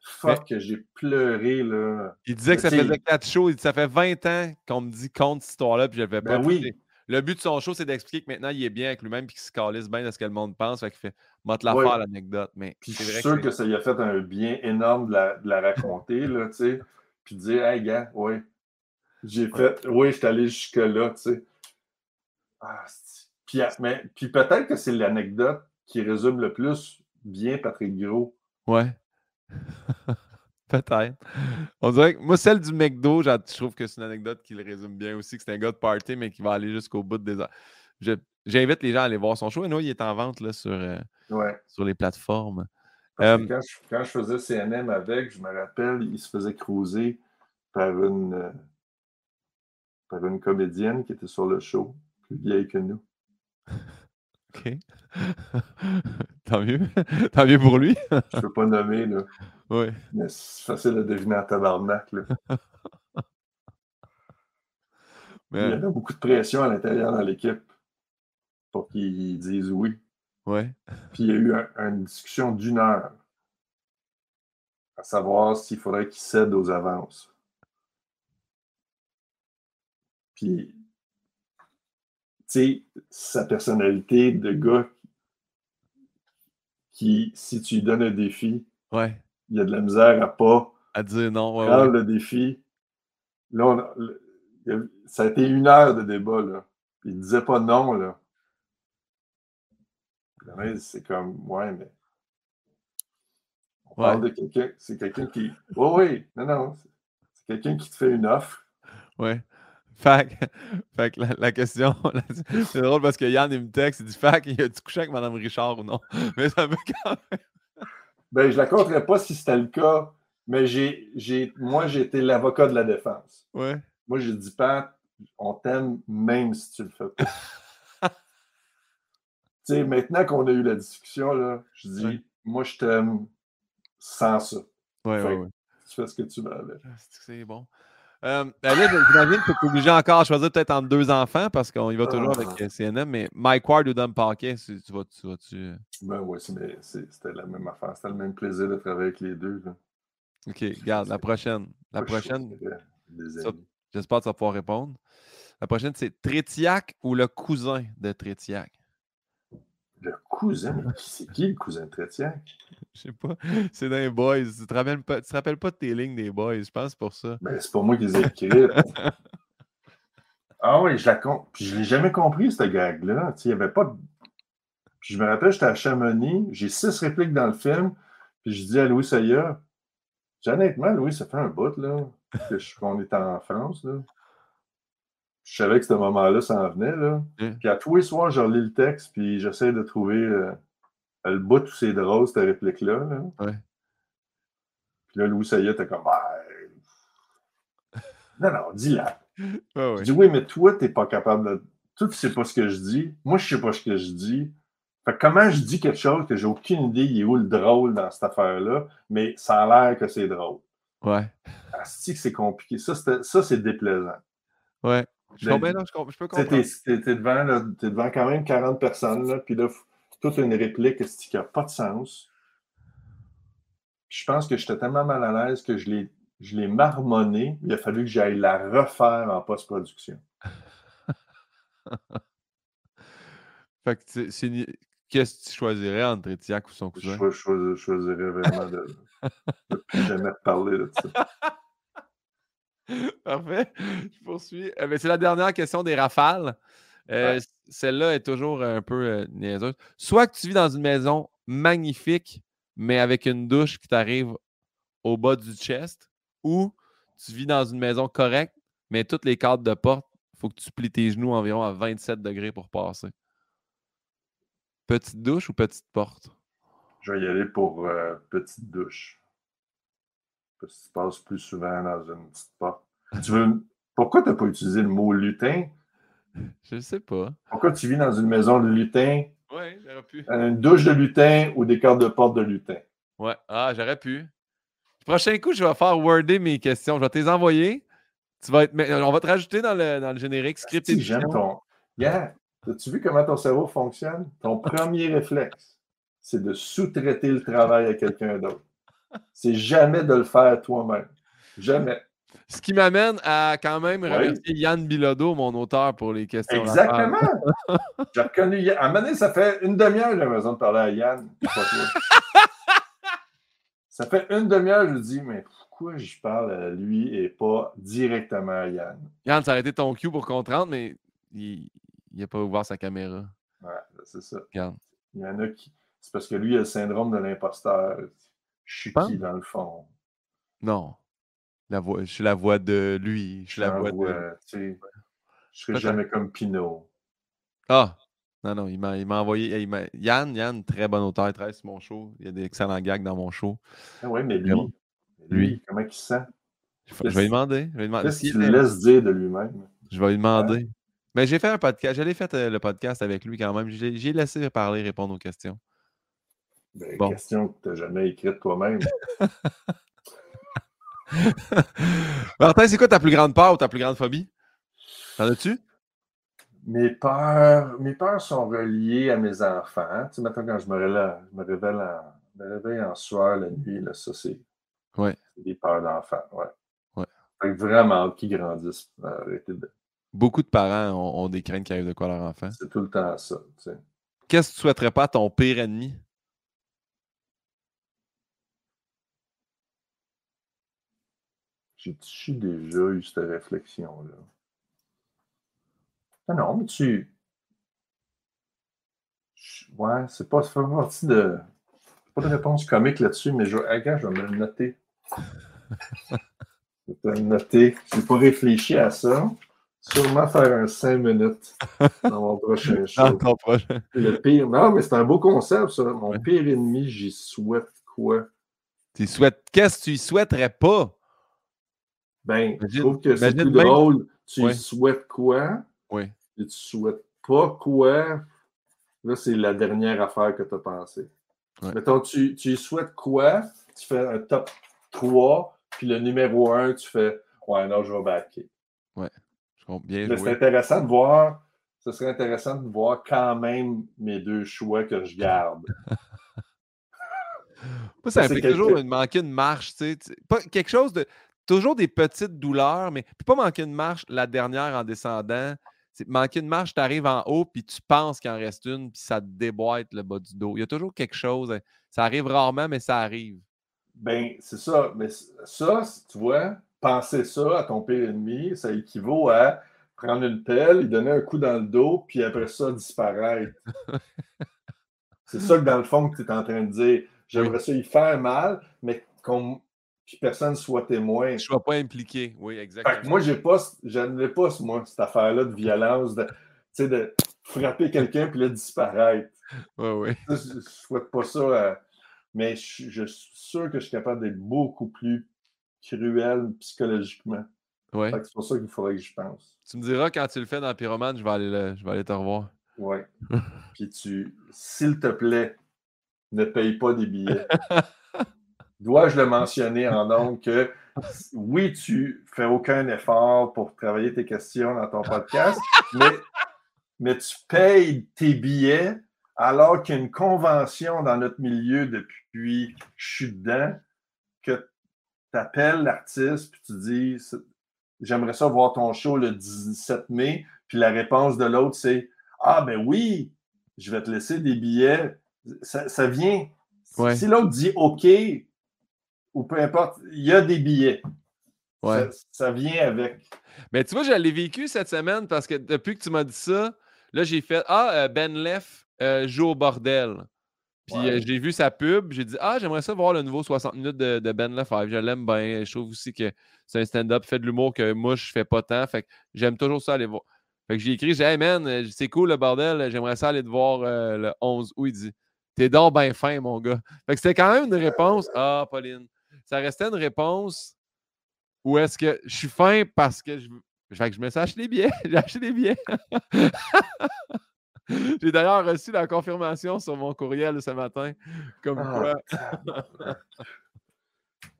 Fuck, que j'ai pleuré, là. Il disait que ça faisait quatre shows. Il dit, ça fait 20 ans qu'on me dit contre cette histoire-là, puis je le fais pas. Ben oui. Le but de son show, c'est d'expliquer que maintenant, il est bien avec lui-même, puis qu'il se calisse bien de ce que le monde pense. Fait qu'il fait, moi, te la Ouais. faire, l'anecdote. Mais Puis je suis vrai sûr que que ça lui a fait un bien énorme de la, de la raconter, là, tu sais. Puis de dire, hey, gars, oui. J'ai fait, oui, je suis allé jusque-là, tu sais. Ah, puis, ah, mais, puis peut-être que c'est l'anecdote qui résume le plus bien Patrick Gros. Ouais. Peut-être. On dirait que moi, celle du McDo, je trouve que c'est une anecdote qui le résume bien aussi, que c'est un gars de party, mais qui va aller jusqu'au bout des J'invite les gens à aller voir son show. Et nous, il est en vente là, sur, euh, Ouais. sur les plateformes. Euh, quand, je, quand je faisais CNM avec, je me rappelle, il se faisait cruiser par une, euh, par une comédienne qui était sur le show, plus vieille que nous. OK. Tant mieux. Tant mieux pour lui. Je ne peux pas nommer, là, oui. mais c'est facile à deviner en tabarnak. Là. Il y avait beaucoup de pression à l'intérieur dans l'équipe pour qu'ils disent oui. ouais. Puis il y a eu un- une discussion d'une heure à savoir s'il faudrait qu'il cède aux avances. Puis, sais, sa personnalité de gars qui, si tu lui donnes un défi, Ouais. il y a de la misère à pas À dire non. Ouais, prendre ouais. le défi. Là, on a- le- ça a été une heure de débat, là. Puis il disait pas non, là. C'est comme, ouais, mais. On parle de quelqu'un, c'est quelqu'un qui. Oui, oui, non, non. c'est- C'est quelqu'un qui te fait une offre. Ouais. Fait, fait que la, la question, c'est drôle parce que Yann, il me texte, il dit Fac, il a-tu couché avec Mme Richard ou non? Mais ça me quand même. Ben, je la compterais pas si c'était le cas, mais j'ai, j'ai, moi, j'ai été l'avocat de la défense. Ouais. Moi, j'ai dit, Pat, on t'aime même si tu le fais pas. tu sais, maintenant qu'on a eu la discussion, là, je dis, Ouais. moi, je t'aime sans ça. Ouais, Fait ouais. Tu fais ce que tu veux avec. Ah, C'est bon? Euh, là, j'imagine que tu es obligé encore à choisir peut-être entre deux enfants parce qu'on y va toujours Ah. avec euh, CNM, mais Mike Ward ou Dom Paquet, tu tu vas tu vas-tu? Ben oui, c'était la même affaire. C'était le même plaisir de travailler avec les deux. là. Ok, regarde, la prochaine. La prochaine, j'espère que tu vas pouvoir répondre. La prochaine, c'est Trétiac ou le cousin de Trétiac? Le cousin, mais qui- c'est qui le cousin de Trétiac? Je sais pas. C'est dans les boys. Tu te rappelles pas, tu te rappelles pas de tes lignes des boys, je pense pour ça. Ben, c'est pas moi qui les ai écrites. ah oui, je la com- Puis je l'ai jamais compris, cette gag-là. Il y avait pas de... Puis je me rappelle, j'étais à Chamonix, j'ai six répliques dans le film, puis Puis je dis à Louis Saya, honnêtement, Louis, ça fait un bout, là, qu'on est en France, là. Je savais que ce moment-là s'en venait, là. Puis à tous les soirs, je relis le texte, puis j'essaie de trouver euh, le bout où c'est drôle, cette réplique-là. Là. Ouais. Puis là, Louis Saya était comme, non, non, dis-la. Je dis, oui, mais toi, t'es pas capable de. Toi, tu sais pas ce que je dis. Moi, je sais pas ce que je dis. Fait que comment je dis quelque chose que j'ai aucune idée, il est où le drôle dans cette affaire-là, mais ça a l'air que c'est drôle. Ouais. Asti que c'est compliqué. Ça, ça c'est déplaisant. Ouais. Je, Ben, comprends, je, peux comprendre. T'es devant, là, t'es devant quand même 40 personnes, là, puis là, toute une réplique qui n'a pas de sens? Puis je pense que j'étais tellement mal à l'aise que je l'ai je l'ai marmonné. Il a fallu que j'aille la refaire en post-production. Fait que c'est- Qu'est-ce que tu choisirais entre Étiac ou son cousin? je choisi- je choisirais vraiment de ne plus jamais reparler de ça. Parfait. Je poursuis. Euh, ben, c'est la dernière question des rafales. Euh, Ouais. Celle-là est toujours un peu euh, niaiseuse. Soit que tu vis dans une maison magnifique, mais avec une douche qui t'arrive au bas du chest, ou tu vis dans une maison correcte, mais toutes les cadres de porte, il faut que tu plies tes genoux environ à 27 degrés pour passer. Petite douche ou petite porte? Je vais y aller pour petite douche. Parce que tu passes plus souvent dans une petite porte. Tu veux... Pourquoi tu n'as pas utilisé le mot lutin? Je sais pas. Pourquoi tu vis dans une maison de lutin, Oui, j'aurais pu. une douche de lutin ou des cartes de porte de lutin? Ouais. Ah, j'aurais pu. Le prochain coup, je vais faire worder mes questions. Je vais te les envoyer. Tu vas être... mais On va te rajouter dans le, dans le générique script Si, j'aime ton. Yeah. As-tu vu comment ton cerveau fonctionne? Ton premier réflexe, c'est de sous-traiter le travail à quelqu'un d'autre. C'est jamais de le faire toi-même. Jamais. Ce qui m'amène à quand même Oui. remercier Yann Bilodeau, mon auteur, pour les questions. Exactement. J'ai reconnu Yann. À un moment donné, ça fait une demi-heure que j'ai besoin de parler à Yann. ça fait une demi-heure, je lui dis, mais pourquoi je parle à lui et pas directement à Yann? Yann, ça aurait été ton cue pour qu'on te rentre, mais il n'a pas ouvert sa caméra. Ouais, c'est ça. Regarde. Il y en a qui. C'est parce que lui, il a le syndrome de l'imposteur. Je suis qui dans le fond? Non. La voix, je suis la voix de lui. Je suis la voix de. Je serai jamais comme Pinot. Ah! Non, non, il m'a il m'a envoyé. il m'a- Yann, Yann, très bon auteur, il travaille sur mon show. Il y a des excellents gags dans mon show. Ah oui, mais lui, lui, Lui. comment il se sent? Je vais je vais lui demander. Je vais lui demander. Qu'est-ce est- laisses dire de lui-même? Je vais lui demander. Mais j'ai fait un podcast. J'allais fait euh, le podcast avec lui quand même. J'ai j'ai laissé parler, répondre aux questions. Ben, Bon. Question que tu n'as jamais écrite toi-même. Martin, c'est quoi ta plus grande peur ou ta plus grande phobie? T'en as-tu? mes, peurs, mes peurs sont reliées à mes enfants. Tu sais, maintenant, quand je me réveille, je me réveille en, je me réveille en soir la nuit, là, ça, c'est Ouais. des peurs d'enfants. Ouais. Ouais. Fait que vraiment qu'ils grandissent. De- Beaucoup de parents ont, ont des craintes qui arrivent de quoi leur enfant. C'est tout le temps ça. tu sais. Qu'est-ce que tu souhaiterais pas à ton pire ennemi? J'ai-tu déjà eu cette réflexion-là? Ah non, mais tu. Ouais, c'est pas, ça fait partie de. Pas de réponse comique là-dessus, mais je, regarde, je vais me le noter. Je vais te le noter. Je n'ai pas réfléchi à ça. Sûrement faire un 5 minutes dans mon prochain show. Dans ton prochain. Le pire. Non, mais c'est un beau concept, ça. Mon Ouais. pire ennemi, j'y souhaite quoi? Tu souhaites... Qu'est-ce que tu y souhaiterais pas? Ben, je trouve que c'est plus même- drôle. Tu Ouais. souhaites quoi? Oui. Et tu souhaites pas quoi? Là, c'est la dernière affaire que tu as pensé. Ouais. Mettons, tu, tu y souhaites quoi? Tu fais un top 3, puis le numéro 1, tu fais Ouais, non, je vais backer. Je comprends bien Mais c'est intéressant de voir. Ce serait intéressant de voir quand même mes deux choix que je garde. Moi, ça implique quelque- toujours une manquer une marche, tu sais. tu sais, Pas quelque chose de. Toujours des petites douleurs, mais puis pas manquer une marche la dernière en descendant. C'est manquer une marche, tu arrives en haut, puis tu penses qu'il en reste une, puis ça te déboîte le bas du dos. Il y a toujours quelque chose. hein. Ça arrive rarement, mais ça arrive. Ben, c'est ça. Mais ça, tu vois, penser ça à ton pire ennemi, ça équivaut à prendre une pelle, lui donner un coup dans le dos, puis après ça, disparaître. c'est ça que dans le fond que tu es en train de dire. J'aimerais ça y faire mal, mais qu'on puis personne ne soit témoin. Je ne sois pas impliqué, oui, exactement. moi, j'ai pas, pas, moi, cette affaire-là de violence, de, de frapper quelqu'un puis le disparaître. Oui, oui. Je ne souhaite pas ça, mais je, suis sûr que je suis capable d'être beaucoup plus cruel psychologiquement. Ouais. C'est pour ça qu'il faudrait que je pense. Tu me diras quand tu le fais dans Pyromane, je vais aller, je vais aller te revoir. Oui. puis tu, s'il te plaît, ne paye pas des billets. Dois-je le mentionner en nom que oui, tu fais aucun effort pour travailler tes questions dans ton podcast, mais, mais tu payes tes billets alors qu'il y a une convention dans notre milieu depuis que je suis dedans, que tu appelles l'artiste puis tu dis J'aimerais ça voir ton show le 17 mai, puis la réponse de l'autre, c'est Ah, ben oui, je vais te laisser des billets. Ça, vient. Si l'autre dit OK, ou peu importe, il y a des billets. Ça, vient avec. Mais tu vois, je l'ai vécu cette semaine parce que depuis que tu m'as dit ça, là, j'ai fait Ah, euh, Ben Leff euh, joue au bordel. Puis euh, j'ai vu sa pub, j'ai dit Ah, j'aimerais ça voir le nouveau 60 minutes de, Ben Leff. Je l'aime bien. Je trouve aussi que c'est un stand-up, fait de l'humour que moi, je fais pas tant. Fait que j'aime toujours ça aller voir. Fait que j'ai écrit, j'ai Hey man, c'est cool le bordel, j'aimerais ça aller te voir le 11 août. Il dit T'es donc bien fin, mon gars. Fait que c'était quand même une réponse Ah, Pauline ça restait une réponse ou est-ce que je suis fin parce que je, fait que je me suis acheté des billets. J'ai acheté des billets. J'ai d'ailleurs reçu la confirmation sur mon courriel ce matin. Comme ah, quoi.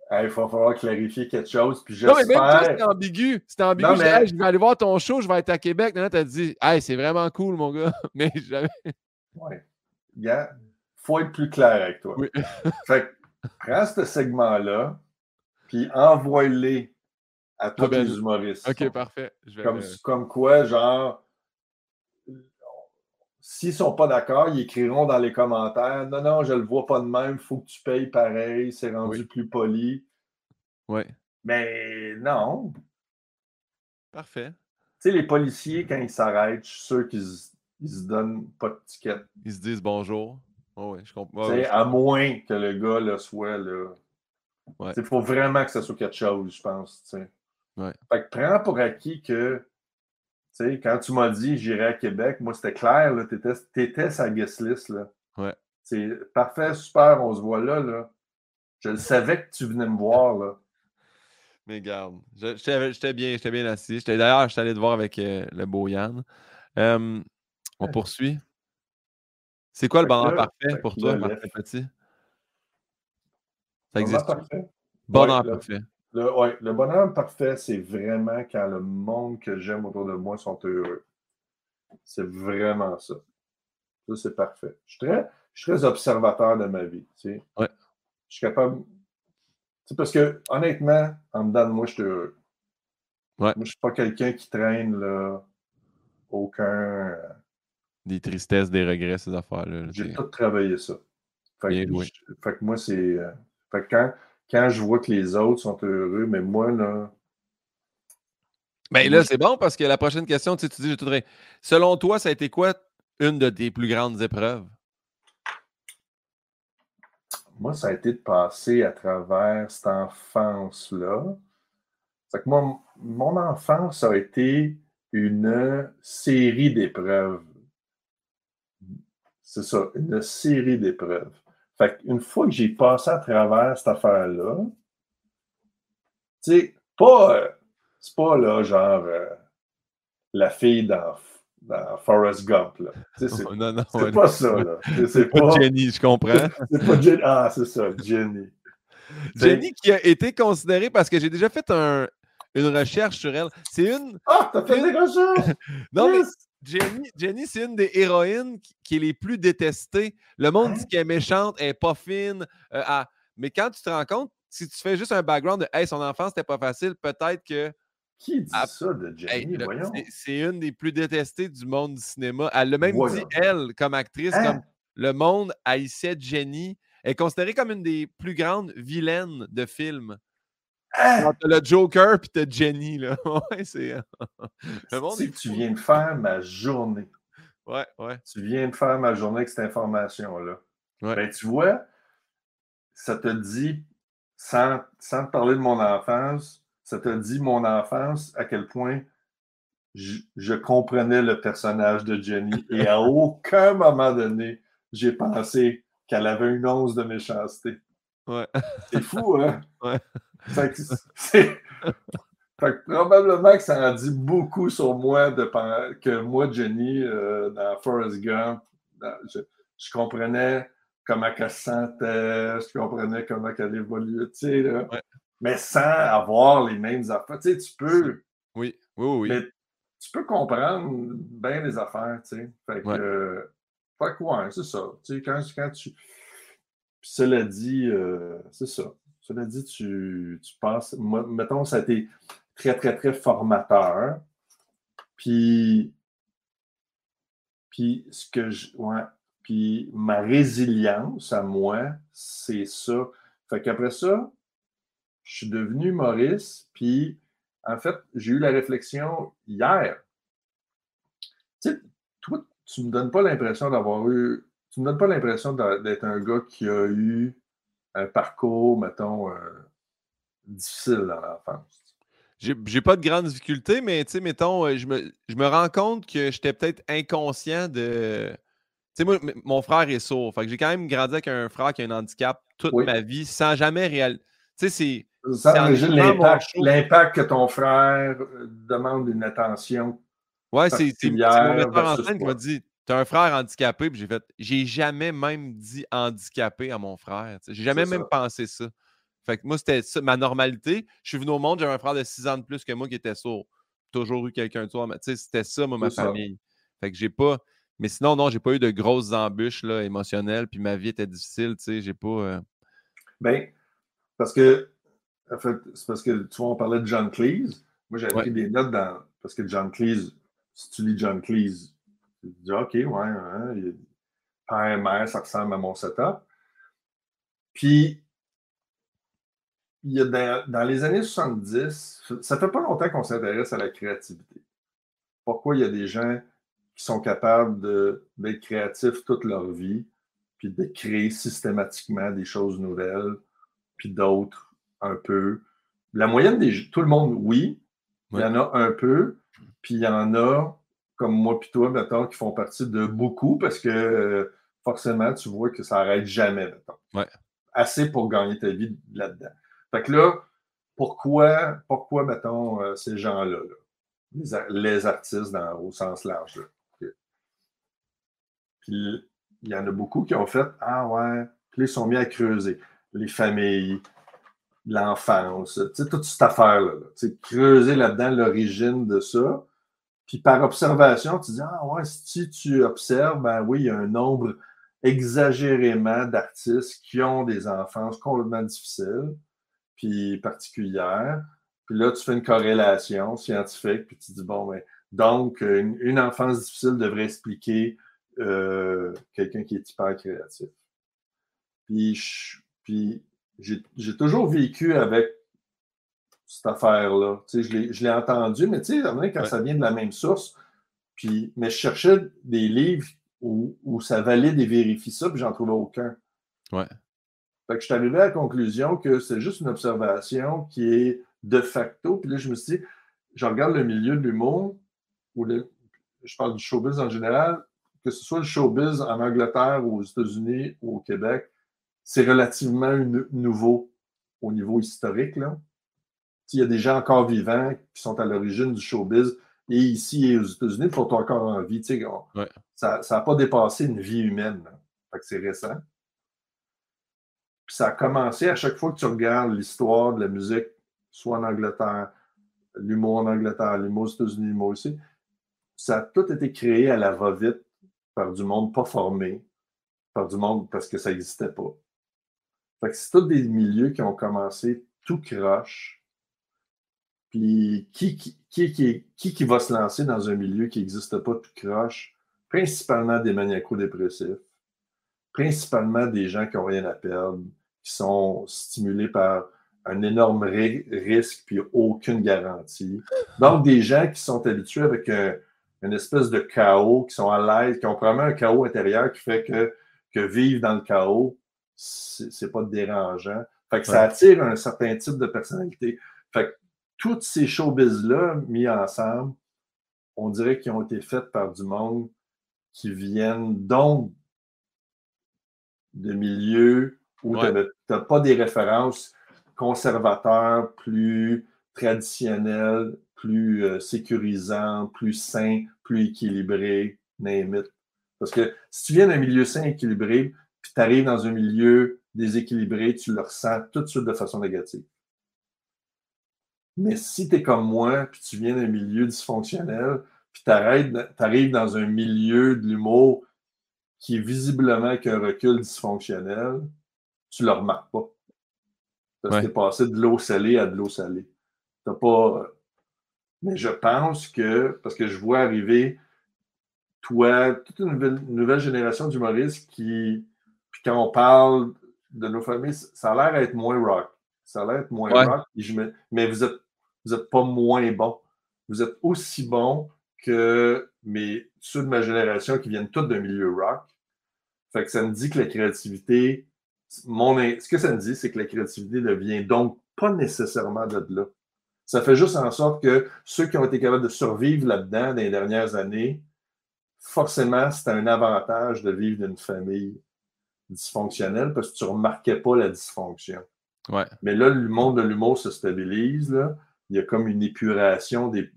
Il va falloir clarifier quelque chose. Puis non, mais même toi, c'était ambigu. C'était ambigu. je vais aller voir ton show, je vais être à Québec. Tu as dit hey, c'est vraiment cool, mon gars. Mais j'avais. Ouais. Il faut être plus clair avec toi. Oui. fait prends ce segment-là, puis envoie-les à tous ah ben, les humoristes. OK, parfait. comme, quoi, genre, s'ils ne sont pas d'accord, ils écriront dans les commentaires Non, non, je ne le vois pas de même, il faut que tu payes pareil, c'est rendu plus poli. Oui. Mais non. Parfait. Tu sais, les policiers, quand ils s'arrêtent, je suis sûr qu'ils ne se donnent pas de ticket. Ils se disent bonjour. Oh oui, je comprends. à moins que le gars le soit. Là. Il faut vraiment que ça soit quelque chose, je pense. Ouais. Fait que prends pour acquis que quand tu m'as dit j'irai à Québec, moi c'était clair, tu étais, étais, sa guest list. Là. Ouais. C'est parfait, super, on se voit là, là. Je le savais que tu venais me voir. Là. Mais garde, j'étais bien, bien assis. D'ailleurs, je suis allé te voir avec euh, le beau Yann. on poursuit. C'est quoi le bonheur parfait pour toi, Martin Petit? Ça existe? Parfait? Bonheur parfait. Le, ouais, le bonheur parfait, c'est vraiment quand le monde que j'aime autour de moi sont heureux. C'est vraiment ça. Ça, c'est parfait. Je suis, très, je suis très observateur de ma vie. Tu sais. ouais. Je suis capable. Tu parce que, honnêtement, en dedans de moi, je suis heureux. Ouais. Moi, je ne suis pas quelqu'un qui traîne là, aucun des tristesses, des regrets, ces affaires-là. J'ai tout travaillé ça. Fait, que, moi, c'est. Euh, fait que quand, quand je vois que les autres sont heureux, mais moi, là. Ben là, c'est bon parce que la prochaine question, tu, sais, tu dis, je tout Selon toi, ça a été quoi une de tes plus grandes épreuves? Moi, ça a été de passer à travers cette enfance-là. Fait que moi, mon enfance a été une série d'épreuves. C'est ça, une série d'épreuves. Fait qu'une fois que j'ai passé à travers cette affaire-là, tu sais, pas, euh, c'est pas là, genre, euh, la fille dans, dans Forrest Gump, là. C'est, non, non, c'est pas ça, là. C'est, pas, Jenny, je comprends. c'est pas Jenny. Ah, c'est ça, Jenny. Jenny qui a été considérée parce que j'ai déjà fait un, une recherche sur elle. C'est une. Ah, t'as fait des recherches! non, mais Jenny, Jenny c'est une des héroïnes qui, est les plus détestées. Le monde dit hein? qu'elle est méchante, elle n'est pas fine. Euh, mais quand tu te rends compte, si tu fais juste un background de Hey, son enfance, c'était pas facile, peut-être que. Qui dit ça de Jenny? Voyons? C'est une des plus détestées du monde du cinéma. Elle l'a même dit, elle, comme actrice, hein? comme le monde haïssait Jenny. Elle est considérée comme une des plus grandes vilaines de films. Hein? T'as le Joker puis t'as Jenny, là. ouais, c'est. si tu viens de faire ma journée. Ouais, ouais. Tu viens de faire ma journée avec cette information-là. Ouais. Ben, tu vois, ça te dit, sans, sans te parler de mon enfance, ça te dit mon enfance, à quel point je, comprenais le personnage de Jenny. Et à aucun moment donné, j'ai pensé qu'elle avait une once de méchanceté. Ouais. C'est fou, hein? Ouais. Fait que, c'est... probablement que ça a dit beaucoup sur moi de que moi, Jenny, euh, dans Forrest Gump, je, comprenais comment elle se sentait, je comprenais comment elle évoluait, tu sais, mais sans avoir les mêmes affaires. Tu sais, tu peux. Oui, oui, oui tu peux comprendre bien les affaires, tu sais. Fait que, euh, fait que ouais, c'est ça. Tu sais, quand, quand tu. cela dit, euh, c'est ça. Cela dit, tu, penses. mettons, ça a été très, très, très formateur. Puis. Puis, ce que je. Puis, ma résilience à moi, c'est ça. Fait qu'après ça, je suis devenu Maurice, puis en fait, j'ai eu la réflexion hier. Tu sais, toi, tu me donnes pas l'impression d'avoir eu. Tu me donnes pas l'impression d'être un gars qui a eu un parcours, mettons, euh, difficile dans l'enfance. J'ai pas de grandes difficultés, mais tu sais, mettons, euh, je me, je me, rends compte que j'étais peut-être inconscient de. Tu sais, moi, mon frère est sourd. Fait que j'ai quand même grandi avec un frère qui a un handicap toute ma vie sans jamais réaliser. Tu sais, c'est l'impact que ton frère euh, demande une attention. Ouais, c'est mon metteur en scène qui m'a dit Tu as un frère handicapé, puis j'ai fait J'ai jamais même dit handicapé à mon frère. J'ai jamais même pensé ça. Fait que moi, c'était ça, ma normalité. Je suis venu au monde, j'avais un frère de 6 ans de plus que moi qui était sourd. Toujours eu quelqu'un de sourd. C'était ça, moi, ma famille. Fait que j'ai pas. Mais sinon, non, j'ai pas eu de grosses embûches là, émotionnelles, puis ma vie était difficile, tu sais, j'ai pas. Euh ben, parce que en fait, c'est parce que, tu vois, on parlait de John Cleese. Moi, j'avais pris des notes dans. Parce que John Cleese, si tu lis John Cleese, tu dis, OK, ouais, hein, père et mère, ça ressemble à mon setup. Puis, il y a dans, les années 70, ça fait pas longtemps qu'on s'intéresse à la créativité. Pourquoi il y a des gens qui sont capables d'être créatifs toute leur vie, puis de créer systématiquement des choses nouvelles, puis d'autres un peu? La moyenne des tout le monde, oui. Il y en a un peu. Puis il y en a, comme moi puis toi, mettons, qui font partie de beaucoup parce que euh, forcément, tu vois que ça n'arrête jamais, mettons. Assez pour gagner ta vie là-dedans. Fait que là, pourquoi, pourquoi mettons, euh, ces gens-là, les, artistes au sens large? Puis il y en a beaucoup qui ont fait Ah ouais, puis ils sont mis à creuser. Les familles, l'enfance, tu sais, toute cette affaire-là. creuser là-dedans l'origine de ça. Puis par observation, tu dis, ah ouais, si tu observes, ben oui, il y a un nombre exagérément d'artistes qui ont des enfances complètement difficiles, puis particulières. Puis là, tu fais une corrélation scientifique, puis tu dis, bon, ben, donc, une, enfance difficile devrait expliquer euh, quelqu'un qui est hyper créatif. Puis, puis j'ai toujours vécu avec cette affaire-là. Je l'ai entendu, mais tu sais, quand ça vient de la même source, puis, mais je cherchais des livres où, où ça valide et vérifie ça, puis j'en trouvais aucun. Ouais. Fait que je suis arrivé à la conclusion que c'est juste une observation qui est de facto. Puis là, je me suis dit, je regarde le milieu de l'humour, ou le, je parle du showbiz en général, que ce soit le showbiz en Angleterre ou aux États-Unis ou au Québec, c'est relativement nouveau au niveau historique. Là. Il y a des gens encore vivants qui sont à l'origine du showbiz et ici et aux États-Unis sont encore en vie. Ça n'a pas dépassé une vie humaine. c'est récent. Puis ça a commencé à chaque fois que tu regardes l'histoire de la musique, soit en Angleterre, l'humour en Angleterre, l'humour aux États-Unis, l'humour aussi, ça a tout été créé à la va-vite par du monde pas formé, par du monde parce que ça n'existait pas. Fait que c'est tous des milieux qui ont commencé tout croche. Puis qui qui, qui, qui, qui, va se lancer dans un milieu qui n'existe pas tout croche? Principalement des maniaco-dépressifs, principalement des gens qui n'ont rien à perdre, qui sont stimulés par un énorme risque puis aucune garantie. Donc, des gens qui sont habitués avec une espèce de chaos, qui sont à l'aise, qui ont vraiment un chaos intérieur qui fait que, que vivre dans le chaos, c'est pas dérangeant. Fait que ça attire un certain type de personnalité. Fait que toutes ces showbiz-là mis ensemble, on dirait qu'ils ont été faites par du monde qui viennent donc de milieux où tu n'as pas des références conservateurs, plus traditionnels, plus euh, sécurisants, plus sains, plus équilibrés, name Parce que si tu viens d'un milieu sain, équilibré, puis tu arrives dans un milieu déséquilibré, tu le ressens tout de suite de façon négative. Mais si tu es comme moi, puis tu viens d'un milieu dysfonctionnel, puis tu arrives dans un milieu de l'humour qui est visiblement qu'un recul dysfonctionnel, tu ne le remarques pas. Parce que tu es passé de l'eau salée à de l'eau salée. T'as pas. Mais je pense que, parce que je vois arriver, toi, toute une nouvelle, génération d'humoristes qui, puis quand on parle de nos familles, ça a l'air d'être moins rock. Ça a l'air d'être moins rock. mais vous êtes vous n'êtes pas moins bon. Vous êtes aussi bon que mes, ceux de ma génération qui viennent tous d'un milieu rock. Fait que ça me dit que la créativité, mon, ce que ça me dit, c'est que la créativité ne vient donc pas nécessairement de là. Ça fait juste en sorte que ceux qui ont été capables de survivre là-dedans dans les dernières années, forcément, c'est un avantage de vivre d'une famille dysfonctionnelle parce que tu ne remarquais pas la dysfonction. Ouais. Mais là, le monde de l'humour se stabilise. Là il y a comme une épuration des,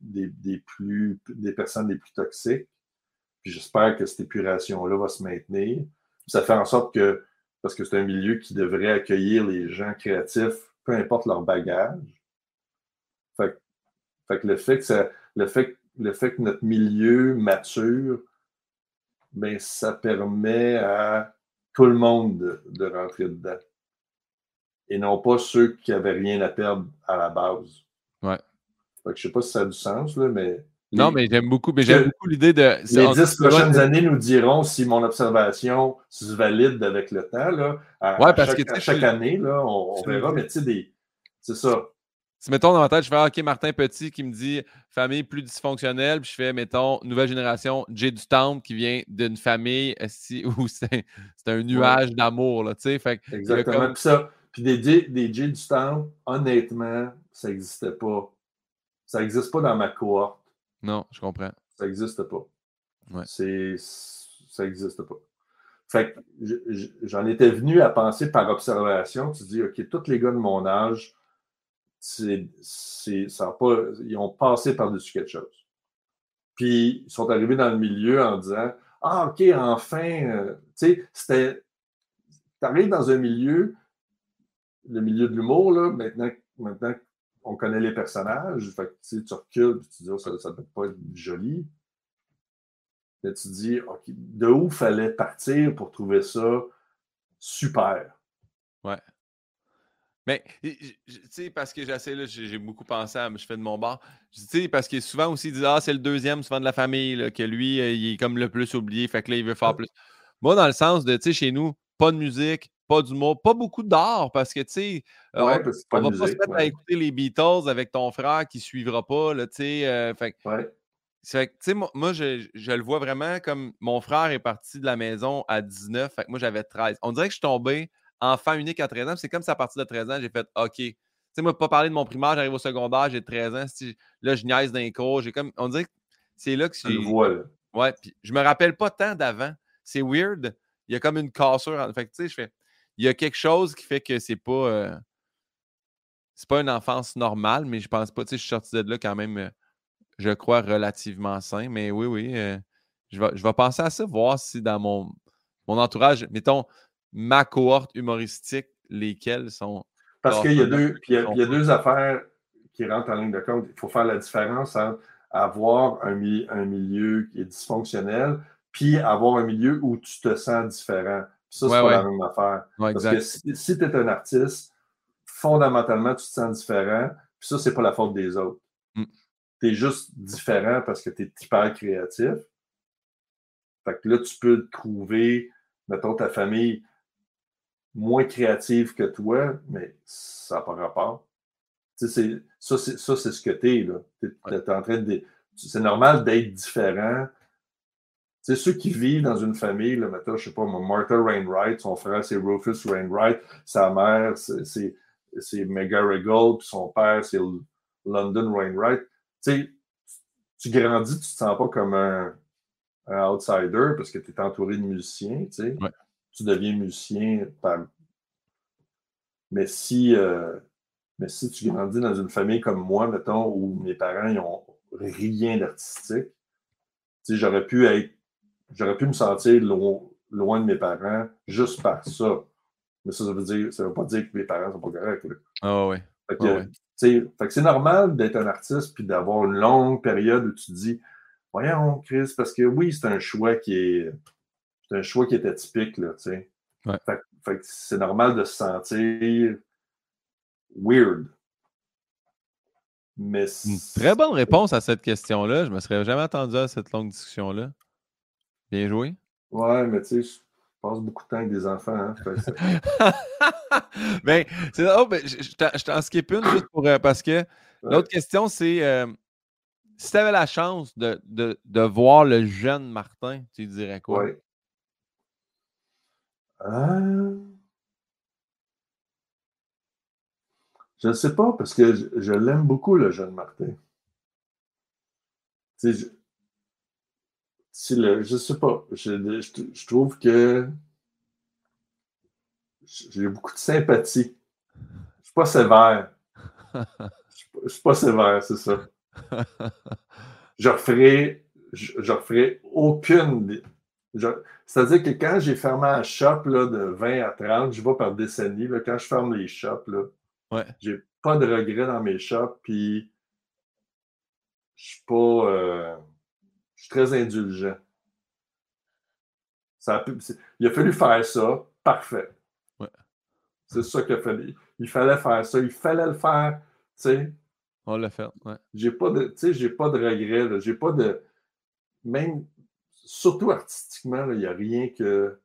plus, des personnes les plus toxiques. Puis j'espère que cette épuration-là va se maintenir. ça fait en sorte que, parce que c'est un milieu qui devrait accueillir les gens créatifs, peu importe leur bagage. Fait, que le fait que, le fait, fait que notre milieu mature, ben, ça permet à tout le monde de, de rentrer dedans. Et non pas ceux qui n'avaient rien à perdre à la base. Ouais. Fait que je sais pas si ça a du sens, là, mais. Non, mais j'aime beaucoup, mais j'aime beaucoup l'idée de. Les dix prochaines années nous diront si mon observation se valide avec le temps. Là, à, ouais, parce chaque, que, chaque année, là, on, verra, mais tu sais, des... c'est ça. Si, mettons, dans ma tête, je fais OK, Martin Petit qui me dit famille plus dysfonctionnelle, puis je fais, mettons, nouvelle génération, Jay du Temple qui vient d'une famille où c'est un nuage d'amour, là, tu sais. Fait, Exactement. Puis ça, puis des, des Jay du Temple, honnêtement, ça n'existait pas. Ça n'existe pas dans ma cohorte. Non, je comprends. Ça n'existe pas. Ouais. C'est, ça n'existe pas. Fait que j'en étais venu à penser par observation. Tu dis, OK, tous les gars de mon âge, c'est, ça pas, ils ont passé par-dessus quelque chose. Puis ils sont arrivés dans le milieu en disant, ah, OK, enfin, euh, tu sais, c'était. Tu arrives dans un milieu, le milieu de l'humour, là, maintenant, maintenant on connaît les personnages. Fait que, tu recules et tu dis, oh, ça ne peut pas être joli. Mais tu dis, OK, de où fallait partir pour trouver ça super? Ouais. Mais, tu sais, parce que j'essaie, là, j'ai beaucoup pensé à, je fais de mon bar. Tu sais, parce que souvent aussi, ils disent, ah, c'est le deuxième, souvent de la famille, que lui, euh, il est comme le plus oublié, fait que là, il veut faire plus. Moi, dans le sens de, tu sais, chez nous, pas de musique, pas d'humour, pas beaucoup d'art parce que, tu sais, euh, on, va pas se mettre à écouter les Beatles avec ton frère qui suivra pas, tu sais. Euh, fait, tu moi, je, le vois vraiment comme mon frère est parti de la maison à 19, fait que moi, j'avais 13. On dirait que je suis tombé enfant unique à 13 ans. C'est comme si à partir de 13 ans, j'ai fait OK. Tu sais, moi, pas parler de mon primaire, j'arrive au secondaire, j'ai 13 ans. Là, je niaise d'un cours. J'ai comme. On dirait que c'est là que j'ai. le Ouais, puis je me rappelle pas tant d'avant. C'est weird. Il y a comme une cassure. Fait tu sais, je fais il y a quelque chose qui fait que c'est pas. Euh, c'est pas une enfance normale, mais je pense pas. Tu sais, je suis sorti de là quand même, euh, je crois, relativement sain. Mais oui, oui. Euh, je, vais, je vais penser à ça, voir si dans mon, mon entourage, mettons, ma cohorte humoristique, lesquelles sont. Parce qu'il y, a deux, il y, a, deux affaires qui rentrent en ligne de compte. Il faut faire la différence entre avoir un, un milieu qui est dysfonctionnel, puis avoir un milieu où tu te sens différent. Ça, c'est pas la même affaire. Parce que si, tu es un artiste, fondamentalement, tu te sens différent. Puis ça, c'est pas la faute des autres. Mm. Tu es juste différent parce que tu es hyper créatif. Fait que là, tu peux trouver, mettons, ta famille moins créative que toi, mais ça n'a pas rapport. Tu sais, ça, c'est ce que tu es. Là. en train de. C'est normal d'être différent C'est ceux qui vivent dans une famille, là, mettons, je sais pas, Martha Rainwright, son frère c'est Rufus Rainwright, sa mère c'est McGarrigle, puis son père c'est London Rainwright. Tu sais, tu grandis, tu te sens pas comme un, outsider parce que tu es entouré de musiciens, tu sais. Tu deviens musicien par... Mais si, euh, mais si tu grandis dans une famille comme moi, mettons, où mes parents n'ont rien d'artistique, j'aurais pu être j'aurais pu me sentir loin, de mes parents juste par ça. Mais ça, ça veut dire, ça veut pas dire que mes parents sont pas corrects. Ah oui. Fait que, c'est normal d'être un artiste puis d'avoir une longue période où tu te dis Voyons, Chris, parce que oui, c'est un choix qui est. C'est un choix qui était typique, là, tu sais. Fait, que c'est normal de se sentir weird. Mais Une très bonne réponse à cette question-là. Je ne me serais jamais attendu à cette longue discussion-là. Bien joué. Ouais, mais tu sais, je passe beaucoup de temps avec des enfants. Hein, ben, c'est oh, ben, je, t'en skip une juste pour. Euh, parce que l'autre question, c'est euh, si tu avais la chance de, de, de, voir le jeune Martin, tu dirais quoi? Ouais. Euh, je ne sais pas, parce que je, l'aime beaucoup, le jeune Martin. Tu sais, si le, je sais pas, je, je, trouve que j'ai beaucoup de sympathie. Je suis pas sévère. Je, suis pas sévère, c'est ça. Je referai, je, referai aucune. C'est-à-dire que quand j'ai fermé un shop là, de 20 à 30, je vais par décennie. Là, quand je ferme les shops, là, ouais. j'ai pas de regrets dans mes shops. Puis je suis pas. Euh, je suis très indulgent. Ça a il a fallu faire ça. Parfait. C'est ça qu'il a fallu. Il fallait faire ça. Il fallait le faire. sais. On l'a fait. Ouais. J'ai pas de, j'ai pas de regrets. J'ai pas de. Même, surtout artistiquement, il n'y a rien que.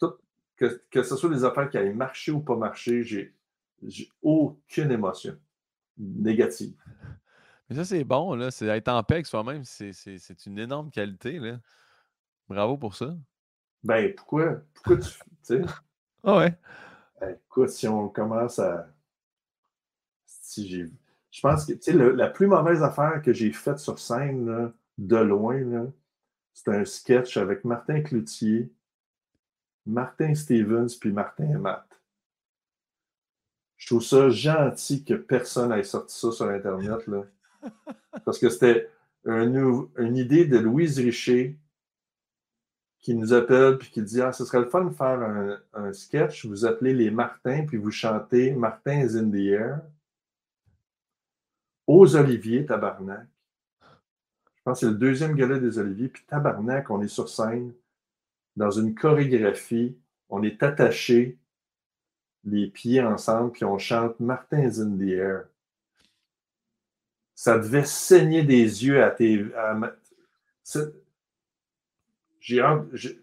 Tout, que. Que ce soit des affaires qui aillent marcher ou pas marcher, j'ai aucune émotion négative. Ça, c'est bon, là. C'est être en paix avec soi-même, c'est une énorme qualité, là. Bravo pour ça. Ben, pourquoi? Pourquoi tu. sais? Ah ouais. Ben, écoute, si on commence à. Si j'ai. Je pense que, tu sais, la plus mauvaise affaire que j'ai faite sur scène, là, de loin, c'est un sketch avec Martin Cloutier, Martin Stevens, puis Martin Matt. Je trouve ça gentil que personne ait sorti ça sur Internet. Là. Parce que c'était une idée de Louise Richer qui nous appelle puis qui dit Ah, ce serait le fun de faire un, sketch. Vous appelez les Martins puis vous chantez Martin is in the air. Aux Oliviers, Tabarnak. Je pense que c'est le deuxième gala des Oliviers. Puis Tabarnak, on est sur scène dans une chorégraphie. On est attaché les pieds ensemble puis on chante Martin is in the air ça devait saigner des yeux à tes. J'ai hâte. Il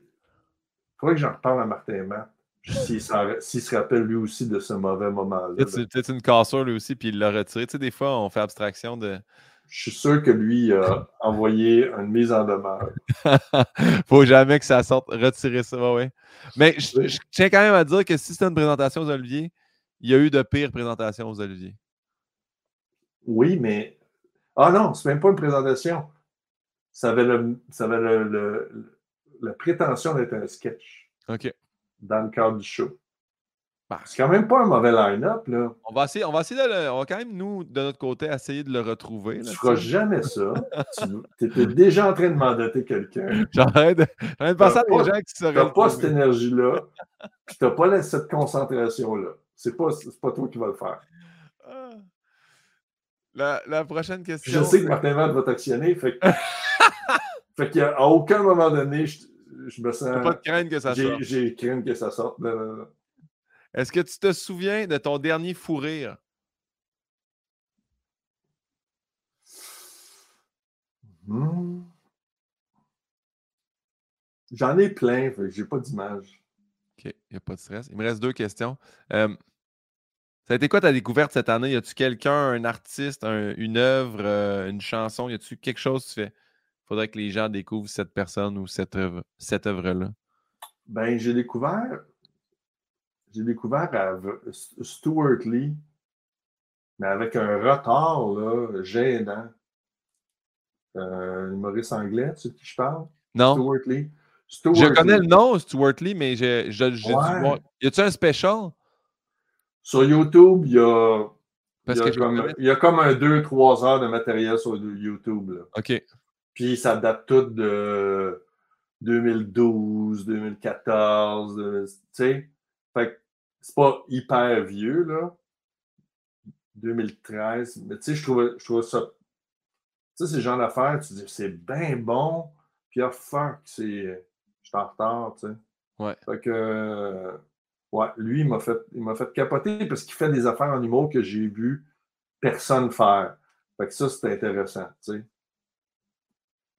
faudrait que j'en reparle à Martin Matt. S'il se rappelle lui aussi de ce mauvais moment-là. C'est peut-être une cassure lui aussi, puis il l'a retiré. Tu sais, des fois, on fait abstraction de. Je suis sûr que lui a envoyé une mise en demeure. Faut jamais que ça sorte. Retirer ça, oui. Mais je, tiens quand même à dire que si c'était une présentation aux Oliviers, il y a eu de pires présentations aux Oliviers. Oui, mais ah non, c'est même pas une présentation. Ça avait, ça avait le, la prétention d'être un sketch. OK. Dans le cadre du show. Bah. c'est quand même pas un mauvais line-up, là. On va essayer, on va essayer de le, on va quand même, nous, de notre côté, essayer de le retrouver. Là, tu feras jamais ça. tu étais déjà en train de mandater quelqu'un. J'arrête de, de penser à des gens qui seraient. T'as pas cette énergie-là, puis t'as pas cette concentration-là. C'est pas, pas toi qui vas le faire. La, prochaine question. Je sais que Martin Matt va t'actionner. Fait, fait qu'à aucun moment donné, je, me sens. pas de crainte que ça sorte. J'ai crainte que ça sorte. Est-ce que tu te souviens de ton dernier fou rire? Hmm. J'en ai plein, j'ai pas d'image. OK, il n'y a pas de stress. Il me reste deux questions. Euh, ça a été quoi ta découverte cette année? Y a-tu quelqu'un, un artiste, une œuvre, euh, une chanson? Y a-tu quelque chose que tu fais? faudrait que les gens découvrent cette personne ou cette œuvre, cette œuvre-là? Ben, j'ai découvert. J'ai découvert à Stuart Lee, mais avec un retard là, gênant. Euh, humoriste anglais, tu sais de qui je parle? Non? Stuart Lee. Stuart Je connais Lee. le nom, Stuart Lee, mais j'ai j'ai dû Ouais. voir. Y a-tu un special? Sur YouTube, il y a, Parce il y a que comme, il y a comme un 2-3 heures de matériel sur YouTube. Là. OK. Puis ça date tout de 2012, 2014, de- tu sais. Fait que c'est pas hyper vieux, là. 2013. Mais tu sais, je trouvais, je trouvais ça. Tu sais, ces genres d'affaires, tu dis, c'est bien bon. Puis, ah, fuck, c'est. Je suis en retard, tu sais. Ouais. Fait que. Ouais, lui, il m'a fait, il m'a fait capoter parce qu'il fait des affaires en humour que j'ai vu personne faire. Fait que ça, c'est intéressant, tu sais.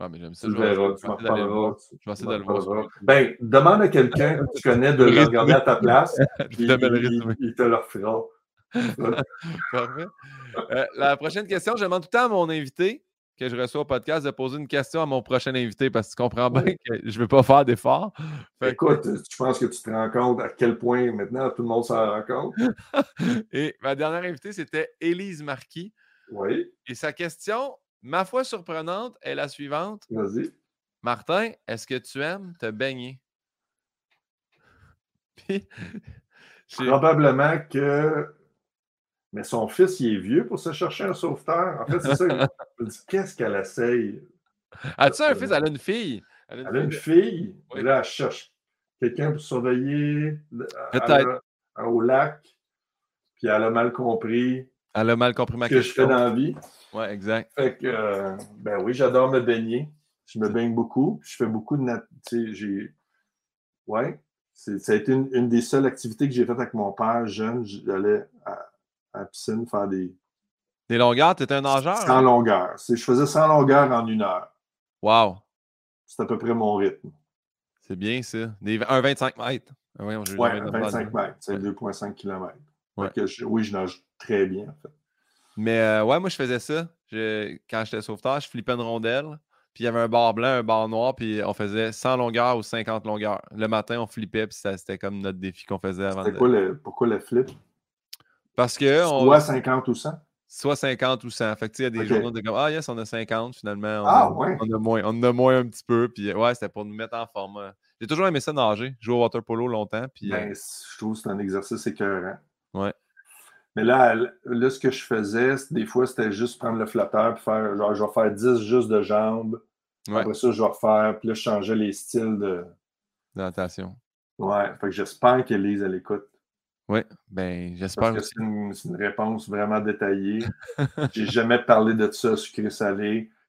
Ah, mais j'aime ça. Tu je vais- verras, je tu vais m'en essayer reparleras. voir. Je vais essayer. Ben, demande à quelqu'un que tu connais de le regarder à ta place, puis il te le refera. Parfait. Euh, la prochaine question, je demande tout le temps à mon invité que je reçois au podcast de poser une question à mon prochain invité parce que tu comprends bien Oui. que je ne vais pas faire d'efforts. Écoute, je pense que tu te rends compte à quel point maintenant tout le monde s'en rend compte. Et ma dernière invitée, c'était Élise Marquis. Oui, Et sa question, ma foi surprenante, est la suivante. vas-y. Martin, est-ce que tu aimes te baigner? Puis, Probablement que. Mais son fils, il est vieux pour se chercher un sauveteur. En fait, c'est ça. Je me dis, qu'est-ce qu'elle essaye? As-tu un fils? Elle a une fille. Elle a Elle a une fille, Oui. et là, elle cherche quelqu'un pour surveiller Peut-être. au lac, puis elle a mal compris Elle a mal compris ma ce que je fais question. dans la vie. Ouais, exact. Fait que, euh, ben oui, j'adore me baigner. Je me baigne beaucoup. Je fais beaucoup de nat... J'ai... Ouais. C'est- Ça a été une, une des seules activités que j'ai faites avec mon père jeune. J'allais à, à la piscine faire des... Des longueurs, tu étais un nageur? Sans hein? longueur. C'est- Je faisais 100 longueurs en une heure. Wow, C'est à peu près mon rythme. c'est bien ça. Des, un 25 mètres. Ah, j'ai Ouais, demandé. 25 mètres. C'est Ouais. 2,5 km. Ouais. oui, je nage très bien, en fait. Mais euh, ouais, moi, je faisais ça. Je- quand j'étais sauveteur, je flippais une rondelle. Puis il y avait un bar blanc, un bar noir, puis on faisait 100 longueurs ou 50 longueurs. Le matin, on flippait, puis ça, c'était comme notre défi qu'on faisait avant. De- quoi le, pourquoi le flip? Parce que on... Soit 50 ou 100? soit 50 ou 100. Fait que tu sais, il y a des journaux de comme Ah yes, on a 50 finalement. On, Ah, a, ouais. on a moins. On en a moins un petit peu. Puis ouais, c'était pour nous mettre en forme. euh. J'ai toujours aimé ça nager. Jouer au water polo longtemps. Puis euh, Ben, je trouve que c'est un exercice écœurant. Ouais. Mais là, là, ce que je faisais, des fois, c'était juste prendre le flatteur puis faire, genre, je vais faire 10 juste de jambes. Ouais. Après ça, je vais refaire, puis là, je changeais les styles de. natation. Ouais, fait que j'espère qu'Élise, elle écoute. Ouais, ben j'espère c'est une, réponse vraiment détaillée. J'ai jamais parlé de ça. Tu Mais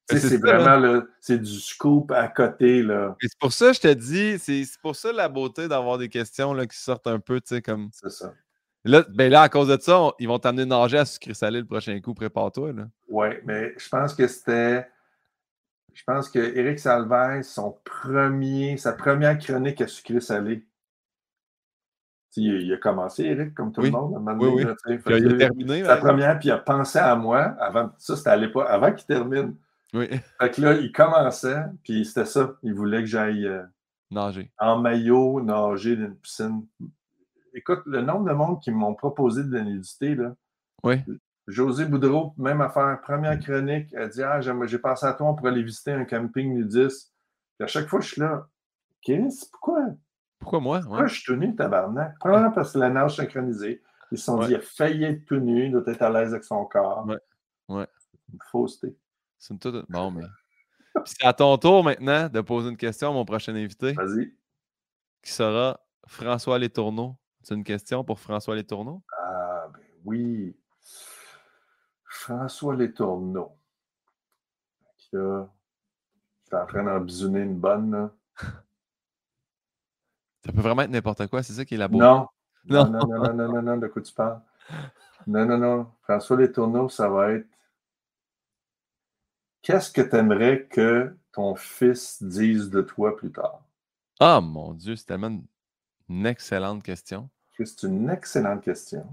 sais, c'est vraiment le, c'est du scoop à côté, là. C'est pour ça que je te dis, c'est pour ça la beauté d'avoir des questions là, qui sortent un peu, tu sais, comme. C'est ça. Là, ben là, à cause de ça, on- ils vont t'amener nager à sucré salé le prochain coup, prépare-toi. Là. Oui, mais je pense que c'était. Je pense que Éric Salvaire, son premier, sa première chronique à sucré-salé. Tu sais, Il, a commencé, Éric, comme tout Oui. le monde. à Oui, oui. il a terminé. Sa là. première, puis il a pensé à moi avant. Ça, c'était à l'époque, avant qu'il termine. Oui, Fait que là, il commençait, puis c'était ça. Il voulait que j'aille euh, nager. en maillot nager dans une piscine. Écoute, le nombre de monde qui m'ont proposé de la nudité, là. Oui. José Boudreau, même affaire, première chronique, elle dit Ah, j'ai pensé à toi, on pourrait aller visiter un camping nudiste. Puis à chaque fois, je suis là, Chris, pourquoi, Pourquoi moi? Ouais. je suis tout nu, tabarnak? Premièrement, parce que la nage synchronisée. Ils se sont Ouais. dit, il a failli être tout nu, il doit être à l'aise avec son corps. Ouais. Ouais. Une fausseté. C'est une toute- Bon, mais. C'est à ton tour maintenant de poser une question à mon prochain invité, Vas-y. qui sera François Letourneau. C'est une question pour François Letourneau? Ah, ben oui. François Letourneau. Que Là, j'étais en train d'en bisouner une bonne, là. Ça peut vraiment être n'importe quoi, c'est ça qui est la beauté. Non. Non. Non, non, non, non, non, non, de quoi tu parles? Non, non, non. François Letourneau, ça va être. Qu'est-ce que tu aimerais que ton fils dise de toi plus tard? Ah mon Dieu, c'est tellement une- excellente question. C'est une excellente question.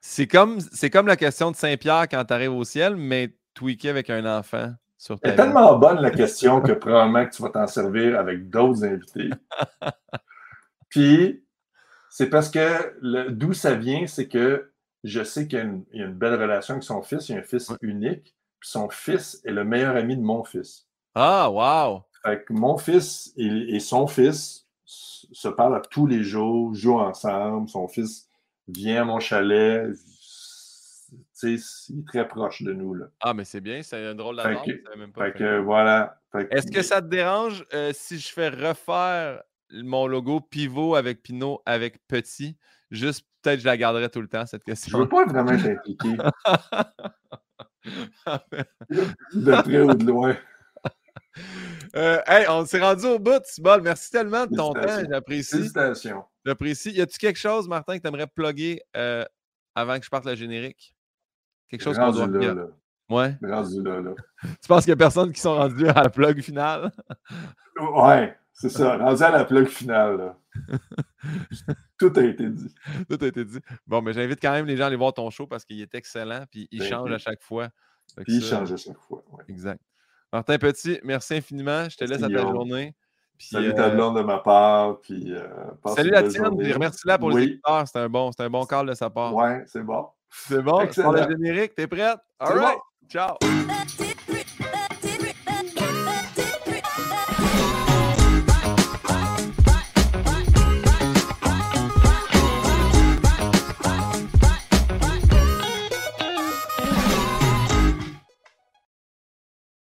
C'est comme, comme la question de Saint-Pierre quand tu arrives au ciel, mais tweaké avec un enfant sur Elle ta est tellement bonne la question que probablement que tu vas t'en servir avec d'autres invités. Puis, c'est parce que d'où ça vient, c'est que je sais qu'il y, a une- il y a une belle relation avec son fils. Il y a un fils unique. Puis son fils est le meilleur ami de mon fils. Ah, wow! Fait que mon fils et, et son fils se parlent tous les jours, jouent ensemble. Son fils vient à mon chalet. Il est très proche de nous. Là. Ah, mais c'est bien, c'est un drôle je pas Fait que- voilà. Est-ce que ça te dérange euh, si je fais refaire mon logo pivot avec Pinot avec petit? Juste, peut-être, je la garderai tout le temps, cette Je question. veux pas vraiment t'impliquer de près ou de loin. Euh, hey, on s'est rendu au bout, Tibol. Merci tellement de ton temps. J'apprécie. Félicitations. J'apprécie. Y a-tu quelque chose, Martin, que tu aimerais plugger euh, avant que je parte le générique? Quelque chose qu'on doit là. Ouais. Rendu là, là. Tu penses qu'il n'y a personne qui sont rendus à la plug finale? Ouais, c'est ça. Rendu à la plug finale, là. Tout a été dit. Tout a été dit. Bon, mais j'invite quand même les gens à aller voir ton show parce qu'il est excellent puis il Ben, change à chaque fois. Puis il ça, change à chaque fois. ouais. Exact. Martin Petit, merci infiniment. Je te laisse à ta journée. Puis, Salut euh, ta blonde de ma part. Puis, euh, salut la tienne. Remercie-la pour les Oui, éditeurs. C'est un bon, un bon call de sa part. ouais, c'est bon. C'est bon. Pour le générique, t'es prête? All C'est right. bon. Ciao.